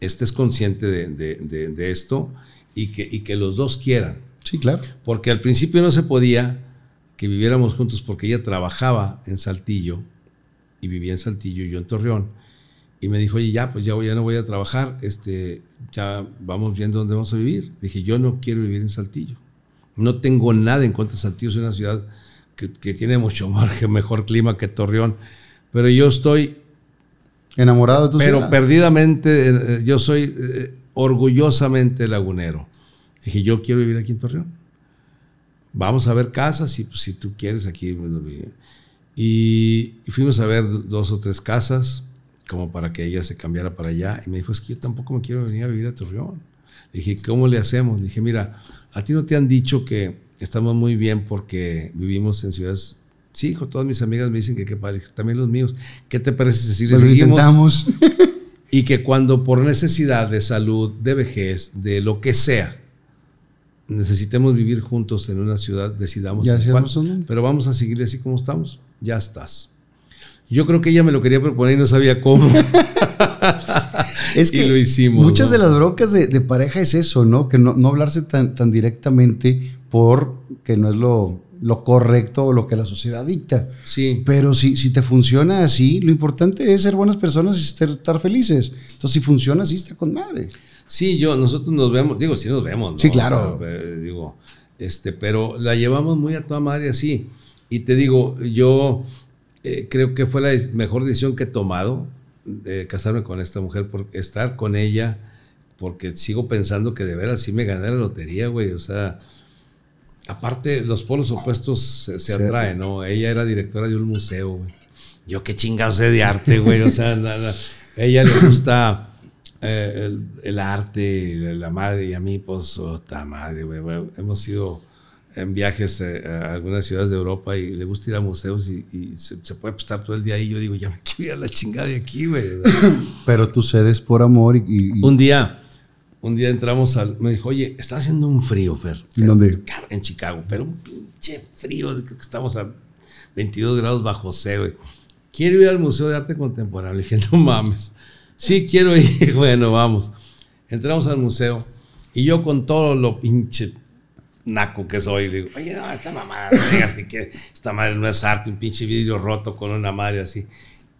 estés consciente de, esto y que, y que los dos quieran. Sí, claro. Porque al principio no se podía que viviéramos juntos porque ella trabajaba en Saltillo y vivía en Saltillo y yo en Torreón. Y me dijo, oye, ya, pues ya, voy, ya no voy a trabajar, este, ya vamos viendo dónde vamos a vivir. Dije, yo no quiero vivir en Saltillo. No tengo nada en contra de Saltillo, es una ciudad que, que tiene mucho mejor clima que Torreón, pero yo estoy... Enamorado de tu Pero ciudad. perdidamente, eh, yo soy eh, orgullosamente lagunero. Dije, yo quiero vivir aquí en Torreón. Vamos a ver casas y pues, si tú quieres aquí. Y, y fuimos a ver dos o tres casas como para que ella se cambiara para allá. Y me dijo, es que yo tampoco me quiero venir a vivir a Torreón. Le dije, ¿cómo le hacemos? Le dije, mira, a ti no te han dicho que estamos muy bien porque vivimos en ciudades... Sí, hijo, todas mis amigas me dicen que qué padre. También los míos. ¿Qué te parece si le Pues seguimos? intentamos. Y que cuando por necesidad de salud, de vejez, de lo que sea, necesitemos vivir juntos en una ciudad, decidamos Ya en cuál. Pero vamos a seguir así como estamos. Ya estás. Yo creo que ella me lo quería proponer y no sabía cómo. Es Y que lo hicimos, muchas ¿no? de las broncas de, de pareja es eso, ¿no? Que no, no hablarse tan, tan directamente por que no es lo, lo correcto o lo que la sociedad dicta. Sí. Pero si, si te funciona así, lo importante es ser buenas personas y estar, felices. Entonces, si funciona así, está con madre. Sí, yo, nosotros nos vemos, digo, sí nos vemos, ¿no? Sí, claro. O sea, eh, digo, este, pero la llevamos muy a toda madre así. Y te digo, yo eh, creo que fue la mejor decisión que he tomado de casarme con esta mujer, por estar con ella, porque sigo pensando que de veras sí me gané la lotería, güey. O sea, aparte, los polos opuestos se, atraen, ¿no? Ella era directora de un museo, güey. Yo qué chingados sé de arte, güey. O sea, nada. ella le gusta eh, el, el arte, la madre, y a mí, pues, otra madre, güey. Hemos ido en viajes eh, a algunas ciudades de Europa y le gusta ir a museos y, y se, se puede estar todo el día ahí. Yo digo, ya me quiero ir a la chingada de aquí, güey. Pero tú cedes por amor y... y- un día, un día entramos al. Me dijo, oye, está haciendo un frío, Fer. ¿En dónde? En Chicago, pero un pinche frío, de que estamos a 22 grados bajo cero. güey. Quiero ir al Museo de Arte Contemporáneo. Le dije, no mames. Sí, quiero ir. Bueno, vamos. Entramos al museo y yo con todo lo pinche naco que soy, digo, oye, no, esta mamada, no digas que quiere- esta madre no es arte, un pinche vidrio roto con una madre así.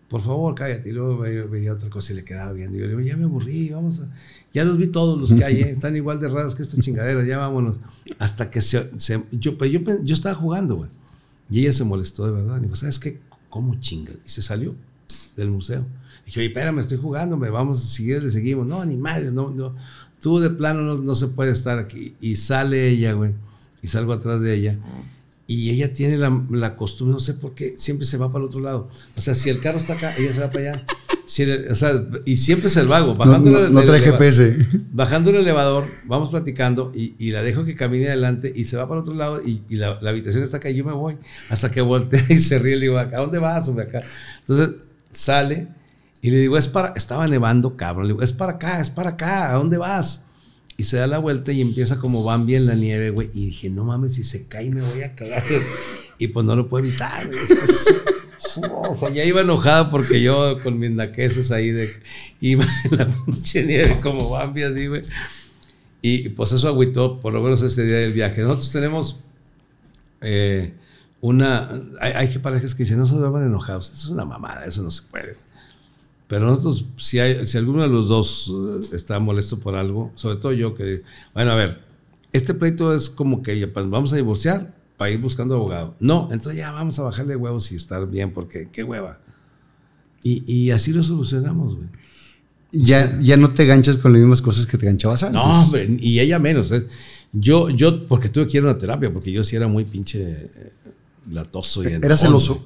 Por favor, cállate. Y luego veía, otra cosa y le quedaba bien. Digo, le digo, ya me aburrí, vamos a... Ya los vi todos los que hay, ¿eh? están igual de raros que estas chingaderas, ya vámonos. Hasta que se... se- yo, pero yo, yo estaba jugando, güey. Y ella se molestó de verdad. Me dijo, ¿sabes qué? ¿Cómo chingas? Y se salió del museo. Dije, oye, espérame, estoy jugando, me vamos a seguir, le seguimos. No, ni madre, no, no. Tú de plano no, no se puede estar aquí. Y sale ella, güey. Y salgo atrás de ella. Y ella tiene la, la costumbre, no sé por qué, siempre se va para el otro lado. O sea, si el carro está acá, ella se va para allá. Si el- o sea, y siempre es el vago. no, Bajando no- el- no el trae eleva- GPS. Bajando el elevador, vamos platicando y, y la dejo que camine adelante y se va para otro lado y, y la, la habitación está acá y yo me voy. Hasta que voltea y se ríe y le digo, ¿a dónde vas? Hombre, acá. Entonces sale y le digo, es para, estaba nevando, cabrón. Le digo, es para acá, es para acá, ¿a dónde vas? Y se da la vuelta y empieza como Bambi en la nieve, güey. Y dije, no mames, si se cae me voy a cagar. Y pues no lo puedo evitar, güey. Ya iba enojada porque yo con mis naqueses ahí de iba en la pinche nieve como Bambi así, güey. Y pues eso agüitó por lo menos ese día del viaje. Nosotros tenemos eh, una... Hay, hay que parejas que dicen, no se duerman enojados. Eso es una mamada, eso no se puede. Pero nosotros, si, hay, si alguno de los dos eh, está molesto por algo, sobre todo yo que... Bueno, a ver, este pleito es como que pues, vamos a divorciar para ir buscando abogado. No, entonces ya vamos a bajarle huevos y estar bien, porque qué hueva. Y, y así lo solucionamos, güey. Ya, ya no te ganchas con las mismas cosas que te ganchabas antes. No, hombre, y ella menos. ¿eh? Yo, yo, porque tuve que ir a una terapia, porque yo sí era muy pinche eh, latoso y ¿Era enojón, celoso?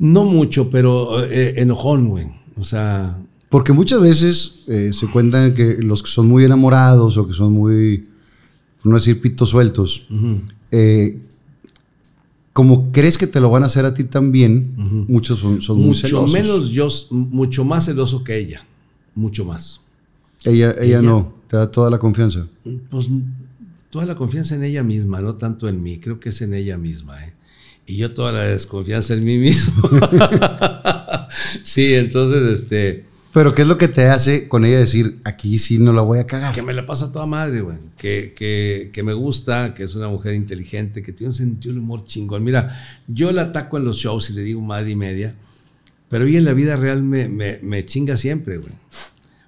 No mucho, pero eh, enojón, güey. O sea, Porque muchas veces eh, se cuentan que los que son muy enamorados o que son muy, por no decir pitos sueltos, eh, como crees que te lo van a hacer a ti también, muchos son, son muy mucho celosos. menos yo, mucho más celoso que ella. Mucho más. Ella, ella, Ella- no, te da toda la confianza. Pues toda la confianza en ella misma, no tanto en mí. Creo que es en ella misma, ¿eh? Y yo toda la desconfianza en mí mismo. sí, entonces, este, Pero ¿qué es lo que te hace con ella decir, aquí sí no la voy a cagar? Que me la pasa toda madre, güey. Que, que, que me gusta, que es una mujer inteligente, que tiene un sentido del humor chingón. Mira, yo la ataco en los shows y le digo madre y media, pero ella en la vida real me, me, me chinga siempre, güey.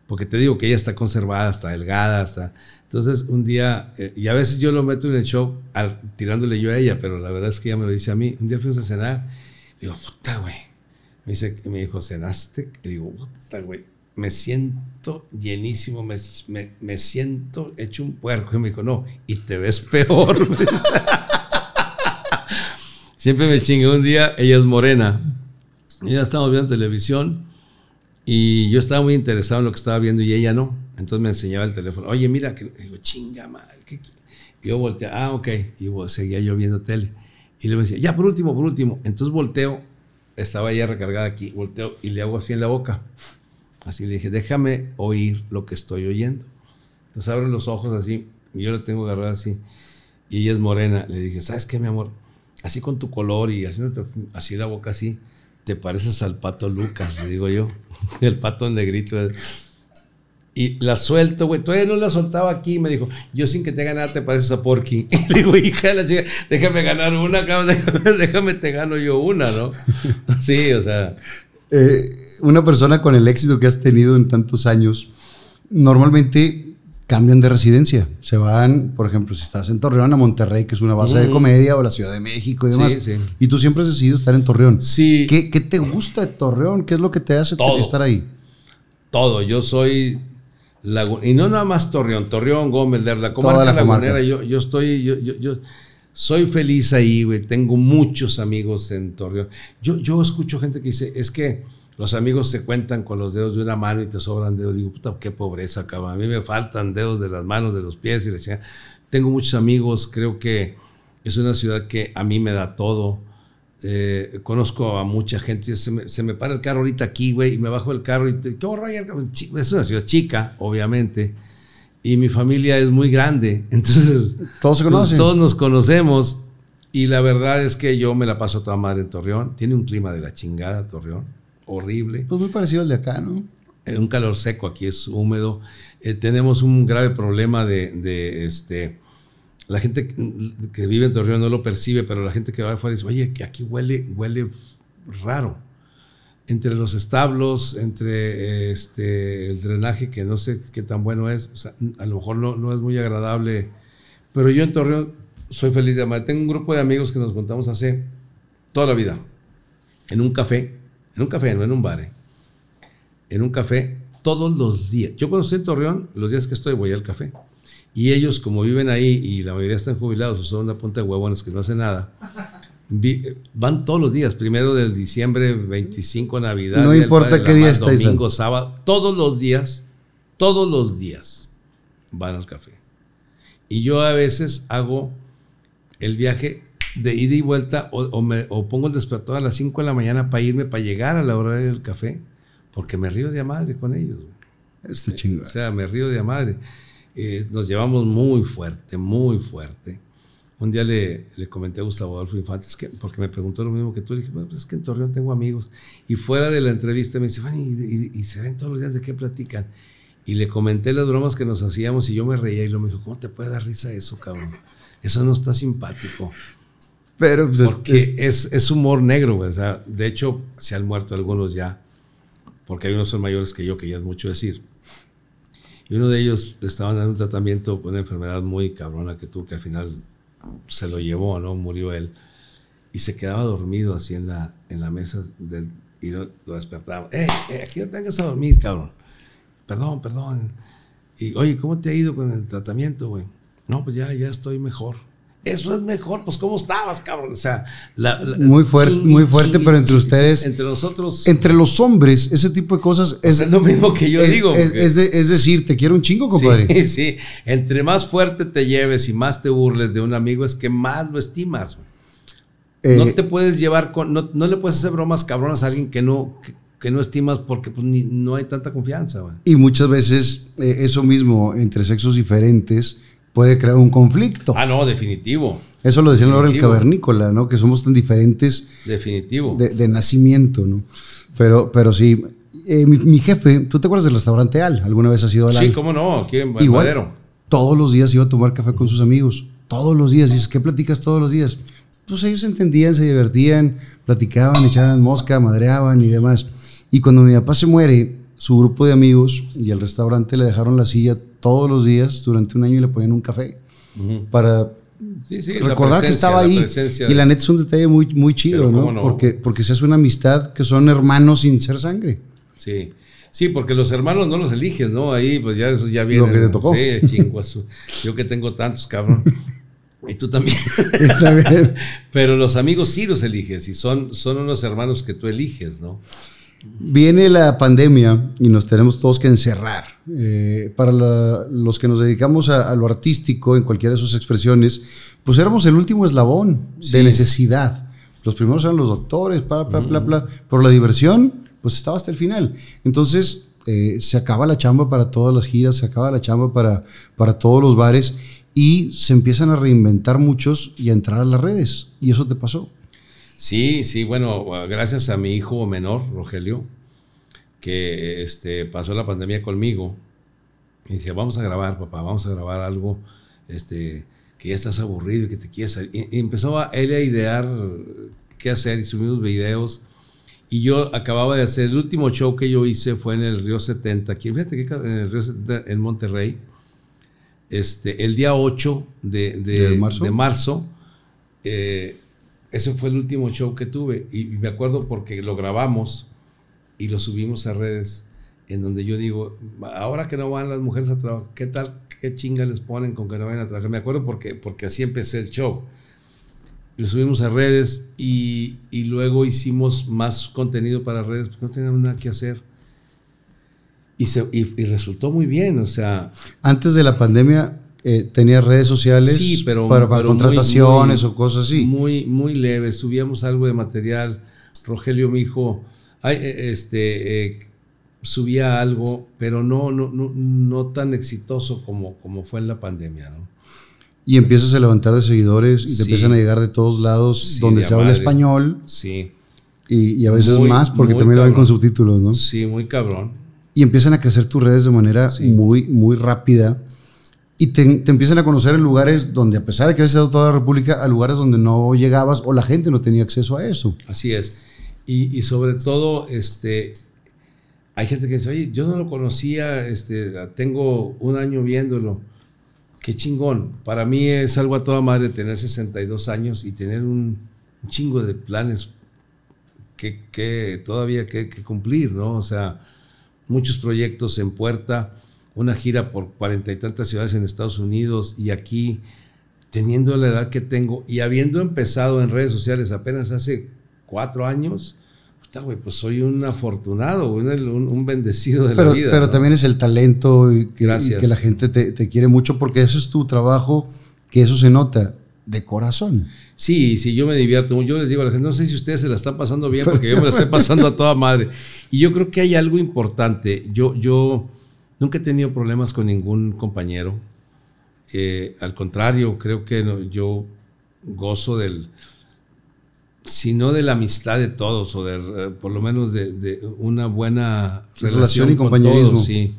Porque te digo que ella está conservada, está delgada, está... Entonces, un día, eh, y a veces yo lo meto en el show tirándole yo a ella, pero la verdad es que ella me lo dice a mí. Un día fuimos a cenar, y digo, puta, güey. Me dice, me dijo, ¿cenaste? Y digo, puta, güey. Me siento llenísimo, me, me, siento hecho un puerco. Y me dijo, no, y te ves peor. Siempre me chingué un día, ella es morena. Y ya estábamos viendo televisión y yo estaba muy interesado en lo que estaba viendo y ella no. Entonces me enseñaba el teléfono. Oye, mira, que digo, chinga madre. ¿qué qui-?" Y yo volteé, ah, ok. Y seguía yo viendo tele. Y le decía, ya por último, por último. Entonces volteo, estaba ella recargada aquí, volteo y le hago así en la boca. Así le dije, déjame oír lo que estoy oyendo. Entonces abre los ojos así, y yo la tengo agarrada así. Y ella es morena. Le dije, ¿sabes qué, mi amor? Así con tu color y haciéndote así la boca así, te pareces al pato Lucas, le digo yo. El pato negrito. Y la suelto, güey. Todavía no la soltaba aquí. Me dijo, yo sin que te haga nada te pareces a Porky. Y le digo, hija de la chica, déjame ganar una, déjame, déjame te gano yo una, ¿no? Sí, o sea. Eh, una persona con el éxito que has tenido en tantos años, normalmente cambian de residencia. Se van, por ejemplo, si estás en Torreón, a Monterrey, que es una base de comedia, o la Ciudad de México y demás. Sí, sí. Y tú siempre has decidido estar en Torreón. Sí. ¿Qué, qué te gusta de Torreón? ¿Qué es lo que te hace Todo. estar ahí? todo. Yo soy y no nada más Torreón, Torreón, Gómez, de la comarca la lagunera. comarca. Yo, yo estoy, yo, yo, yo soy feliz ahí, güey. Tengo muchos amigos en Torreón. Yo, yo escucho gente que dice, es que los amigos se cuentan con los dedos de una mano y te sobran dedos. Digo, puta, qué pobreza, cabrón. A mí me faltan dedos de las manos, de los pies y la. Tengo muchos amigos, creo que es una ciudad que a mí me da todo. Eh, conozco a mucha gente. Se me, se me para el carro ahorita aquí, güey, y me bajo del carro y te, ¿qué horror, Es una ciudad chica, obviamente, y mi familia es muy grande. Entonces, Todos se pues, conocen. todos nos conocemos. Y la verdad es que yo me la paso a toda madre en Torreón. Tiene un clima de la chingada, Torreón. Horrible. Pues muy parecido al de acá, ¿no? Eh, un calor seco, aquí es húmedo. Eh, tenemos un grave problema de, de, este. La gente que- vive en Torreón no lo percibe, pero la gente que va afuera dice, oye, que aquí huele, huele raro. Entre los establos, entre este, el drenaje, que no sé qué tan bueno es, a lo mejor no, no es muy agradable. Pero yo en Torreón soy feliz de amar. Tengo un grupo de amigos que nos juntamos hace toda la vida, en un café, en un café, no en un bar. ¿eh? en un café todos los días. Yo cuando estoy en Torreón, los días que estoy voy al café. Y ellos, como viven ahí y la mayoría están jubilados o son una punta de huevones que no hacen nada, vi- van todos los días. Primero del diciembre, 25, Navidad. No importa qué día estáis, Domingo, sábado, todos los días, todos los días van al café. Y yo a veces hago el viaje de ida y vuelta o, o me- o pongo el despertador a las 5 de la mañana para irme, para llegar a la hora del café, porque me río de a madre con ellos. Este chingón. O sea, me río de a madre. Eh, nos llevamos muy fuerte, muy fuerte. Un día le, le comenté a Gustavo Adolfo Infante, es que, porque me preguntó lo mismo que tú, le dije, "Bueno, pues es que en Torreón tengo amigos. Y fuera de la entrevista me dice, "Bueno, ¿y, y- y se ven todos los días de qué platican? Y le comenté las bromas que nos hacíamos y yo me reía y lo me dijo, ¿cómo te puede dar risa eso, cabrón? Eso no está simpático. Pero pues, es- Porque es- es, es humor negro, güey. O sea, de hecho, se han muerto algunos ya. Porque hay unos son mayores que yo, que ya es mucho decir. Y uno de ellos le estaban dando un tratamiento con una enfermedad muy cabrona que tuvo, que al final se lo llevó, ¿no? Murió él. Y se quedaba dormido así en la, en la mesa del, y lo, lo despertaba. ¡Eh, eh, aquí no tengas a dormir, cabrón! Perdón, perdón. Y, oye, ¿cómo te ha ido con el tratamiento, güey? No, pues ya, ya estoy mejor. Eso es mejor, pues ¿cómo estabas, cabrón? O sea, la- la- Muy fuerte- muy fuerte, pero entre ustedes- Entre nosotros entre los hombres, ese tipo de cosas es, es lo mismo que yo es, digo. es- es de- es decir, te quiero un chingo, compadre. Sí, sí. Entre más fuerte te lleves y más te burles de un amigo, es que más lo estimas. Eh, no te puedes llevar con. No, no le puedes hacer bromas cabronas a alguien que no, que, que no estimas porque pues, ni- no hay tanta confianza. güey. Y muchas veces eh, eso mismo entre sexos diferentes puede crear un conflicto. Ah, no, definitivo. Eso lo decía ahora el cavernícola, ¿no? Que somos tan diferentes Definitivo. de, de nacimiento, ¿no? Pero, pero sí, eh, mi, mi jefe, ¿tú te acuerdas del restaurante Al? ¿Alguna vez has ido al Sí, Al? cómo no, aquí en Igual, Madero. todos los días iba a tomar café con sus amigos. Todos los días. Dices, ¿qué platicas todos los días? Pues ellos entendían, se divertían, platicaban, echaban mosca, madreaban y demás. Y cuando mi papá se muere, su grupo de amigos y el restaurante le dejaron la silla todos los días durante un año y le ponían un café para Sí, sí, la recordar que estaba ahí. Y la neta es un detalle muy, muy chido, ¿no? Porque, porque se hace una amistad que son hermanos sin ser sangre. Sí. Sí, porque los hermanos no los eliges, ¿no? Ahí, pues ya eso ya viene. Lo que te tocó. Sí, chinguazo. Yo que tengo tantos, cabrón. Y tú también. Está bien. Pero los amigos sí los eliges y son, son unos hermanos que tú eliges, ¿no? Viene la pandemia y nos tenemos todos que encerrar. Eh, para la- los que nos dedicamos a, a lo artístico, en cualquiera de sus expresiones, pues éramos el último eslabón de necesidad. Los primeros eran los doctores, bla, bla, bla, bla. Pero la diversión, pues estaba hasta el final. Entonces, eh, se acaba la chamba para todas las giras, se acaba la chamba para, para todos los bares y se empiezan a reinventar muchos y a entrar a las redes. Y eso te pasó. Sí, sí, bueno, gracias a mi hijo menor, Rogelio, que este, pasó la pandemia conmigo. Y decía, vamos a grabar, papá, vamos a grabar algo este, que ya estás aburrido y que te quieres salir. Y, y empezó a, él a idear qué hacer y subimos videos. Y yo acababa de hacer, el último show que yo hice fue en el Río 70, aquí, fíjate que en el Río 70, en Monterrey, este, el día 8 de, de- ¿De marzo? de marzo, eh, ese fue el último show que tuve y me acuerdo porque lo grabamos y lo subimos a redes en donde yo digo, ahora que no van las mujeres a trabajar, ¿qué tal, qué chinga les ponen con que no vayan a trabajar? Me acuerdo porque, porque así empecé el show. Lo subimos a redes y, y luego hicimos más contenido para redes porque no teníamos nada que hacer. Y, se, y, y resultó muy bien, o sea, Antes de la pandemia, eh, tenías redes sociales Sí, pero, para, para pero muy- contrataciones muy- o cosas así. Muy, muy leve. Subíamos algo de material. Rogelio, mi hijo, ay, eh, este, eh, subía algo, pero no, no, no, no tan exitoso como, como fue en la pandemia, ¿no? Y empiezas a levantar de seguidores y te Sí. empiezan a llegar de todos lados Sí, donde de se habla madre. español Sí, y, y a veces Muy, más porque también lo ven con subtítulos, ¿no? sí, muy cabrón. Y empiezan a crecer tus redes de manera Sí. muy, muy rápida y te, te empiezan a conocer en lugares donde, a pesar de que habías ido a toda la República, a lugares donde no llegabas o la gente no tenía acceso a eso. Así es. Y, sobre todo, este, hay gente que dice, oye, yo no lo conocía, este, tengo un año viéndolo. Qué chingón. Para mí es algo a toda madre tener 62 años y tener un, un chingo de planes que, que todavía que, que cumplir, ¿no? O sea, muchos proyectos en puerta, una gira por cuarenta y tantas ciudades en Estados Unidos y aquí, teniendo la edad que tengo y habiendo empezado en redes sociales apenas hace cuatro años, pues soy un afortunado, un, un bendecido de Pero, la vida. pero ¿no? también es el talento y que, y Gracias. que la gente te, te quiere mucho porque eso es tu trabajo, que eso se nota de corazón. Sí, sí, yo me divierto. Yo les digo a la gente, no sé si ustedes se la están pasando bien porque yo me la estoy pasando a toda madre. Y yo creo que hay algo importante. Yo, yo nunca he tenido problemas con ningún compañero. Eh, al contrario, creo que no- yo gozo del, si no de la amistad de todos, o de, eh, por lo menos de, de una buena Relación relación, y con compañerismo. todos, sí.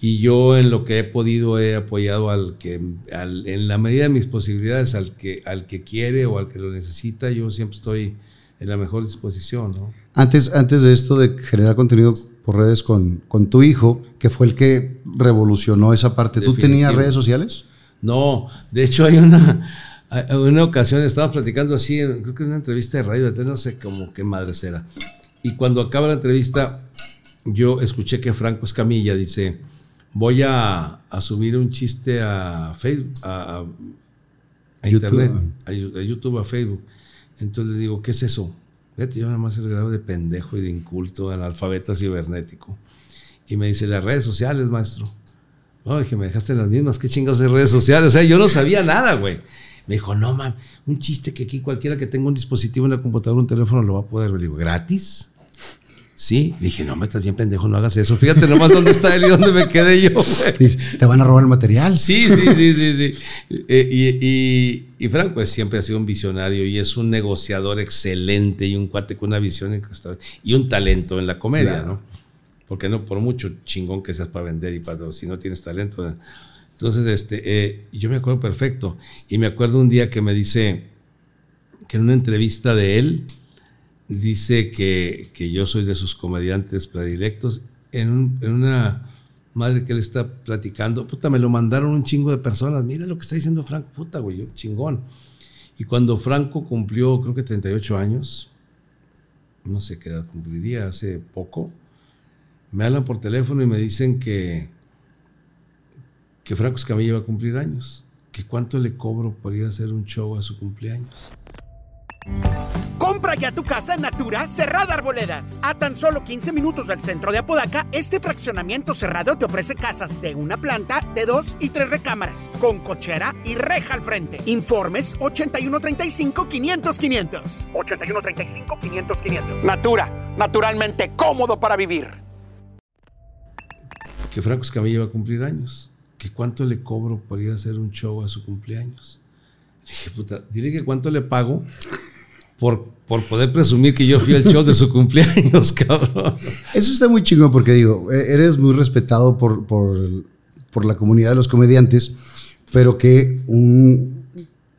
Y yo en lo que he podido he apoyado al que, al- en la medida de mis posibilidades, al que, al que quiere o al que lo necesita, yo siempre estoy en la mejor disposición, ¿no? Antes, antes de esto de generar contenido por redes con, con tu hijo, que fue el que revolucionó esa parte, ¿tú tenías redes sociales? No, de hecho hay una, hay una ocasión, estaba platicando así, creo que en una entrevista de radio, no sé cómo qué madre será. Y cuando acaba la entrevista, yo escuché que Franco Escamilla dice, voy a, a subir un chiste a Facebook, a, a- a YouTube. internet, a, Yu- a YouTube, a Facebook. Entonces le digo, ¿qué es eso? Fíjate, yo nada más el grado de pendejo y de inculto, analfabeta cibernético. Y me dice, las redes sociales, maestro. No, dije, me dejaste las mismas, qué chingados de redes sociales. O sea, yo no sabía nada, güey. Me dijo, no, mam, un chiste que aquí cualquiera que tenga un dispositivo en la computadora, un teléfono, lo va a poder ver. Le digo, ¿gratis? Sí. Le dije, no, me estás bien pendejo, no hagas eso. Fíjate nomás dónde está él y dónde me quedé yo. Te van a robar el material. Sí, sí, sí, sí, sí. Eh, y, y, y Frank, pues siempre ha sido un visionario y es un negociador excelente y un cuate con una visión y un talento en la comedia, Claro. ¿no? porque no por mucho chingón que seas para vender y para si no tienes talento. Entonces, este, eh, yo me acuerdo perfecto. Y me acuerdo un día que me dice que en una entrevista de él, dice que, que yo soy de sus comediantes predilectos. En, en una madre que él está platicando, puta, me lo mandaron un chingo de personas. Mira lo que está diciendo Franco, puta, güey, chingón. Y cuando Franco cumplió, creo que 38 años, no sé qué edad cumpliría, hace poco, me hablan por teléfono y me dicen que, que Franco Escamilla va a cumplir años. Que cuánto le cobro por ir a hacer un show a su cumpleaños. Compra ya tu casa en Natura Cerrada Arboledas. A tan solo 15 minutos del centro de Apodaca, este fraccionamiento cerrado te ofrece casas de una planta, de dos y tres recámaras, con cochera y reja al frente. Informes 8135-500-500. 8135-500-500. Natura, naturalmente cómodo para vivir. que Franco Escamilla va a cumplir años. Que cuánto le cobro por ir a hacer un show a su cumpleaños. Le dije, puta, dile que cuánto le pago por, por poder presumir que yo fui al show de su cumpleaños, cabrón. Eso está muy chingón porque digo, e- eres muy respetado por, por, por la comunidad de los comediantes, pero que un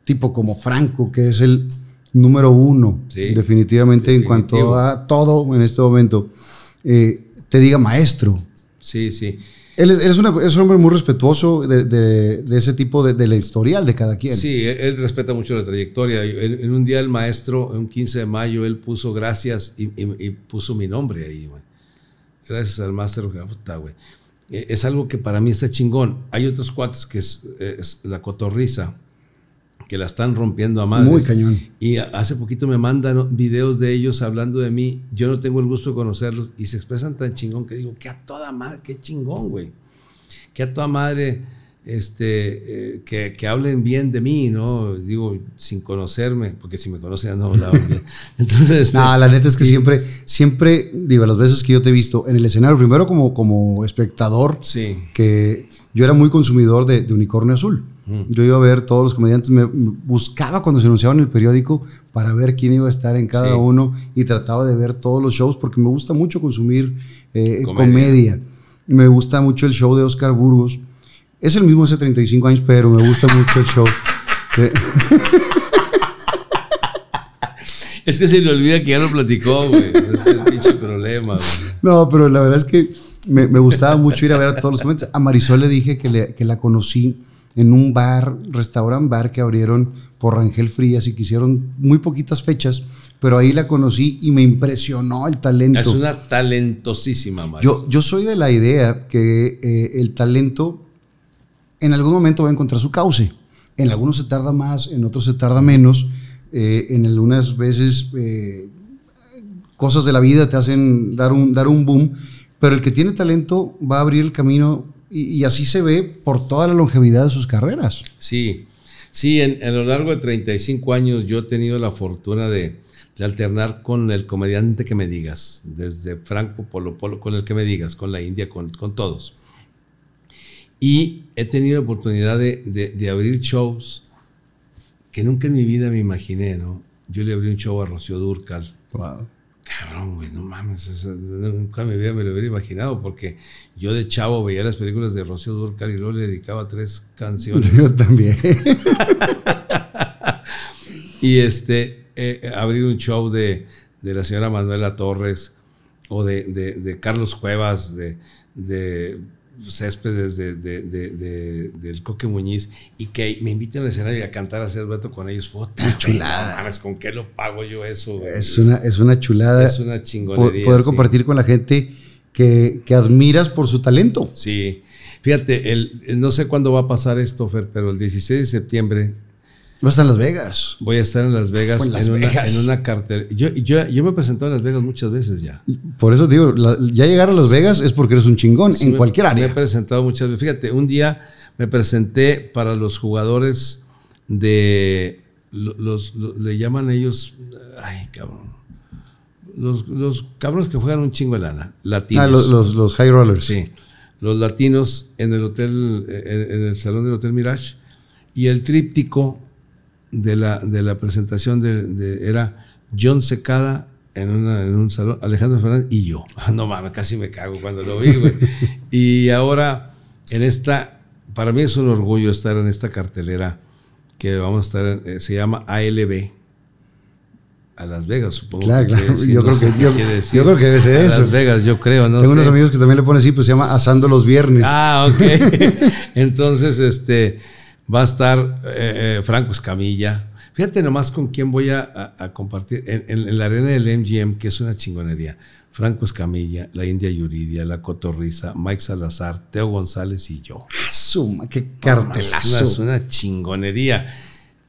tipo como Franco, que es el número uno, Sí, definitivamente en cuanto a todo en este momento, eh, te diga maestro. Sí, sí. Él es, es una- es un hombre muy respetuoso de, de- ese tipo de, de la historial de cada quien. Sí, él, respeta mucho la trayectoria. En, un día el maestro, un 15 de mayo, él puso gracias y, puso mi nombre ahí, güey. Gracias al maestro. Güey. Eh, Es algo que para mí está chingón. Hay otros cuates que es, es la cotorriza, que la están rompiendo a madres. Muy cañón. Y hace poquito me mandan videos de ellos hablando de mí. Yo no tengo el gusto de conocerlos y se expresan tan chingón que digo, que a toda madre, qué chingón, güey. Que a toda madre, este, eh, que, que hablen bien de mí, ¿no? Digo, sin conocerme, porque si me conocen ya no hablaban bien. Entonces, este, No, la neta es que siempre, siempre, digo, las veces que yo te he visto en el escenario, primero como, como espectador, sí, que yo era muy consumidor de, de Unicornio Azul. Yo iba a ver todos los comediantes, me buscaba cuando se anunciaba en el periódico para ver quién iba a estar en cada Sí. uno y trataba de ver todos los shows porque me gusta mucho consumir eh, Comedia. comedia. Me gusta mucho el show de Oscar Burgos. Es el mismo hace 35 años, pero me gusta mucho el show. de- es que se le olvida que ya lo platicó, güey. Es el pinche problema, güey. No, pero la verdad es que me, me gustaba mucho ir a ver a todos los comediantes. A Marisol le dije que, le- que la conocí en un bar, restaurant bar que abrieron por Rangel Frías y que hicieron muy poquitas fechas, pero ahí la conocí y me impresionó el talento. Es una talentosísima, madre. Yo, yo soy de la idea que eh, el talento en algún momento va a encontrar su cauce. En algunos se tarda más, en otros se tarda menos. eh, en algunas veces eh, cosas de la vida te hacen dar un, dar un boom, pero el que tiene talento va a abrir el camino y, y así se ve por toda la longevidad de sus carreras. Sí, sí, en, a lo largo de 35 años yo he tenido la fortuna de, de alternar con el comediante que me digas, desde Franco Polo Polo, con el que me digas, con la India, con, con todos. Y he tenido la oportunidad de, de- de abrir shows que nunca en mi vida me imaginé, ¿no? Yo le abrí un show a Rocío Durcal. Cabrón, güey, no mames, eso nunca mi vida me lo hubiera imaginado, porque yo de chavo veía las películas de Rocío Durcal y luego le dedicaba tres canciones. Yo también. Y este, eh, abrir un show de, de la señora Manuela Torres o de, de- de Carlos Cuevas, de, de Céspedes, de, de- de- de- del Coque Muñiz, y que me inviten al escenario a cantar, a hacer dueto con ellos. Puta, chulada. mames, ¿Con qué lo pago yo eso? güey? Es una, es una chulada Es una chingonería. poder sí. compartir con la gente que, que admiras por su talento. Sí. Fíjate, el, el- no sé cuándo va a pasar esto, Fer, pero el 16 de septiembre Va a estar en Las Vegas. voy a estar en Las Vegas, en Las en, una, Vegas. en una cartel. Yo, yo, yo me he presentado en Las Vegas muchas veces ya. Por eso digo, la- ya llegar a Las Vegas es porque eres un chingón Sí, en me- cualquier Me he área. presentado muchas veces. Fíjate, un día me presenté para los jugadores de. lo- Los, lo- le llaman ellos. Ay, cabrón. Los, los cabrones que juegan un chingo de lana. Latinos. Ah, los, los, los high rollers. Sí. Los latinos en el hotel, en, en el salón del Hotel Mirage. Y el tríptico de la, de la presentación de, de- era John Secada, en, una- en un salón, Alejandro Fernández y yo. No mames, casi me cago cuando lo vi, güey. y ahora, en esta, para mí es un orgullo estar en esta cartelera que vamos a estar, en- eh, se llama ALB. A Las Vegas, supongo. Claro, claro. decir, Yo no creo que- yo- yo creo que debe ser A eso. Las Vegas, yo creo, no Tengo sé. unos amigos que también le ponen así, pues se llama Asando los Viernes. Ah, ok. Entonces, este, va a estar eh, eh, Franco Escamilla. Fíjate nomás con quién voy a, a- a compartir. En, en- en la arena del MGM, que es una chingonería. Franco Escamilla, la India Yuridia, la Cotorriza, Mike Salazar, Teo González y yo. Ah, suma, qué cartelazo. es una chingonería.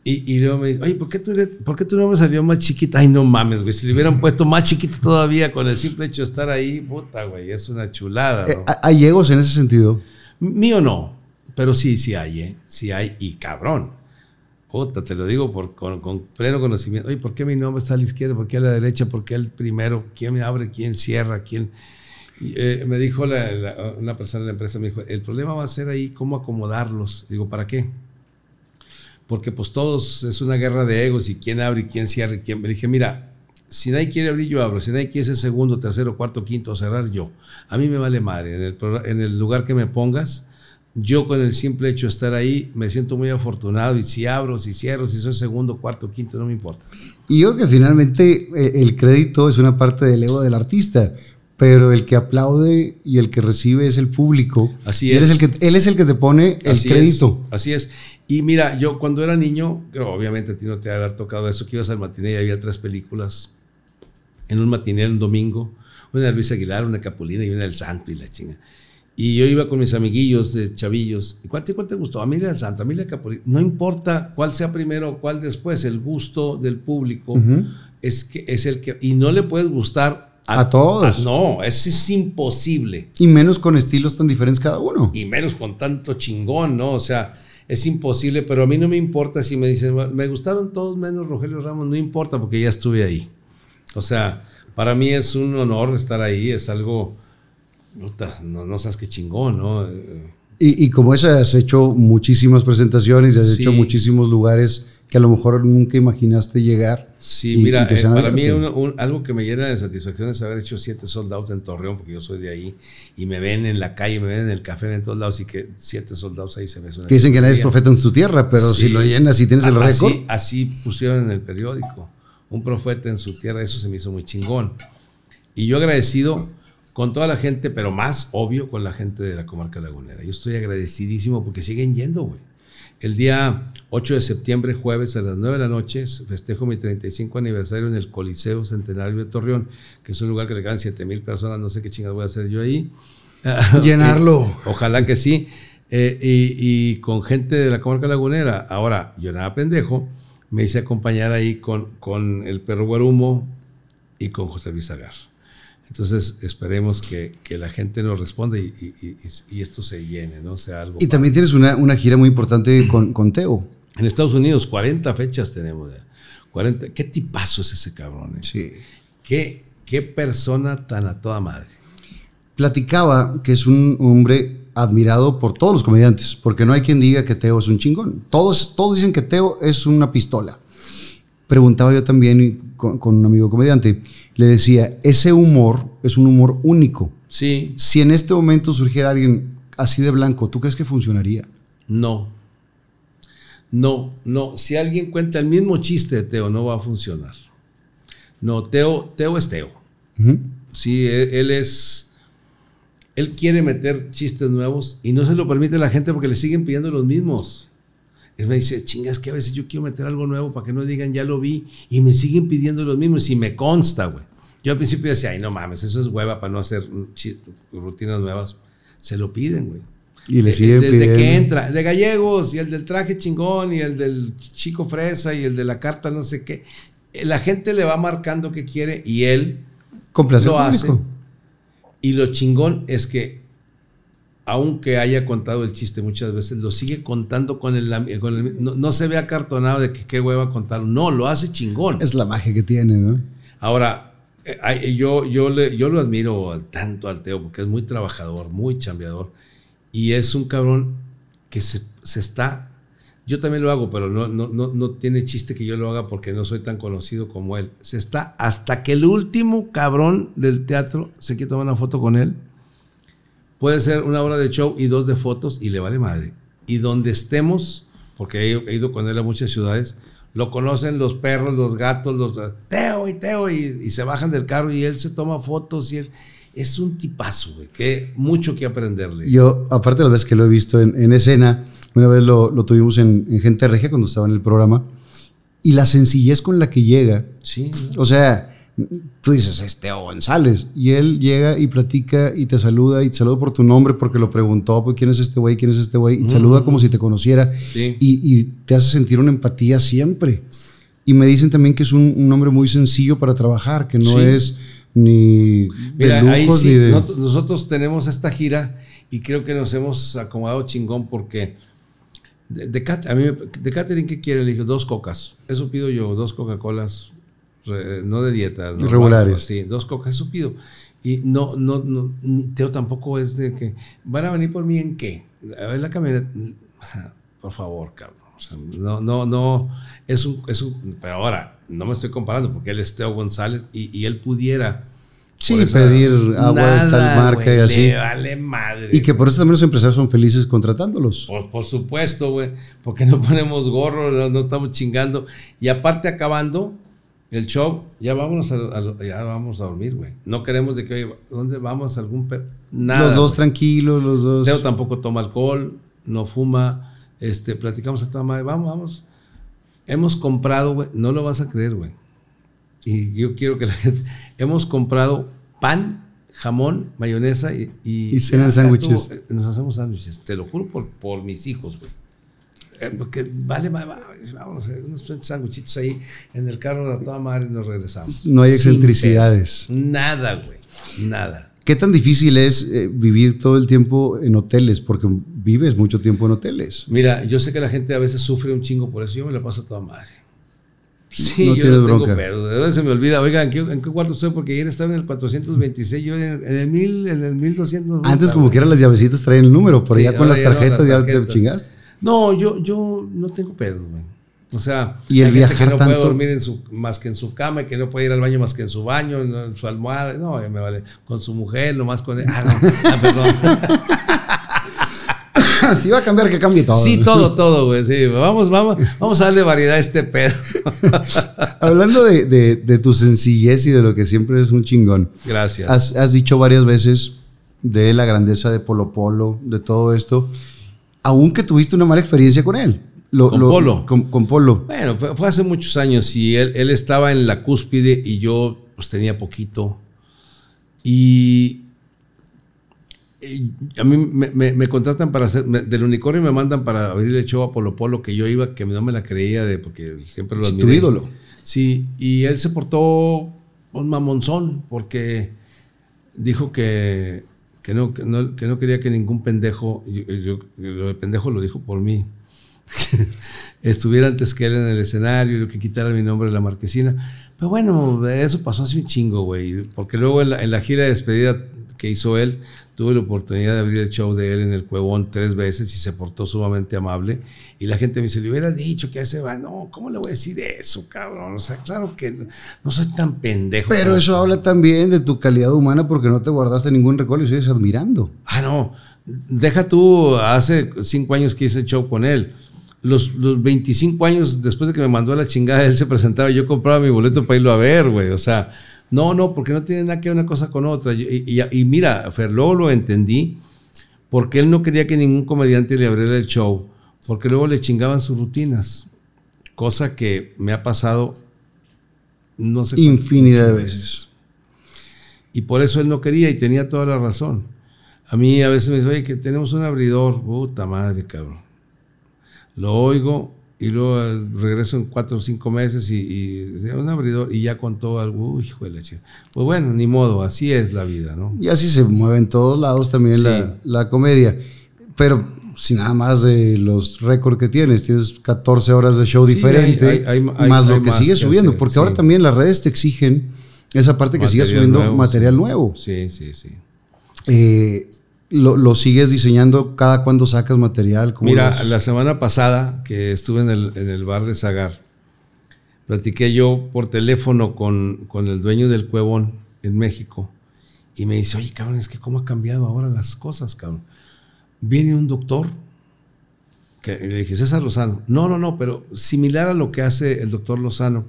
Y, y luego me dice, oye, ¿por qué, tu, ¿por qué tu nombre salió más chiquita? Ay, no mames, güey. Si le hubieran puesto más chiquito todavía con el simple hecho de estar ahí, puta, güey, es una chulada. Eh, ¿no? ¿Hay egos en ese sentido? Mío no, pero sí, sí hay, ¿eh? Sí hay, y cabrón. Puta, te lo digo por, con, pleno conocimiento. Oye, ¿por qué mi nombre está a la izquierda? ¿Por qué a la derecha? ¿Por qué el primero? ¿Quién me abre? ¿Quién cierra? ¿Quién...? Eh, me dijo la- una persona de la empresa, me dijo, el problema va a ser ahí cómo acomodarlos. Digo, ¿para qué? Porque pues todos es una guerra de egos y quién abre y quién cierra y quién... Me dije, mira, si nadie quiere abrir, yo abro. Si nadie quiere ser segundo, tercero, cuarto, quinto, cerrar, yo. A mí me vale madre. En el lugar que me pongas, yo con el simple hecho de estar ahí, me siento muy afortunado. Y si abro, si cierro, si soy segundo, cuarto, quinto, no me importa. Y yo creo que finalmente eh, el crédito es una parte del ego del artista, pero el que aplaude y el que recibe es el público. Así Y él es. el que, él es el que te pone el Así crédito. es, así es. Y mira, yo cuando era niño, obviamente a ti no te haber tocado eso, que ibas al matiné y había tres películas. En un matiné, un domingo. Una de Luis Aguilar, una Capulina y una del Santo y la chinga. Y yo iba con mis amiguillos de chavillos. ¿Y cuál te, cuál te gustó? A mí la del Santo, a mí la Capulina. No importa cuál sea primero o cuál después, el gusto del público es, que, es el que... Y no le puedes gustar A todos. no, es, es imposible Y menos con estilos tan diferentes cada uno. y menos con tanto chingón, ¿no? O sea, es imposible, pero a mí no me importa si me dicen, "Bueno, me gustaron todos menos Rogelio Ramos, no importa porque ya estuve ahí. O sea, para mí es un honor estar ahí, es algo, no, no sabes qué chingón, ¿no? Y, y como esa has hecho muchísimas presentaciones, has Sí. hecho muchísimos lugares que a lo mejor nunca imaginaste llegar. Sí, y- mira, y eh, para mí abiertos. un- un- algo que me llena de satisfacción es haber hecho siete sold out en Torreón, porque yo soy de ahí, y me ven en la calle, me ven en el café, en todos lados, y que siete sold outs ahí se me suena. Que dicen que nadie es profeta en su tierra, pero Sí. si lo llenas y tienes el Así- récord. Así pusieron en el periódico. Un profeta en su tierra, eso se me hizo muy chingón. Y yo agradecido con toda la gente, pero más obvio con la gente de la comarca lagunera. Yo estoy agradecidísimo porque siguen yendo, güey. El día 8 de septiembre, jueves a las 9 de la noche, festejo mi 35 aniversario en el Coliseo Centenario de Torreón, que es un lugar que le caben 7 mil personas, no sé qué chingas voy a hacer yo ahí. Llenarlo. Ojalá que sí. Eh, y, y con gente de la comarca lagunera. Ahora, yo nada pendejo, me hice acompañar ahí con, con el perro Guarumo y con José Luis Agar. Entonces, esperemos que, que la gente nos responda y, y- esto se llene, ¿no? Sea algo. Y también tienes una, una gira muy importante con, con Teo. En Estados Unidos, 40 fechas tenemos. ya. 40. ¿Qué tipazo es ese cabrón? eh? Sí. ¿Qué, qué persona tan a toda madre. Platicaba que es un hombre admirado por todos los comediantes, porque no hay quien diga que Teo es un chingón. Todos, todos dicen que Teo es una pistola. Preguntaba yo también con, con un amigo comediante, le decía, ese humor es un humor único. Sí, Si en este momento surgiera alguien así de blanco, ¿tú crees que funcionaría? No. No, no. Si alguien cuenta el mismo chiste de Teo, no va a funcionar. No, Teo, Teo es Teo. Sí, él, él es. Él quiere meter chistes nuevos y no se lo permite la gente porque le siguen pidiendo los mismos. Él me dice, chingas, que a veces yo quiero meter algo nuevo para que no digan, ya lo vi, y me siguen pidiendo los mismos, y me consta, güey. Yo al principio decía, ay, no mames, eso es hueva para no hacer rutinas nuevas. Se lo piden, güey. Y le Eh, siguen Desde pidiendo. que entra, de gallegos, y el del traje chingón, y el del chico fresa, y el de la carta no sé qué. Eh, La gente le va marcando qué quiere y él lo hace. Y lo chingón es que, aunque haya contado el chiste muchas veces, lo sigue contando con el... Con el- no, no se ve acartonado de que qué hueva contar. No, lo hace chingón. Es la magia que tiene, ¿no? Ahora, eh, ay, yo, yo, le, yo lo admiro tanto al Teo porque es muy trabajador, muy chambeador. Y es un cabrón que se, se está Yo también lo hago, pero no, no, no, no tiene chiste que yo lo haga porque no soy tan conocido como él. Se está hasta que el último cabrón del teatro se quiere tomar una foto con él. Puede ser una hora de show y dos de fotos y le vale madre. Y donde estemos, porque he, ido con él a muchas ciudades, lo conocen los perros, los gatos, los Teo y Teo, y, y se bajan del carro y él se toma fotos y él es un tipazo, güey, que mucho que aprenderle. Yo, aparte de las veces que lo he visto en, en escena, una vez lo, lo tuvimos en, en Gente Regia cuando estaba en el programa, y la sencillez con la que llega, Sí, o sea, tú dices, es Teo González, y él llega y platica y te saluda y te saluda por tu nombre porque lo preguntó, pues, ¿quién es este güey? ¿Quién es este güey? Y te saluda como si te conociera Sí. y, y te hace sentir una empatía siempre. Y me dicen también que es un, un hombre muy sencillo para trabajar, que no Sí. es ni Mira, de lujos sí, ni de... nosotros tenemos esta gira y creo que nos hemos acomodado chingón porque de, de, a mí, de catering, ¿qué quiere? Le dije, dos cocas. Eso pido yo, dos Coca-Colas, re- no de dieta. normales, Regulares. Sí, dos cocas, eso pido. Y no, no, no, Teo tampoco es de que, ¿van a venir por mí en qué? A ver la camioneta. Por favor, cabrón. O sea, no, no, no, es un, es un, pero ahora, no me estoy comparando porque él es Teo González y, y él pudiera Sí, pedir agua de tal marca güey, y así. Le vale madre. Y que por eso también los empresarios son felices contratándolos. Por, por supuesto, güey. Porque no ponemos gorro, no, no estamos chingando. Y aparte, acabando el show, ya vámonos a, a- ya vamos a dormir, güey. No queremos de que, oye, ¿dónde vamos? ¿Algún pe-? Nada. los dos tranquilos, los dos. Teo tampoco toma alcohol, no fuma. Este, platicamos a toda madre. Vamos, vamos. Hemos comprado, güey. No lo vas a creer, güey. Y yo quiero que la gente. Hemos comprado pan, jamón, mayonesa y. Y, Y cenan ya sándwiches. eh, Nos hacemos sándwiches. Te lo juro por, por mis hijos, güey. Eh, Porque vale, va- va- vamos a hacer unos sándwichitos ahí en el carro a toda madre y nos regresamos. No hay excentricidades. Nada, güey. Nada. ¿Qué tan difícil es eh, vivir todo el tiempo en hoteles? Porque vives mucho tiempo en hoteles. Mira, yo sé que la gente a veces sufre un chingo por eso. Yo me la paso a toda madre. Sí, No yo tienes no tengo bronca. pedo. Se me olvida. Oiga, ¿en qué, en qué cuarto estoy? Porque ayer estaba en el 426, yo en el, en el, 1000, en el 1200. Antes, como que eran las llavecitas, traían el número, pero Sí, ya con las ya no, tarjetas las ya tarjetas. te chingaste. No, yo, yo no tengo pedos, güey. O sea, Y el hay gente viajar que no puede dormir en su, más que en su cama y que no puede ir al baño más que en su baño, en, en su almohada. No, ya me vale. Con su mujer, nomás con él. Ah, no. Ah, perdón. si va a cambiar, que cambie todo. Sí, todo, todo, güey. Sí, vamos, vamos, vamos a darle variedad a este pedo. Hablando de, de- de tu sencillez y de lo que siempre es un chingón. Gracias. Has, has dicho varias veces de la grandeza de Polo Polo, de todo esto, aunque tuviste una mala experiencia con él. Lo- ¿Con lo- Polo? Con, con Polo. Bueno, fue, hace muchos años y él, él estaba en la cúspide y yo pues tenía poquito. Y, y a mí me, me- me contratan para hacer, me- del unicornio me mandan para abrir el show a Polo Polo que yo iba, que no me la creía de, porque siempre lo admiré. tu ídolo. Sí, y él se portó un mamonzón porque dijo que, que, no, que, no, que no quería que ningún pendejo, lo de pendejo lo dijo por mí, estuviera antes que él en el escenario y que quitara mi nombre de la marquesina. Pero bueno, eso pasó hace un chingo, güey. Porque luego en la, en la gira de despedida que hizo él, tuve la oportunidad de abrir el show de él en el Cuevón tres veces y se portó sumamente amable. Y la gente me dice, le hubiera dicho que ese va. No, ¿cómo le voy a decir eso, cabrón? O sea, claro que no, no soy tan pendejo. Pero eso habla también de tu calidad humana porque no te guardaste ningún recuerdo y sigues admirando. Ah, no. Deja tú, hace cinco años que hice el show con él. Los, los 25 años después de que me mandó a la chingada, él se presentaba, yo compraba mi boleto para irlo a ver, güey. O sea, no, no, porque no tiene nada que ver una cosa con otra. Y, y- y mira, Fer, luego lo entendí, porque él no quería que ningún comediante le abriera el show, porque luego le chingaban sus rutinas. Cosa que me ha pasado, no sé. Infinidad de veces. y por eso él no quería y tenía toda la razón. A mí a veces me dice, oye, que tenemos un abridor. Puta madre, cabrón. Lo oigo y luego regreso en cuatro o cinco meses y, y un abridor y ya contó algo. Uy, hijo de la chica. Pues bueno, ni modo, así es la vida, ¿no? Y así se mueve en todos lados también Sí. la, la comedia. Pero si nada más de los récords que tienes, tienes 14 horas de show Sí, diferente, hay- hay- hay- más lo que más que subiendo, hacer, porque ahora también las redes te exigen esa parte que sigas subiendo nuevo, material nuevo. Sí, sí, sí. Eh, lo, lo sigues diseñando cada cuando sacas material. ¿Cómo Mira, los- la semana pasada que estuve en el, en el bar de Zagar, platiqué yo por teléfono con, con el dueño del Cuevón en México y me dice, oye, cabrón, es que cómo ha cambiado ahora las cosas, cabrón. Viene un doctor, que le dije, César Lozano, no, no, no, pero similar a lo que hace el doctor Lozano,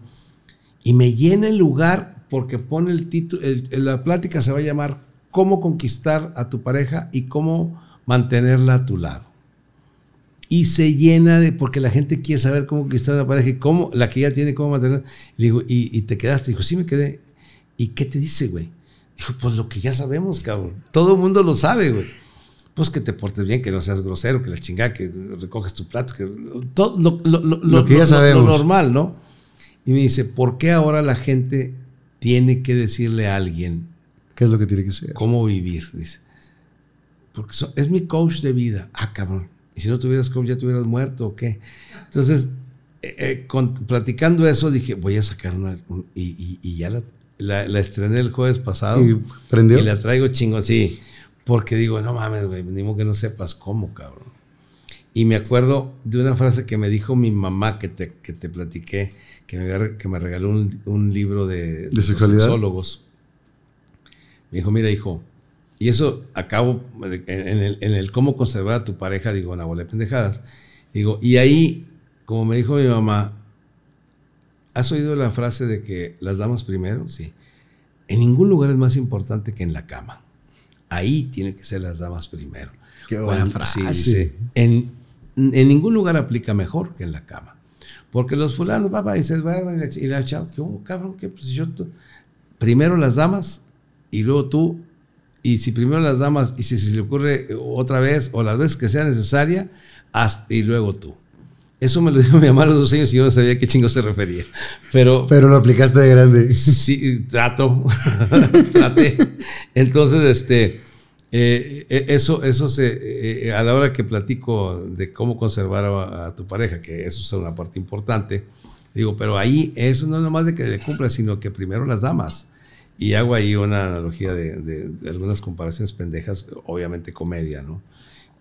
y me llena el lugar porque pone el título, la plática se va a llamar Cómo conquistar a tu pareja y cómo mantenerla a tu lado y se llena de, porque la gente quiere saber cómo conquistar a la pareja y cómo, la que ya tiene, cómo mantener. Le digo, ¿y, y te quedaste? Dijo, sí me quedé. ¿Y qué te dice, güey? Dijo, pues lo que ya sabemos, cabrón. Todo el mundo lo sabe, güey. Pues que te portes bien, que no seas grosero, que la chingada, que recoges tu plato, que todo lo, lo- lo- Lo que ya sabemos. lo normal, ¿no? Y me dice, ¿por qué ahora la gente tiene que decirle a alguien ¿Qué es lo que tiene que ser? cómo vivir? Dice. Porque so- es mi coach de vida. Ah, cabrón. Y si no tuvieras coach, ya te hubieras muerto o qué. Entonces, eh, eh, con- platicando eso, dije, voy a sacar una. un- y, y- y ya la, la- la estrené el jueves pasado. ¿Y prendió? Y la traigo chingón, sí. Porque digo, no mames, güey, ni modo que no sepas cómo, cabrón. Y me acuerdo de una frase que me dijo mi mamá que te, que te platiqué, que me, que me regaló un, un libro de, de sexualidad? sexólogos. Me dijo, mira, hijo, y eso acabo en el, en el cómo conservar a tu pareja, digo, una bola de pendejadas. Digo, y ahí, como me dijo mi mamá, ¿has oído la frase de que las damas primero? Sí. En ningún lugar es más importante que en la cama. Ahí tienen que ser las damas primero. Qué buena Cuando- frase. sí, dice, en, en ningún lugar aplica mejor que en la cama. Porque los fulanos, papá, y se van y la, chava, ¿qué hubo, cabrón? ¿Qué? Pues yo, primero las damas y luego tú. Y si primero las damas y si se le ocurre otra vez o las veces que sea necesaria, hasta, y luego tú. Eso me lo dijo mi mamá a los dos años y yo no sabía a qué chingo se refería. Pero, Pero lo aplicaste de grande. Sí, trato. Traté. Entonces, este, eh, eh, eso, eso se, eh, a la hora que platico de cómo conservar a, a tu pareja, que eso es una parte importante, digo, pero ahí eso no es nomás de que le cumpla, sino que primero las damas. Y hago ahí una analogía de, de- de algunas comparaciones pendejas, obviamente comedia, ¿no?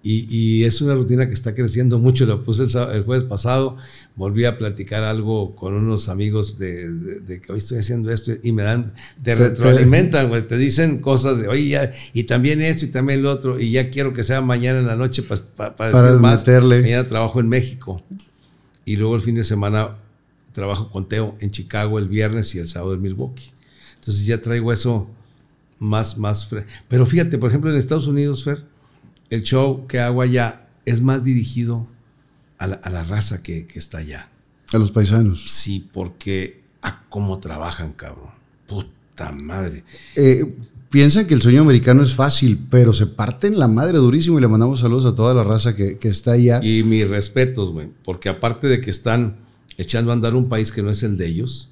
Y, y es una rutina que está creciendo mucho. Lo puse el, el jueves pasado, volví a platicar algo con unos amigos de, de- de que hoy estoy haciendo esto y me dan, te retroalimentan, güey, te dicen cosas de, oye, ya, y también esto y también lo otro, y ya quiero que sea mañana en la noche pa- pa- para Para decir más. meterle. Mañana trabajo en México. Y luego el fin de semana trabajo con Teo en Chicago el viernes y el sábado en Milwaukee. Entonces ya traigo eso más, más. Pero fíjate, por ejemplo, en Estados Unidos, Fer, el show que hago allá es más dirigido a la, a la raza que, que está allá. A los paisanos. Sí, porque a cómo trabajan, cabrón. Puta madre. Eh, piensan que el sueño americano es fácil, pero se parten la madre durísimo y le mandamos saludos a toda la raza que, que está allá. Y mis respetos, güey, porque aparte de que están echando a andar un país que no es el de ellos,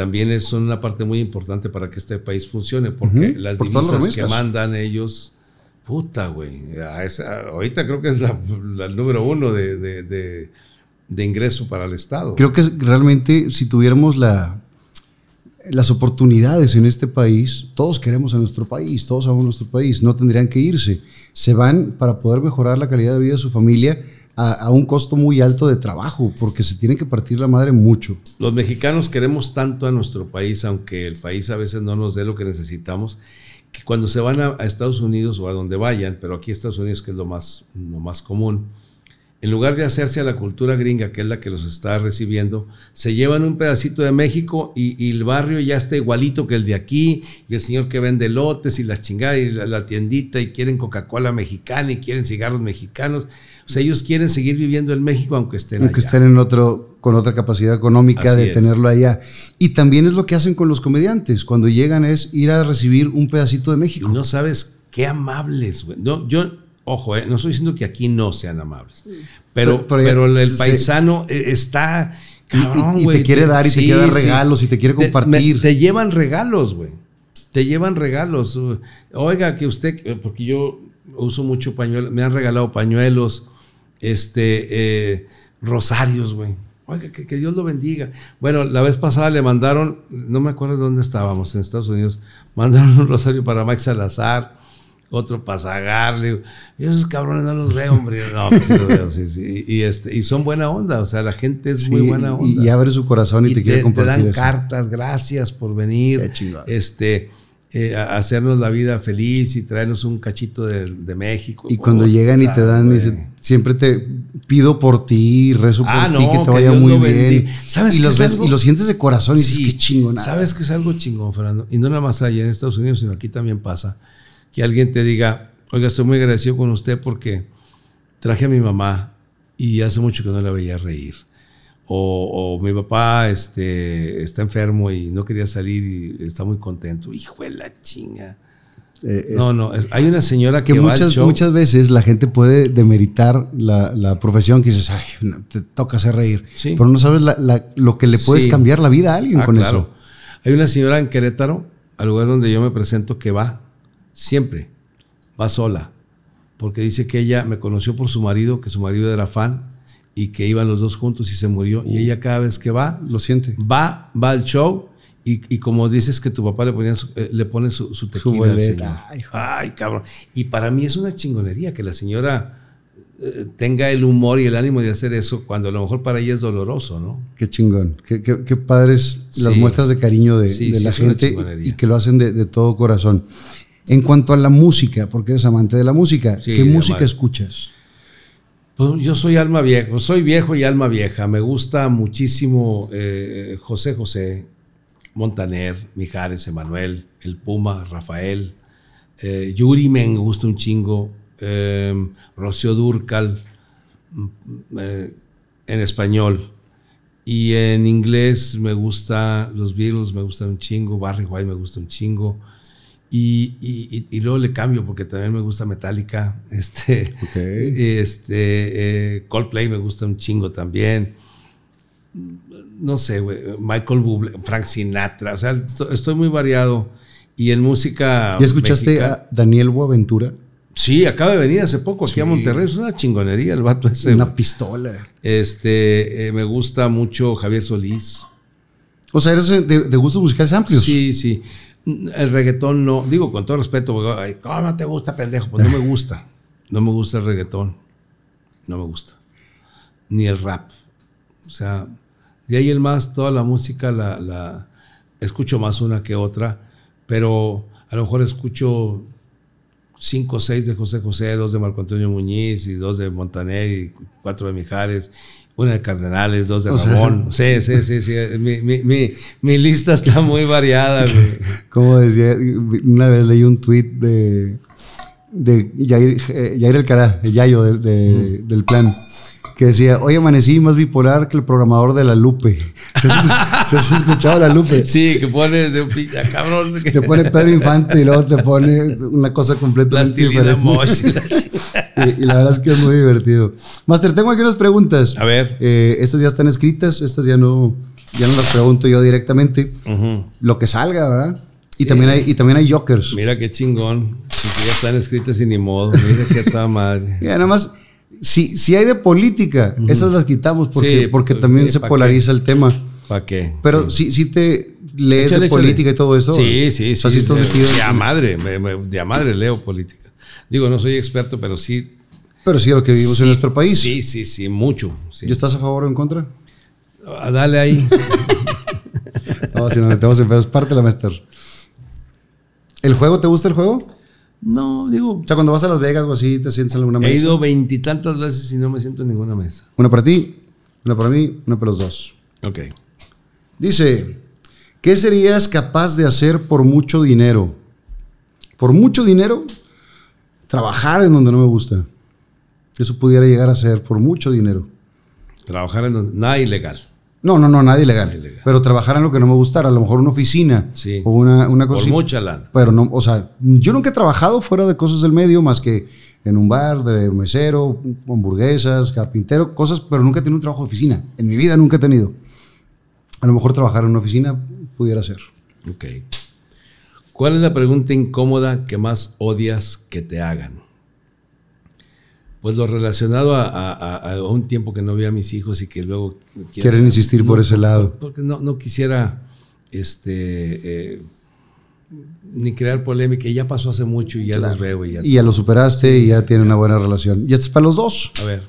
también es- una parte muy importante para que este país funcione, porque las por divisas que mandan ellos, puta, güey, a esa- ahorita creo que es la, la número uno de, de- de- de ingreso para el Estado. Creo que realmente si tuviéramos la, las oportunidades en este país, todos queremos a nuestro país, todos amamos nuestro país, no tendrían que irse. Se van para poder mejorar la calidad de vida de su familia a, un costo muy alto de trabajo, porque se tienen que partir la madre mucho. Los mexicanos queremos tanto a nuestro país, aunque el país a veces no nos dé lo que necesitamos, que cuando se van a, Estados Unidos o a donde vayan, pero aquí Estados Unidos que es lo más, lo más común, en lugar de hacerse a la cultura gringa, que es la que los está recibiendo, se llevan un pedacito de México y, el barrio ya está igualito que el de aquí, y el señor que vende lotes y la chingada y la, la tiendita y quieren Coca-Cola mexicana y quieren cigarros mexicanos. Sea, ellos quieren seguir viviendo en México aunque estén aunque allá. estén en otro, con otra capacidad económica Así de es. tenerlo allá. Y también es lo que hacen con los comediantes, cuando llegan es ir a recibir un pedacito de Y México. no sabes qué amables, güey. No, yo, ojo, eh, no estoy diciendo que aquí no sean amables, pero, Pero- pero ya pero el paisano eh, está Y- y- te quiere dar y te quiere dar regalos y te quiere compartir. me- te llevan regalos, güey. Te llevan regalos. Oiga, que usted, porque yo uso mucho pañuelos, me han regalado pañuelos, este, eh, rosarios, güey. Oiga, que, que Dios lo bendiga. Bueno, la vez pasada le mandaron, no me acuerdo dónde estábamos, en Estados Unidos, mandaron un rosario para Mike Salazar, otro para sagarle. Y esos cabrones no los veo, hombre. No, pues sí los veo, sí, sí. Y, este, y son buena onda, o sea, la gente es muy buena onda. Y, abre su corazón y, te quiere te compartir dan eso. cartas, gracias por venir. Qué chingón. Este, eh, hacernos la vida feliz y traernos un cachito de, de México. Y cuando llegan y te dan, siempre te pido por ti, rezo por Ah, ti, que te que vaya Dios muy bien. bendiga. ¿Sabes y, los es ves- algo? y lo sientes de corazón y dices, Sí, qué chingón. Sabes que es algo chingón, Fernando. Y no nada más allá en Estados Unidos, sino aquí también pasa. Que alguien te diga, oiga, estoy muy agradecido con usted porque traje a mi mamá y hace mucho que no la veía reír. O, o mi papá este, está enfermo y no quería salir y está muy contento. Hijo de la chinga. Eh, es- No, no. es- hay una señora que, que va al muchas, show. muchas veces la gente puede demeritar la, la profesión que dices, ay, no, te toca hacer reír. Sí. Pero no sabes la- la- lo que le puedes Sí. cambiar la vida a alguien Ah, con claro. eso. Hay una señora en Querétaro, al lugar donde yo me presento, que va siempre, va sola, porque dice que ella me conoció por su marido, que su marido era fan y que iban los dos juntos y se murió. Y ella cada vez que va, Lo siente. va, va al show y, y como dices que tu papá le, ponía su- eh, le pone su, su tequila al señor. Ay. Ay, cabrón. Y para mí es una chingonería que la señora eh, tenga el humor y el ánimo de hacer eso cuando a lo mejor para ella es doloroso, ¿no? Qué chingón. Qué, qué- qué padres las Sí. muestras de cariño de, Sí, de sí, la gente y que lo hacen de, de todo corazón. En cuanto a la música, porque eres amante de la música, ¿qué música madre. escuchas? Pues yo soy alma vieja, soy viejo y alma vieja. Me gusta muchísimo eh, José José, Montaner, Mijares, Emanuel, El Puma, Rafael, eh, Yuri me gusta un chingo, eh, Rocío Durcal, mm, eh, en español. Y en inglés me gusta los Beatles, me gustan un chingo, Barry White me gusta un chingo. Y, y- y- luego le cambio porque también me gusta Metallica. Este, este, eh, Coldplay me gusta un chingo también. No sé, güey, Michael Bublé, Frank Sinatra. O sea, to- estoy muy variado. Y en música. ¿Ya escuchaste mexicana- a Daniel Boaventura? Sí, acaba de venir hace poco aquí a Monterrey. Es una chingonería el vato ese. Una pistola. Este, eh, me gusta mucho Javier Solís. O sea, eres de, de gustos musicales amplios. Sí, sí. El reggaetón no, digo con todo respeto, porque, ¿cómo no te gusta, pendejo? Pues no me gusta. No me gusta el reggaetón. No me gusta. Ni el rap. O sea, de ahí el más, toda la música la, la escucho más una que otra, pero a lo mejor escucho cinco o seis de José José, dos de Marco Antonio Muñiz y dos de Montaner y cuatro de Mijares. Una de Cardenales, dos de O sea- Ramón. sí, sí, sí, sí. Mi, mi, mi, mi lista está muy variada, güey. Como decía, una vez leí un tweet de, de Yair, eh, Yair Alcará, el Yayo del- de- del plan, que decía, hoy amanecí más bipolar que el programador de La Lupe. ¿Se has escuchado La Lupe? Sí, que pone de un pinche cabrón. que- Te pone Pedro Infante y luego te pone una cosa completamente diferente. Mosh. la chingada. Y, y la verdad es que es muy divertido. Master, tengo aquí unas preguntas. A ver. Eh, estas ya están escritas, estas ya no, ya no las pregunto yo directamente. Lo que salga, ¿verdad? Y, también hay, y también hay jokers. Mira qué chingón. Ya están escritas y ni modo. Mira qué tal madre. Ya, nada más, si, si hay de política, esas las quitamos porque, Sí, porque pues, también sí, se ¿pa' polariza el tema. ¿Para qué? Pero si, si te lees Échale, de échale. política y todo eso. Sí, sí, sí. sea, sí estás de, a madre. me- me- de a madre leo política. Digo, no soy experto, pero sí. Pero sí, lo que vivimos sí, en nuestro país. Sí, sí, sí, mucho. sí. ¿Y estás a favor o en contra? Ah, Dale ahí. No, si nos metemos en pedos, parte la master. ¿El juego te gusta el juego? No, digo. O sea, cuando vas a Las Vegas o así, te sientes en alguna He mesa. ido veintitantas veces y no me siento en ninguna mesa. Una para ti, una para mí, una para los dos. Ok. Dice, ¿qué serías capaz de hacer por mucho dinero? Por mucho dinero, trabajar en donde no me gusta. Eso pudiera llegar a ser por mucho dinero. Trabajar en donde- nada ilegal. No, no, no. Nada ilegal. Pero trabajar en lo que no me gustara, a lo mejor una oficina Sí. o una, una cosa Por así. mucha lana. Pero no, o sea, yo nunca he trabajado fuera de cosas del medio más que en un bar de mesero, hamburguesas, carpintero, cosas, pero nunca he tenido un trabajo de oficina. En mi vida nunca he tenido. A lo mejor trabajar en una oficina pudiera ser. Ok. ¿Cuál es la pregunta incómoda que más odias que te hagan? Pues lo relacionado a, a- a- a un tiempo que no vi a mis hijos y que luego... Quieren insistir por ese lado. Porque no, no quisiera este, eh, ni crear polémica. Y ya pasó hace mucho y ya los veo. Y ya, Y ya lo superaste y ya tiene una buena relación. Y esto es para los dos. A ver.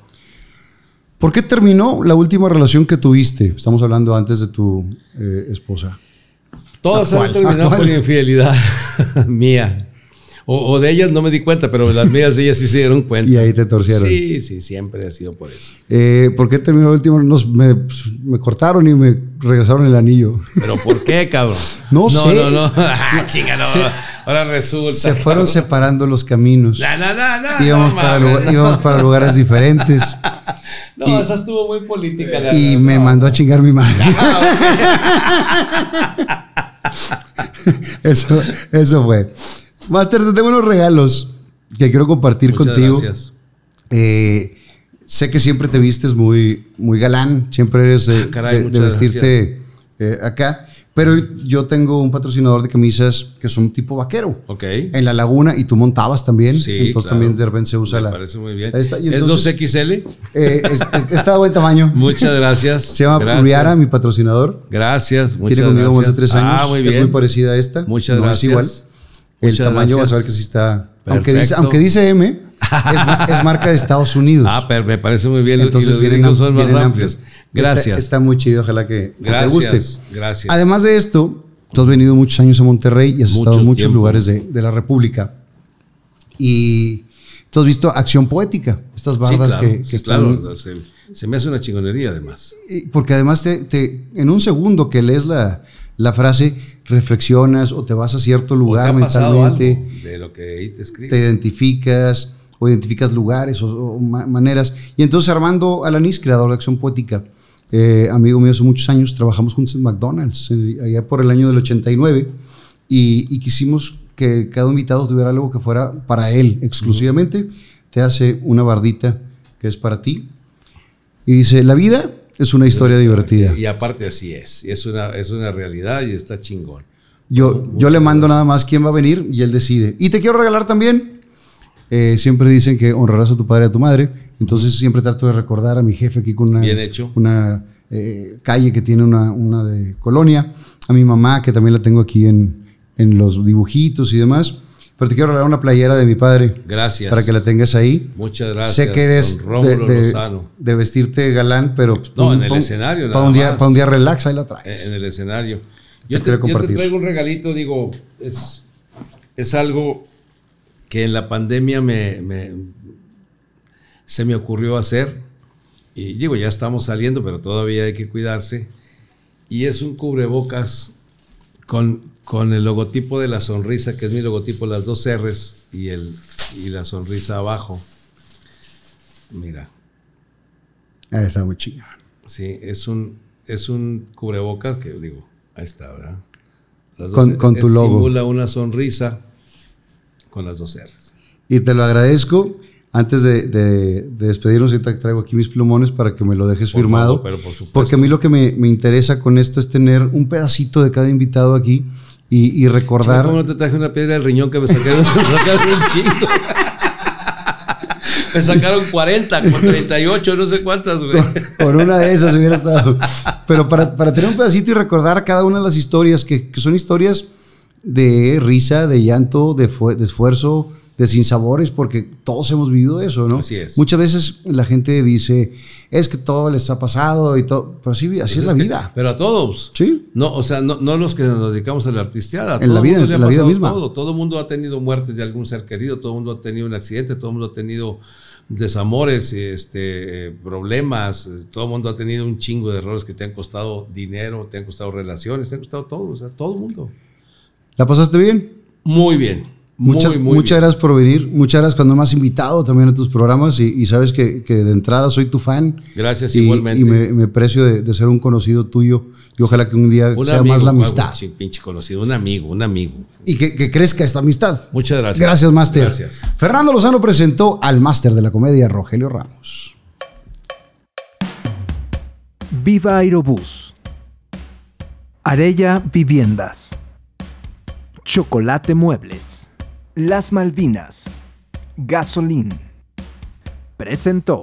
¿Por qué terminó la última relación que tuviste? Estamos hablando antes de tu eh, esposa. Todas han terminado por infidelidad mía. O, o de ellas no me di cuenta, pero las mías ellas sí se dieron cuenta. Y ahí te torcieron. Sí, sí, siempre ha sido por eso. Eh, ¿Por qué terminó la última? Nos- me, pues, me cortaron y me regresaron el anillo. ¿Pero por qué, cabrón? No no sé. No, no, Ah, chinga, no. Se- Ahora resulta. Se fueron separando los caminos. No, no, no, no. Íbamos, para, mames. lugar- íbamos para lugares diferentes. No, y- esa estuvo muy política. la Y verdad, me no. mandó a chingar mi madre. eso, eso fue. Master, te tengo unos regalos que quiero compartir Muchas contigo. gracias. Eh, sé que siempre te vistes muy, muy galán, siempre eres de, Ah, caray, de- de muchas vestirte eh, acá, pero yo tengo un patrocinador de camisas que son tipo vaquero. Ok. En la laguna y tú montabas también, Sí, entonces claro. también de repente se usa Me la... parece muy bien. ¿Es entonces- 2XL? Eh, es- es- está de buen tamaño. Muchas gracias. Se llama Gracias. Mi patrocinador. Gracias. Muchas Tiene conmigo más de gracias. tres años. Ah, muy bien. Es muy parecida a esta. Muchas no gracias. Es igual. El Muchas tamaño vas gracias. a ver que sí está. Aunque dice, aunque dice M, es, ma- es marca de Estados Unidos. Ah, pero me parece muy bien. Entonces y los vienen, am- son más vienen amplios. Gracias. Está, está muy chido, ojalá que, que te Gracias, guste. gracias. Además de esto, tú has venido muchos años a Monterrey y has Mucho estado en muchos tiempo. lugares de, de la República. Y tú has visto Acción Poética, estas Sí, bardas claro, que, que sí, están claro. Se, se me hace una chingonería, además. Y Porque además te, te- en un segundo que lees la, la frase, reflexionas o te vas a cierto lugar ¿O te ha pasado mentalmente, algo de lo que ahí te escribe. te identificas o identificas lugares o, o ma- maneras. Y entonces Armando Alanís, creador de Acción Poética, eh, amigo mío hace muchos años, trabajamos juntos en McDonald's, eh, allá por el año del 89, y, y quisimos que cada invitado tuviera algo que fuera para él exclusivamente. Te hace una bardita que es para ti. Y dice, la vida es una historia divertida. Y aparte así es. Es una, es una realidad y está chingón. Yo, yo le mando nada más quién va a venir y él decide. Y te quiero regalar también. eh, siempre dicen que honrarás a tu padre y a tu madre. Entonces siempre trato de recordar a mi jefe aquí con una, Bien hecho. una eh, calle que tiene una, una de colonia. A mi mamá, que también la tengo aquí en, en los dibujitos y demás. Pero te quiero regalar una playera de mi padre. Gracias. Para que la tengas ahí. Muchas gracias. sé que eres de, de- de vestirte galán, pero... No, en el pa- escenario Para un, día, para un día relax, ahí la traes. en el escenario. Te Yo te, quiero yo te traigo un regalito, digo, es, es algo que en la pandemia me, me- se me ocurrió hacer. Y digo, ya estamos saliendo, pero todavía hay que cuidarse. Y es un cubrebocas con, con el logotipo de la sonrisa, que es mi logotipo, las dos R's y, el, y la sonrisa abajo. Mira, Ah, está muy chingón. Sí, es un, es un cubrebocas que digo, ahí está, ¿verdad? Las dos Con- con tu logo. Simula una sonrisa con las dos R's. Y te lo agradezco. Antes de, de- de despedirnos, ahorita traigo aquí mis plumones para que me lo dejes Por firmado. favor, pero por supuesto. porque a mí lo que me, me interesa con esto es tener un pedacito de cada invitado aquí y, y recordar. ¿Cómo no te traje una piedra del riñón que me sacaron, me sacaron un chingo? me sacaron 40, con 38, no sé cuántas, güey. Por una de esas hubiera estado. Pero para, para tener un pedacito y recordar cada una de las historias, que, que son historias de risa, de llanto, de, fue- de esfuerzo, de sinsabores, porque todos hemos vivido eso, ¿no? Así es. Muchas veces la gente dice, es que todo les ha pasado y todo, pero así, así es la que- vida. pero a todos. Sí. No, o sea, no, no los que nos dedicamos a la artisteada. En la vida- mundo en la vida misma. Todo. mundo ha tenido muertes de algún ser querido, todo el mundo ha tenido un accidente, todo el mundo ha tenido desamores, este, problemas, todo el mundo ha tenido un chingo de errores que te han costado dinero, te han costado relaciones, te han costado todo, o sea, todo el mundo. ¿La pasaste bien? Muy bien. Muchas, muy muchas bien. gracias por venir. Muchas gracias cuando me has invitado también a tus programas y, y sabes que, que de entrada soy tu fan. Gracias, y, igualmente. Y me, me precio de, de ser un conocido tuyo y ojalá que un día Un sea amigo, más la guau, amistad. sí, pinche conocido, un amigo, un amigo. Y que, que crezca esta amistad. Muchas gracias. Gracias, Máster. Gracias. Fernando Lozano presentó al Máster de la Comedia, Rogelio Ramos. Viva Aerobús. Arella Viviendas. Chocolate Muebles. Las Malvinas. Gasolín. Presentó.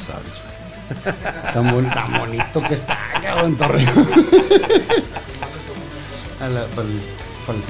No sabes. güey. Tan, bon- tan bonito que está, cabrón, Torreón. A la- para el- para el